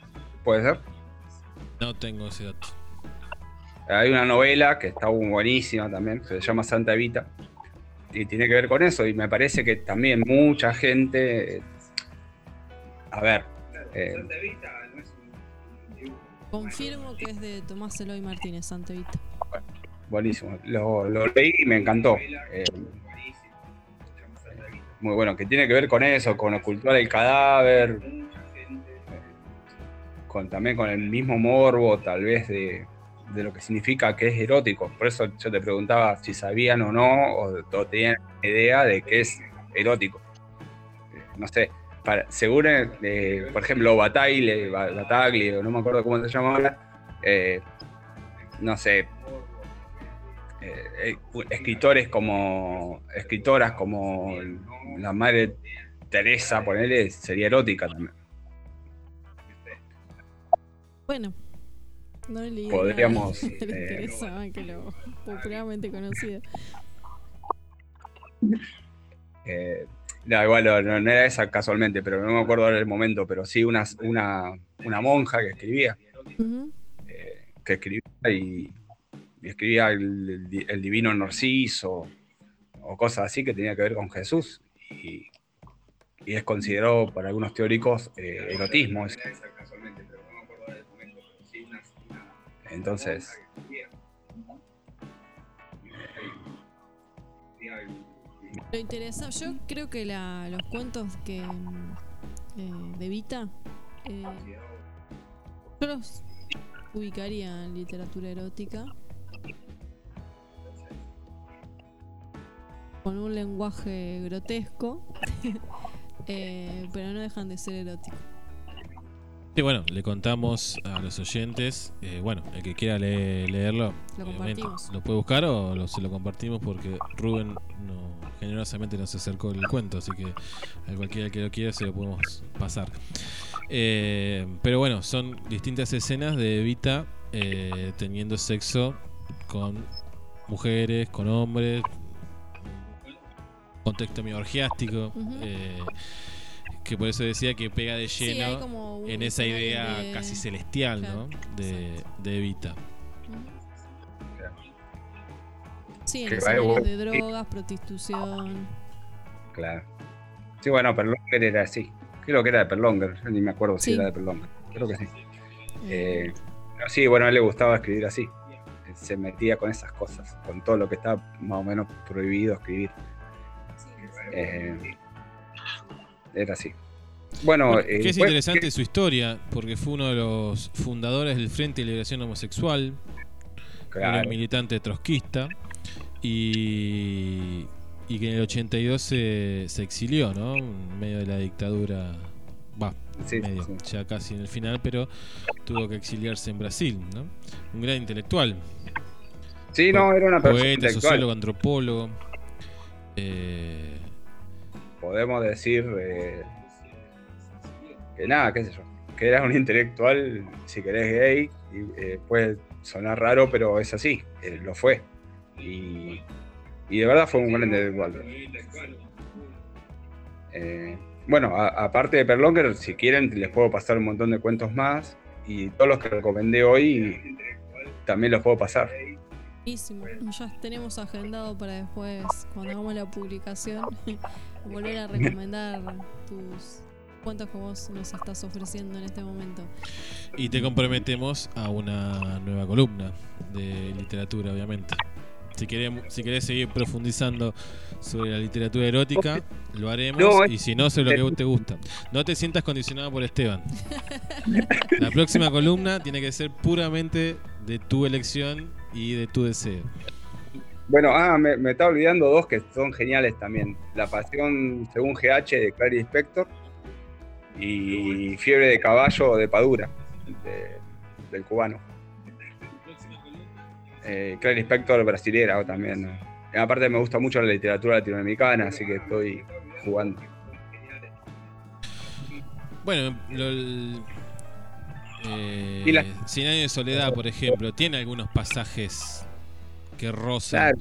¿Puede ser? No tengo ese dato. Hay una novela que está buenísima también, que se llama Santa Evita, y tiene que ver con eso, y me parece que también mucha gente... A ver, eh, Confirmo que es de Tomás Eloy Martínez, Santa Evita. buenísimo. Lo, lo leí y me encantó. Eh, muy bueno, que tiene que ver con eso, con ocultar el cadáver, con, también con el mismo morbo, tal vez, de, de lo que significa que es erótico. Por eso yo te preguntaba si sabían o no, o, tenían idea de que es erótico. Eh, No sé, para, seguro, eh, por ejemplo, Bataille, Ba- Batagli, o no me acuerdo cómo se llama ahora, eh, no sé, eh, escritores como escritoras como la madre Teresa, ponele, sería erótica también. Bueno, no leí Podríamos, nada le eh, que lo popularmente conocido. Eh, no, igual no, no- no era esa casualmente, pero no me acuerdo ahora el momento, pero sí una, una, una monja que escribía, Ujú. que escribía y, y escribía el, el di- el divino Narciso o cosas así que tenía que ver con Jesús y, y es considerado por algunos teóricos eh, erotismo. Entonces, Lo interesa, yo creo que los cuentos que eh, de Vita, eh, yo los ubicaría en literatura erótica. Con un lenguaje grotesco, eh, pero no dejan de ser eróticos. Sí, bueno, le contamos a los oyentes. eh, bueno, el que quiera le- leerlo, Lo compartimos. lo puede buscar o lo- se lo compartimos porque Rubén no, generosamente nos acercó el cuento, así que a cualquiera que lo quiera se lo podemos pasar. Eh, pero bueno, son distintas escenas de Evita eh, teniendo sexo con mujeres, con hombres, contexto medio orgiástico, eh, que por eso decía que pega de Sí, lleno como en esa idea de- casi celestial, Claro, ¿no? De, de Evita. Sí, en escenarios de drogas, prostitución. Claro. Sí, bueno, Perlonger era así. Creo que era de Perlonger, yo ni me acuerdo si Sí. era de Perlonger. Creo que sí. Eh, pero sí, bueno, a él le gustaba escribir así. Se metía con esas cosas, con todo lo que está más o menos prohibido escribir. Eh, era así. Bueno, Bueno, eh, que es pues, interesante su historia, porque fue uno de los fundadores del Frente de Liberación Homosexual, Claro. era militante trotskista, y, y que en el 82 se, se exilió, ¿no? En medio de la dictadura, va, Sí, medio, sí. ya casi en el final, pero tuvo que exiliarse en Brasil, ¿no? Un gran intelectual. Sí, no, era una persona Poeta, sociólogo, antropólogo. eh, podemos decir eh, que nada, qué sé yo, que era un intelectual, si querés, gay, y eh, puede sonar raro, pero es así, eh, lo fue. Y, y de verdad fue un gran intelectual. Eh, bueno, aparte de Perlonger, si quieren, les puedo pasar un montón de cuentos más, y todos los que recomendé hoy también los puedo pasar. Buenísimo. Ya tenemos agendado para después, cuando hagamos la publicación, volver a recomendar tus cuentos que vos nos estás ofreciendo en este momento. y te comprometemos a una nueva columna de literatura, obviamente. Si queremos, si querés seguir profundizando sobre la literatura erótica, lo haremos. No, y si no, sobre lo que te gusta. No te sientas condicionado por Esteban. La próxima columna tiene que ser puramente de tu elección y de tu deseo. Bueno, ah, me, me estaba olvidando dos que son geniales también. La pasión según GH de Clary Spector y Fiebre de caballo de Padura, de- del cubano. Eh, Clary Spector brasilera también. aparte me gusta mucho la literatura latinoamericana, así que estoy jugando. Bueno, lo, eh, Y la- Cien años de soledad, por ejemplo, tiene algunos pasajes que Claro.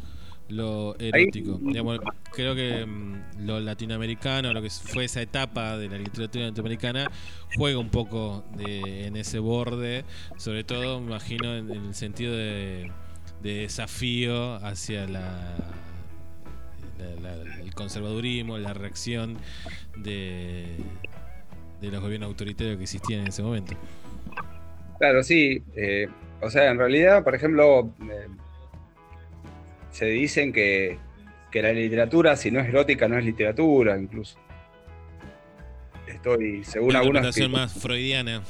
lo erótico. Digamos, creo que mm, lo latinoamericano, lo que fue esa etapa de la literatura latinoamericana, juega un poco de- en ese borde, sobre todo, me imagino, en, en el sentido de, de desafío hacia la, la- la- el conservadurismo, la reacción de, de los gobiernos autoritarios que existían en ese momento. Claro, sí. eh, o sea, en realidad, por ejemplo, eh, se dicen que, que la literatura, si no es erótica, no es literatura, incluso. Estoy, según Una interpretación escritores- más freudiana.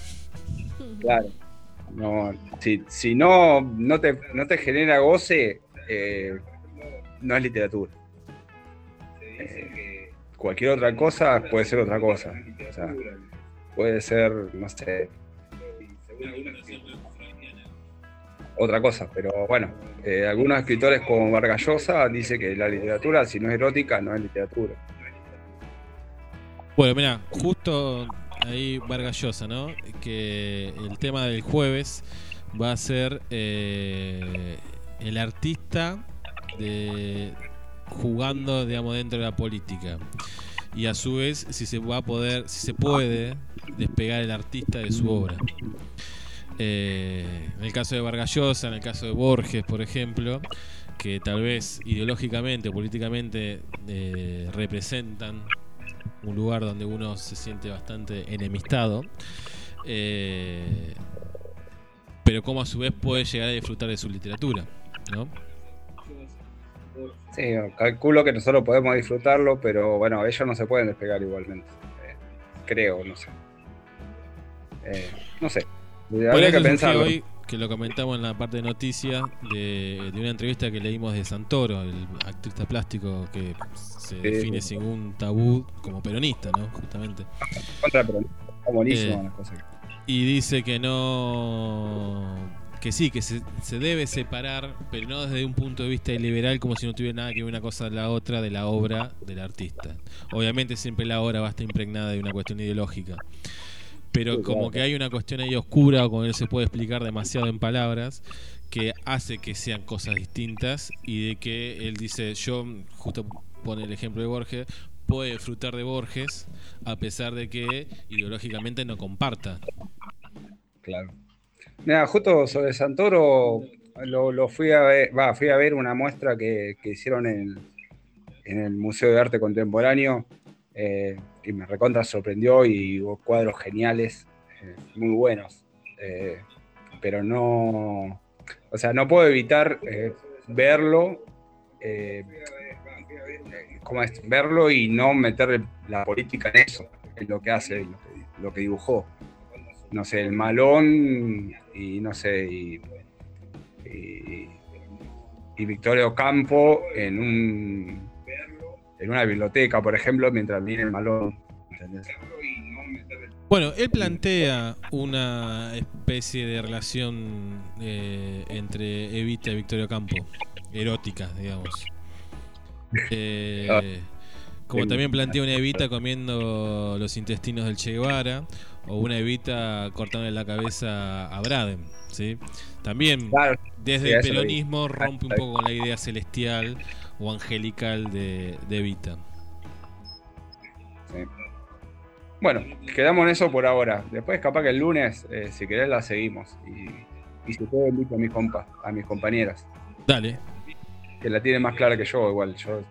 Claro. No, si, si no, no, te, no te genera goce, eh, no es literatura. Eh, cualquier otra cosa puede ser otra cosa. O sea, puede ser, no sé, otra cosa. Pero bueno, eh, algunos escritores como Vargas Llosa dicen que la literatura, si no es erótica, no es literatura. Bueno, mira, justo ahí Vargas Llosa, ¿no? Que el tema del jueves va a ser eh, el artista de, jugando, digamos, dentro de la política. Y a su vez, si se va a poder, si se puede despegar el artista de su obra. Eh, en el caso de Vargas Llosa, en el caso de Borges, por ejemplo, que tal vez ideológicamente o políticamente eh, representan un lugar donde uno se siente bastante enemistado, eh, pero como a su vez puede llegar a disfrutar de su literatura, ¿no? Sí, calculo que nosotros podemos disfrutarlo, pero bueno, ellos no se pueden despegar igualmente. Creo, no sé. No sé. Eso que hoy, que lo comentamos en la parte de noticias, de, de una entrevista que leímos de Santoro, el artista plástico que se define sin un tabú como peronista, ¿no? Justamente. Contra, pero está buenísimo Eh, las cosas. Y dice que no. Que sí, que se, se debe separar, pero no desde un punto de vista liberal, como si no tuviera nada que ver una cosa de la otra de la obra del artista. Obviamente, siempre la obra va a estar impregnada de una cuestión ideológica. Pero como que hay una cuestión ahí oscura, o como no se puede explicar demasiado en palabras, que hace que sean cosas distintas y de que él dice, yo, justo pone el ejemplo de Borges, puede disfrutar de Borges a pesar de que ideológicamente no comparta. Claro. Mira, justo sobre Santoro lo, lo fui a ver, va, fui a ver una muestra que, que hicieron en, en, el Museo de Arte Contemporáneo eh, y me recontra sorprendió y hubo cuadros geniales, eh, muy buenos. Eh, pero no, o sea, no puedo evitar eh, verlo, ¿cómo es? verlo y no meter la política en eso, en lo que hace, lo que, lo que dibujó. No sé, el malón y no sé, y, y, y Victorio Campo en un en una biblioteca, por ejemplo, mientras viene el malón. ¿entendés? Bueno, él plantea una especie de relación eh, entre Evita y Victorio Campo, erótica, digamos. Eh, como también plantea una Evita comiendo los intestinos del Che Guevara, o una Evita cortándole la cabeza a Braden, ¿sí? También desde el peronismo rompe un poco con la idea celestial o angelical de, de Evita. Sí. Bueno, quedamos en eso por ahora. Después, capaz que el lunes, eh, si querés, la seguimos. Y, y si puedo, invito a mis compas, a mis compañeras. Dale. Que la tienen más clara que yo, igual. Yo.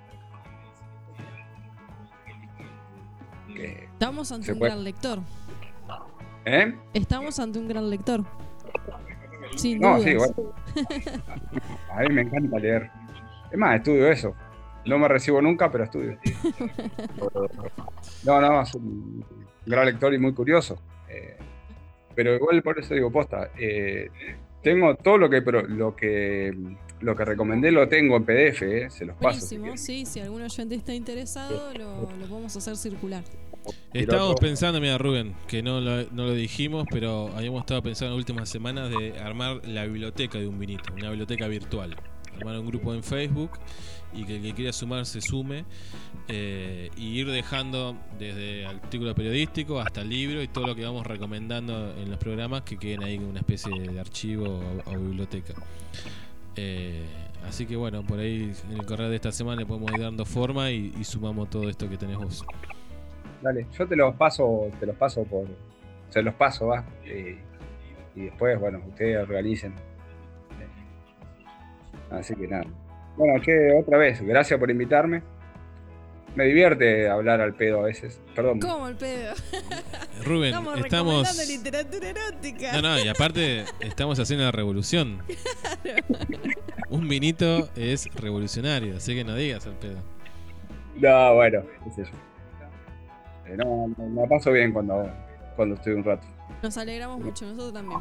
Que- Estamos ante un puede. gran lector. ¿Eh? Estamos ante un gran lector. Sin No, dudas. sí, igual. A mí me encanta leer. Es más, estudio eso. No me recibo nunca, pero estudio. No, no, es un gran lector y muy curioso. Eh, pero igual por eso digo, posta. eh, tengo todo lo que, lo que lo que recomendé lo tengo en PDF, eh, se los paso. si Buenísimo, sí, si algún oyente está interesado, lo, lo podemos hacer circular. Estábamos pensando, mira Rubén, que no lo, no lo dijimos, pero habíamos estado pensando en las últimas semanas de armar la biblioteca de un vinito, una biblioteca virtual. Armar un grupo en Facebook y que el que quiera sumar se sume eh, y ir dejando desde artículo periodístico hasta libro y todo lo que vamos recomendando en los programas que queden ahí en una especie de archivo o, biblioteca. Eh, así que bueno, por ahí en el correo de esta semana le podemos ir dando forma y, y sumamos todo esto que tenés vos. Dale, yo te los paso, te los paso por. Se los paso, va. eh, y después, bueno, ustedes organicen. Así que nada. Bueno, che, otra vez, gracias por invitarme. Me divierte hablar al pedo a veces. Perdón. ¿Cómo el pedo? Rubén, Estamos estamos. literatura erótica. No, no, y aparte estamos haciendo la revolución. Un vinito es revolucionario, así que no digas al pedo. No, bueno, qué sé yo. No, no, me paso bien cuando, cuando estoy un rato. Nos alegramos mucho, nosotros también.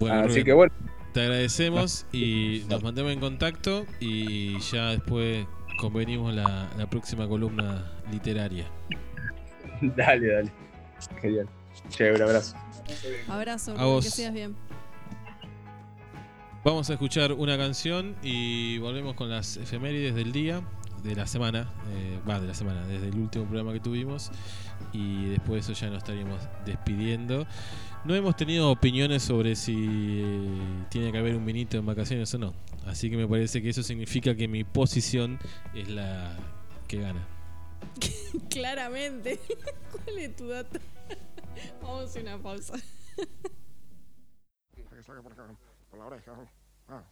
Bueno, Así Rubén, que bueno. Te agradecemos y nos mantenemos en contacto y ya después convenimos la, la próxima columna literaria. dale, dale. Genial. Che, un abrazo. Abrazo, A vos. que sigas bien. Vamos a escuchar una canción y volvemos con las efemérides del día, de la semana, eh, va, de la semana, desde el último programa que tuvimos y después de eso ya nos estaríamos despidiendo. No hemos tenido opiniones sobre si tiene que haber un vinito en vacaciones o no, así que me parece que eso significa que mi posición es la que gana. Claramente. ¿Cuál es tu dato? Vamos a hacer una pausa. Por la oreja. Ah.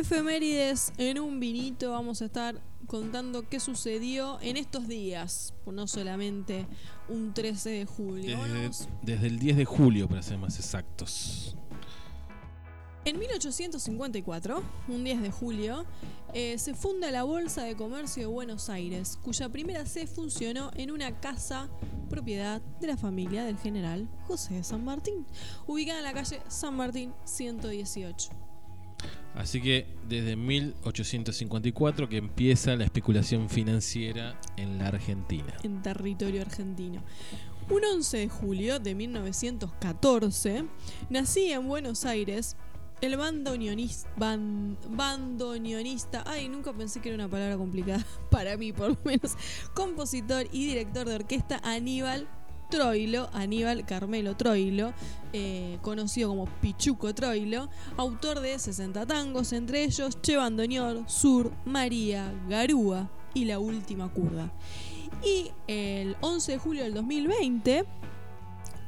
Efemérides en un vinito. Vamos a estar contando qué sucedió en estos días. No solamente un 13 de julio. Desde el 10 de julio, para ser más exactos. En 1854, un 10 de julio, eh, se funda la Bolsa de Comercio de Buenos Aires, cuya primera sede funcionó en una casa propiedad de la familia del general José de San Martín, ubicada en la calle San Martín 118. Así que desde 1854 que empieza la especulación financiera en la Argentina. en territorio argentino. Un 11 de julio de 1914 nacía en Buenos Aires el bandoneonista, ban- bandoneonista, ay, nunca pensé que era una palabra complicada para mí, por lo menos, compositor y director de orquesta Aníbal Troilo, Aníbal Carmelo Troilo, eh, conocido como Pichuco Troilo, autor de 60 tangos, entre ellos Che Bandoneón, Sur, María, Garúa y La Última Curda. Y el 11 de julio del 2020,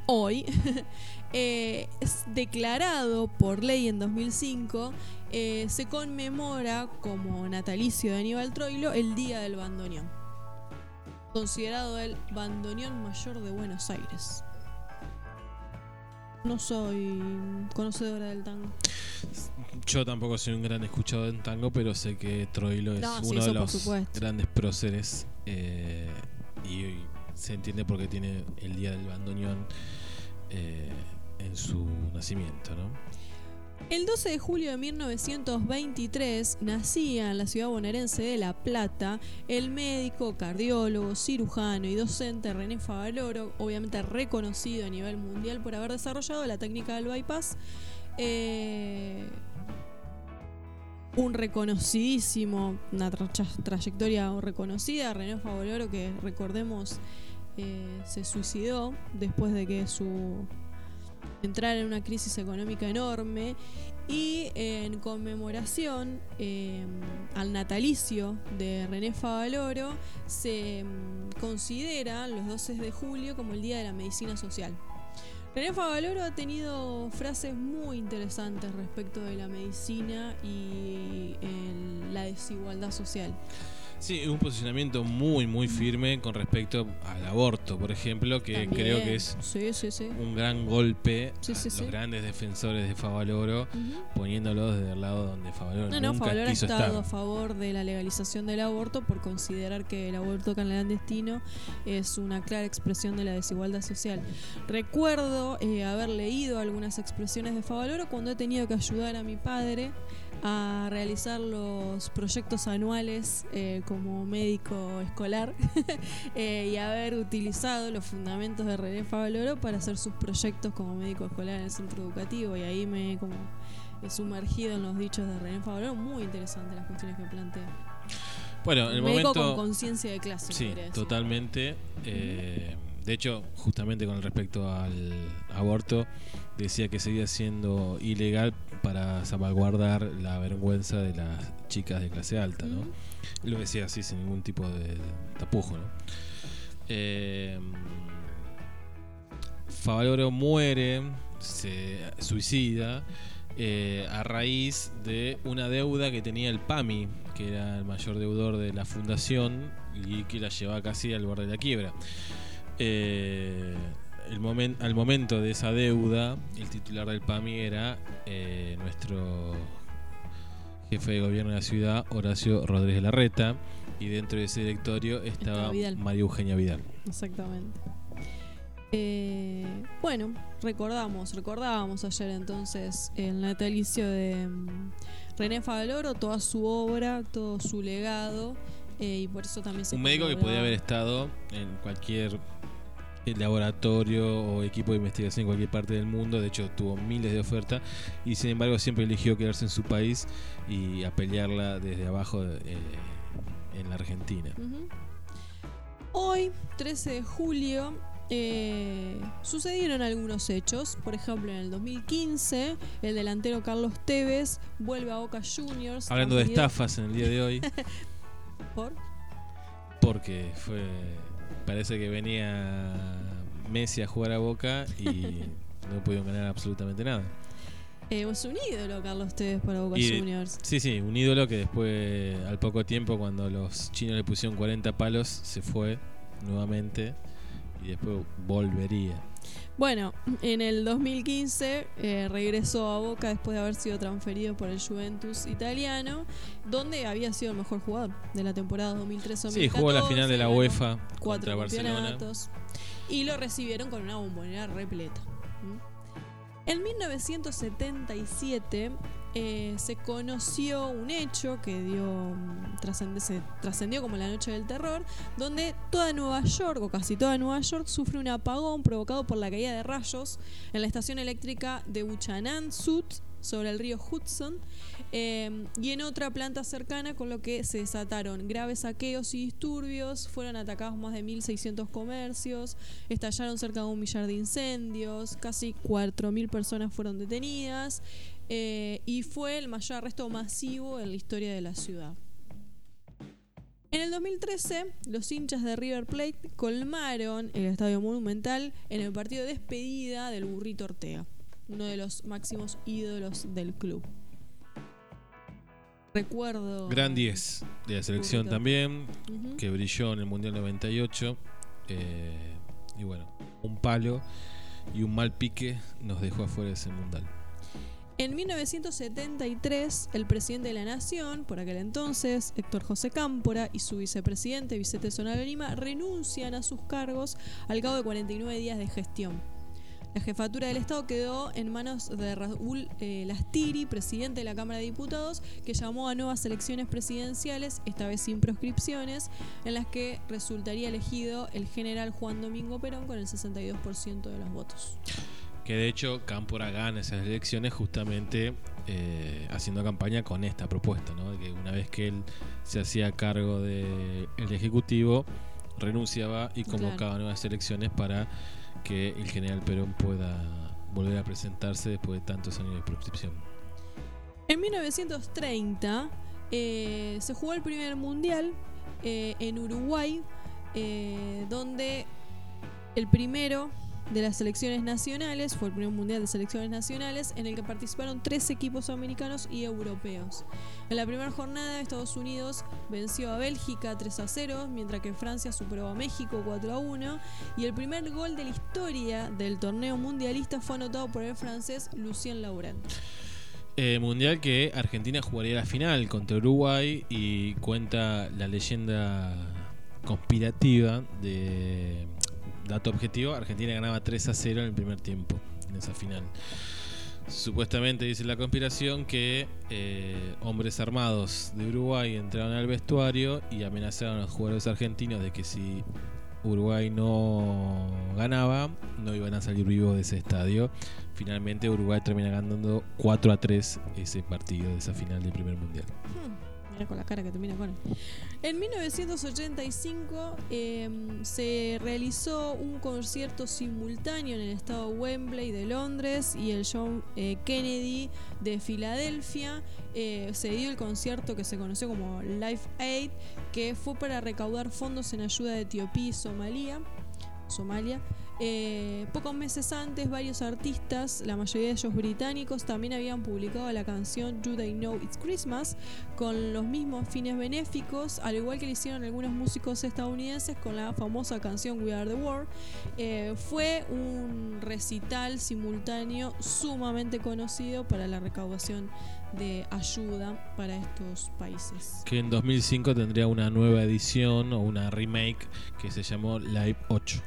hoy, eh, es declarado por ley en 2005, eh, se conmemora como natalicio de Aníbal Troilo el Día del Bandoneón, considerado el bandoneón mayor de Buenos Aires. No soy conocedora del tango. Yo tampoco soy un gran escuchador en tango, pero sé que Troilo es No, uno de los grandes próceres eh, y, y se entiende por qué tiene el Día del Bandoneón eh, en su nacimiento, ¿no? El 12 de julio de 1923 nacía en la ciudad bonaerense de La Plata el médico, cardiólogo, cirujano y docente René Favaloro, obviamente reconocido a nivel mundial por haber desarrollado la técnica del bypass. Eh, un reconocidísimo, una tra- trayectoria reconocida, René Favaloro que recordemos eh, se suicidó después de que su entrar en una crisis económica enorme y en conmemoración eh, al natalicio de René Favaloro se mm, considera los 12 de julio como el Día de la Medicina Social. René Favaloro ha tenido frases muy interesantes respecto de la medicina y la desigualdad social. Sí, un posicionamiento muy, muy firme con respecto al aborto, por ejemplo, que También. creo que es Sí, sí, sí. un gran golpe a los grandes defensores de Favaloro, Ujú. poniéndolos desde el lado donde Favaloro No, no, nunca Favaloro ha estado a favor de la legalización del aborto por considerar que el aborto clandestino es una clara expresión de la desigualdad social. Recuerdo eh, haber leído algunas expresiones de Favaloro cuando he tenido que ayudar a mi padre a realizar los proyectos anuales eh, como médico escolar eh, y haber utilizado los fundamentos de René Favaloro para hacer sus proyectos como médico escolar en el centro educativo y ahí me he como he sumergido en los dichos de René Favaloro muy interesante las cuestiones que plantea Bueno, en el médico momento. con conciencia de clase Sí, totalmente. Eh, de hecho, justamente con respecto al aborto, decía que seguía siendo ilegal para salvaguardar la vergüenza de las chicas de clase alta, ¿no? Lo decía así, sin ningún tipo de tapujo, ¿no? Eh, Favaloro muere, se suicida eh, a raíz de una deuda que tenía el PAMI, que era el mayor deudor de la fundación y que la llevaba casi al borde de la quiebra. Eh, el momen- al momento de esa deuda, el titular del PAMI era eh, nuestro jefe de gobierno de la ciudad, Horacio Rodríguez Larreta, y dentro de ese directorio estaba. María Eugenia Vidal. Exactamente. Eh, bueno, recordamos, recordábamos ayer entonces el natalicio de mm, René Favaloro, toda su obra, todo su legado, eh, y por eso también se Un médico que podía haber estado en cualquier eh, laboratorio o equipo de investigación en cualquier parte del mundo, de hecho tuvo miles de ofertas y sin embargo siempre eligió quedarse en su país y a pelearla desde abajo eh, en la Argentina. Hoy, 13 de julio, eh, sucedieron algunos hechos. Por ejemplo, en el 2015, el delantero Carlos Tevez vuelve a Boca Juniors. Hablando de estafas en el día de hoy, ¿Por? porque fue parece que venía Messi a jugar a Boca y no pudieron ganar absolutamente nada. Eh, es un ídolo Carlos Tevez para Boca Y- Juniors. Sí, sí, un ídolo que después, al poco tiempo, cuando los chinos le pusieron 40 palos, se fue nuevamente y después volvería. Bueno, en el 2015 eh, regresó a Boca después de haber sido transferido por el Juventus italiano, donde había sido el mejor jugador de la temporada 2013-2014. Sí, jugó la final de la UEFA cuatro contra Barcelona. campeonatos, Y lo recibieron con una bombonera repleta. En 1977 eh, se conoció un hecho que dio mm, trascendió como la noche del terror, donde toda Nueva York, o casi toda Nueva York, sufre un apagón provocado por la caída de rayos en la estación eléctrica de Buchanan Sud sobre el río Hudson, eh, y en otra planta cercana, con lo que se desataron graves saqueos y disturbios, fueron atacados más de 1.600 comercios, estallaron cerca de un millar de incendios, casi 4.000 personas fueron detenidas, eh, y fue el mayor arresto masivo en la historia de la ciudad. En el 2013, los hinchas de River Plate colmaron el Estadio Monumental en el partido de despedida del Burrito Ortega, uno de los máximos ídolos del club. Recuerdo. Gran 10 de la selección Burrito. también, que brilló en el Mundial 98. eh, y bueno, un palo y un mal pique nos dejó afuera de ese Mundial. En 1973, el presidente de la Nación, por aquel entonces, Héctor José Cámpora, y su vicepresidente, Vicente Sonalo Lima, renuncian a sus cargos al cabo de 49 días de gestión. La jefatura del Estado quedó en manos de Raúl eh, Lastiri, presidente de la Cámara de Diputados, que llamó a nuevas elecciones presidenciales, esta vez sin proscripciones, en las que resultaría elegido el general Juan Domingo Perón con el 62% de los votos. Que de hecho Cámpora gana esas elecciones justamente eh, haciendo campaña con esta propuesta, ¿no? De que una vez que él se hacía cargo del Ejecutivo, renunciaba y convocaba Claro. nuevas elecciones para que el general Perón pueda volver a presentarse después de tantos años de proscripción. En 1930 eh, se jugó el primer mundial eh, en Uruguay, donde el primero de las selecciones nacionales fue el primer mundial de selecciones nacionales en el que participaron tres equipos americanos y europeos. En la primera jornada, Estados Unidos venció a Bélgica 3 a 0, mientras que Francia superó a México 4 a 1. Y el primer gol de la historia del torneo mundialista fue anotado por el francés Lucien Laurent. Eh, mundial que Argentina jugaría la final contra Uruguay y cuenta la leyenda conspirativa de dato objetivo, Argentina ganaba 3 a 0 en el primer tiempo en esa final. Supuestamente dice la conspiración que eh, hombres armados de Uruguay entraron al vestuario y amenazaron a los jugadores argentinos de que si Uruguay no ganaba, no iban a salir vivos de ese estadio. Finalmente Uruguay termina ganando 4 a 3 ese partido de esa final del primer mundial. Hmm, con la cara que termina con. En 1985 eh, se realizó un concierto simultáneo en el estado Wembley de Londres y el John eh, Kennedy de Filadelfia. Eh, se dio el concierto que se conoció como Live Aid, que fue para recaudar fondos en ayuda de Etiopía y Somalia. Somalia. Eh, pocos meses antes, varios artistas, la mayoría de ellos británicos, también habían publicado la canción Do They Know It's Christmas con los mismos fines benéficos, al igual que lo hicieron algunos músicos estadounidenses con la famosa canción We Are the World. Eh, fue un recital simultáneo sumamente conocido para la recaudación de ayuda para estos países. Que en 2005 tendría una nueva edición o una remake que se llamó Live 8.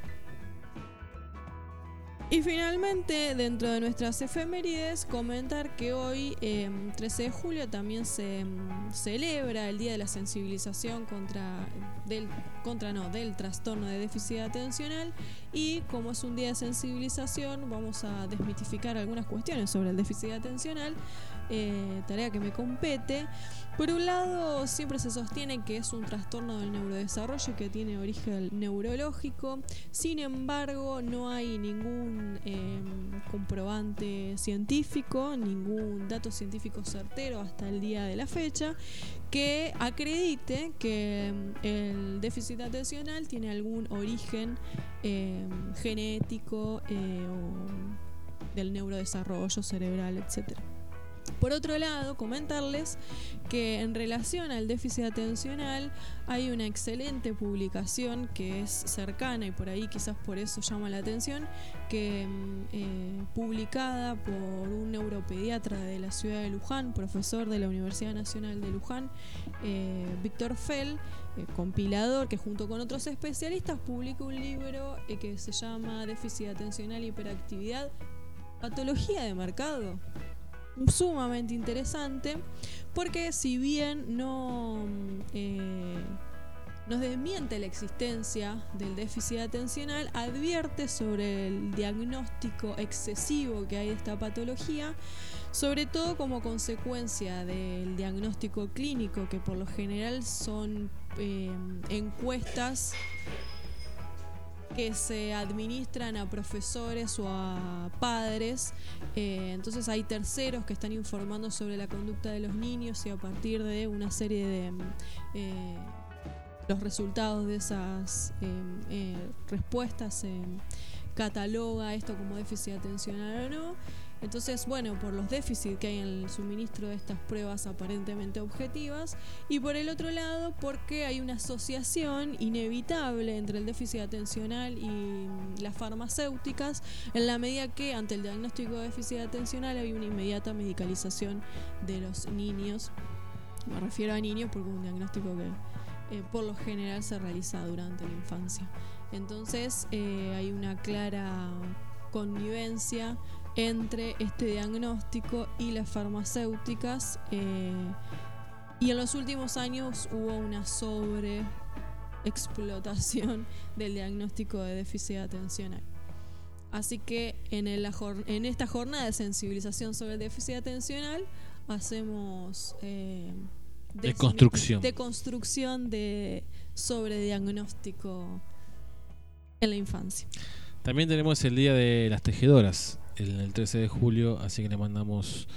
Y finalmente, dentro de nuestras efemérides, comentar que hoy, eh, 13 de julio, también se mm, celebra el Día de la Sensibilización contra del contra no del trastorno de déficit atencional y como es un día de sensibilización, vamos a desmitificar algunas cuestiones sobre el déficit atencional, eh, tarea que me compete. Por un lado, siempre se sostiene que es un trastorno del neurodesarrollo que tiene origen neurológico. Sin embargo, no hay ningún eh, comprobante científico, ningún dato científico certero hasta el día de la fecha que acredite que mm, el déficit atencional tiene algún origen eh, genético eh, o del neurodesarrollo cerebral, etcétera. Por otro lado, comentarles que en relación al déficit atencional hay una excelente publicación que es cercana y por ahí quizás por eso llama la atención, que mm, eh, publicada por un neuropediatra de la ciudad de Luján, profesor de la Universidad Nacional de Luján, eh, Víctor Fell, eh, compilador que junto con otros especialistas publica un libro que se llama Déficit atencional y hiperactividad, patología de mercado sumamente interesante porque si bien no mm, eh, nos desmiente la existencia del déficit atencional, advierte sobre el diagnóstico excesivo que hay de esta patología, sobre todo como consecuencia del diagnóstico clínico, que por lo general son eh, encuestas que se administran a profesores o a padres. Eh, entonces hay terceros que están informando sobre la conducta de los niños y a partir de una serie de eh, los resultados de esas eh, respuestas se cataloga esto como déficit atencional o no. Entonces, bueno, por los déficits que hay en el suministro de estas pruebas aparentemente objetivas, y por el otro lado, porque hay una asociación inevitable entre el déficit atencional y las farmacéuticas, en la medida que ante el diagnóstico de déficit atencional hay una inmediata medicalización de los niños. Me refiero a niños porque es un diagnóstico que eh, por lo general se realiza durante la infancia. Entonces eh, hay una clara connivencia entre este diagnóstico y las farmacéuticas eh, y en los últimos años hubo una sobre explotación del diagnóstico de déficit atencional. Así que en, el, en esta jornada de sensibilización sobre el déficit atencional hacemos eh, de, construcción de construcción de sobre diagnóstico en la infancia. También tenemos el día de las tejedoras, el, 13 de julio, así que le mandamos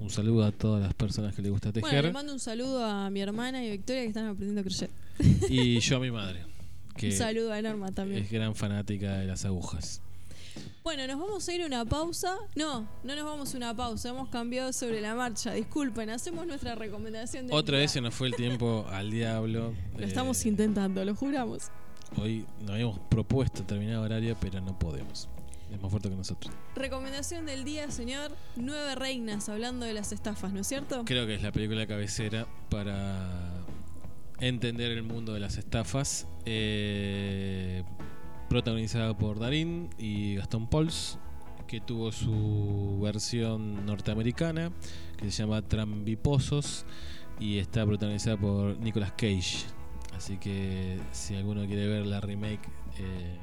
un saludo a todas las personas que les gusta tejer. Bueno, le mando un saludo a mi hermana y Victoria que están aprendiendo a crochet. Y yo a mi madre. Que un saludo a Norma también. Es gran fanática de las agujas. Bueno, nos vamos a ir a una pausa. No, no nos vamos a una pausa. Hemos cambiado sobre la marcha. Disculpen, hacemos nuestra recomendación. De Otra vez se nos fue el tiempo al diablo. Lo estamos eh, intentando, lo juramos. Hoy nos habíamos propuesto terminar horario, pero no podemos. Es más fuerte que nosotros. Recomendación del día, señor. Nueve reinas, hablando de las estafas, ¿no es cierto? Creo que es la película cabecera para entender el mundo de las estafas. Eh, protagonizada por Darín y Gastón Pauls, que tuvo su versión norteamericana, que se llama Trambiposos, y está protagonizada por Nicolas Cage. Así que si alguno quiere ver la remake eh,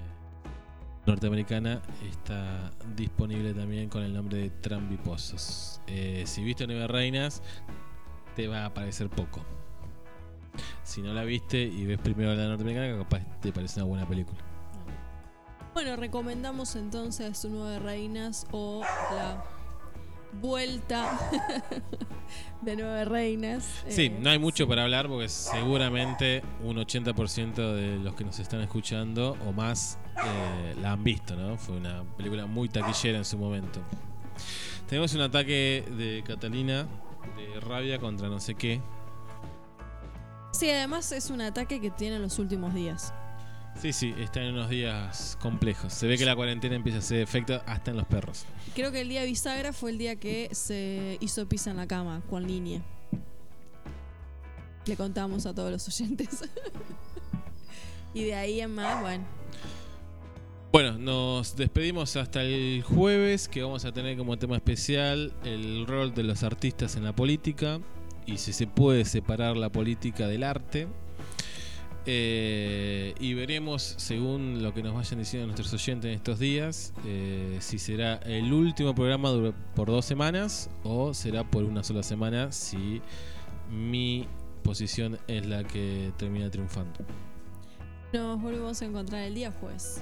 norteamericana, está disponible también con el nombre de Trambiposos. Eh, si viste Nueve Reinas, te va a parecer poco. Si no la viste y ves primero la norteamericana, capaz te parece una buena película. Bueno, recomendamos entonces Nueve Reinas o la vuelta de Nueve Reinas. Sí, eh, no hay mucho para hablar porque seguramente un 80% de los que nos están escuchando o más eh, la han visto, ¿no? Fue una película muy taquillera en su momento. Tenemos un ataque de Catalina de rabia contra no sé qué. Sí, además es un ataque que tiene en los últimos días. Sí, sí, está en unos días complejos. Se ve que la cuarentena empieza a hacer efecto hasta en los perros. Creo que el día bisagra fue el día que se hizo pisa en la cama con línea. Le contamos a todos los oyentes. y de ahí en más, bueno. Bueno, nos despedimos hasta el jueves, que vamos a tener como tema especial el rol de los artistas en la política y si se puede separar la política del arte. Eh, y veremos, según lo que nos vayan diciendo nuestros oyentes en estos días, eh, si será el último programa por dos semanas o será por una sola semana si mi posición es la que termina triunfando. Nos volvemos a encontrar el día jueves.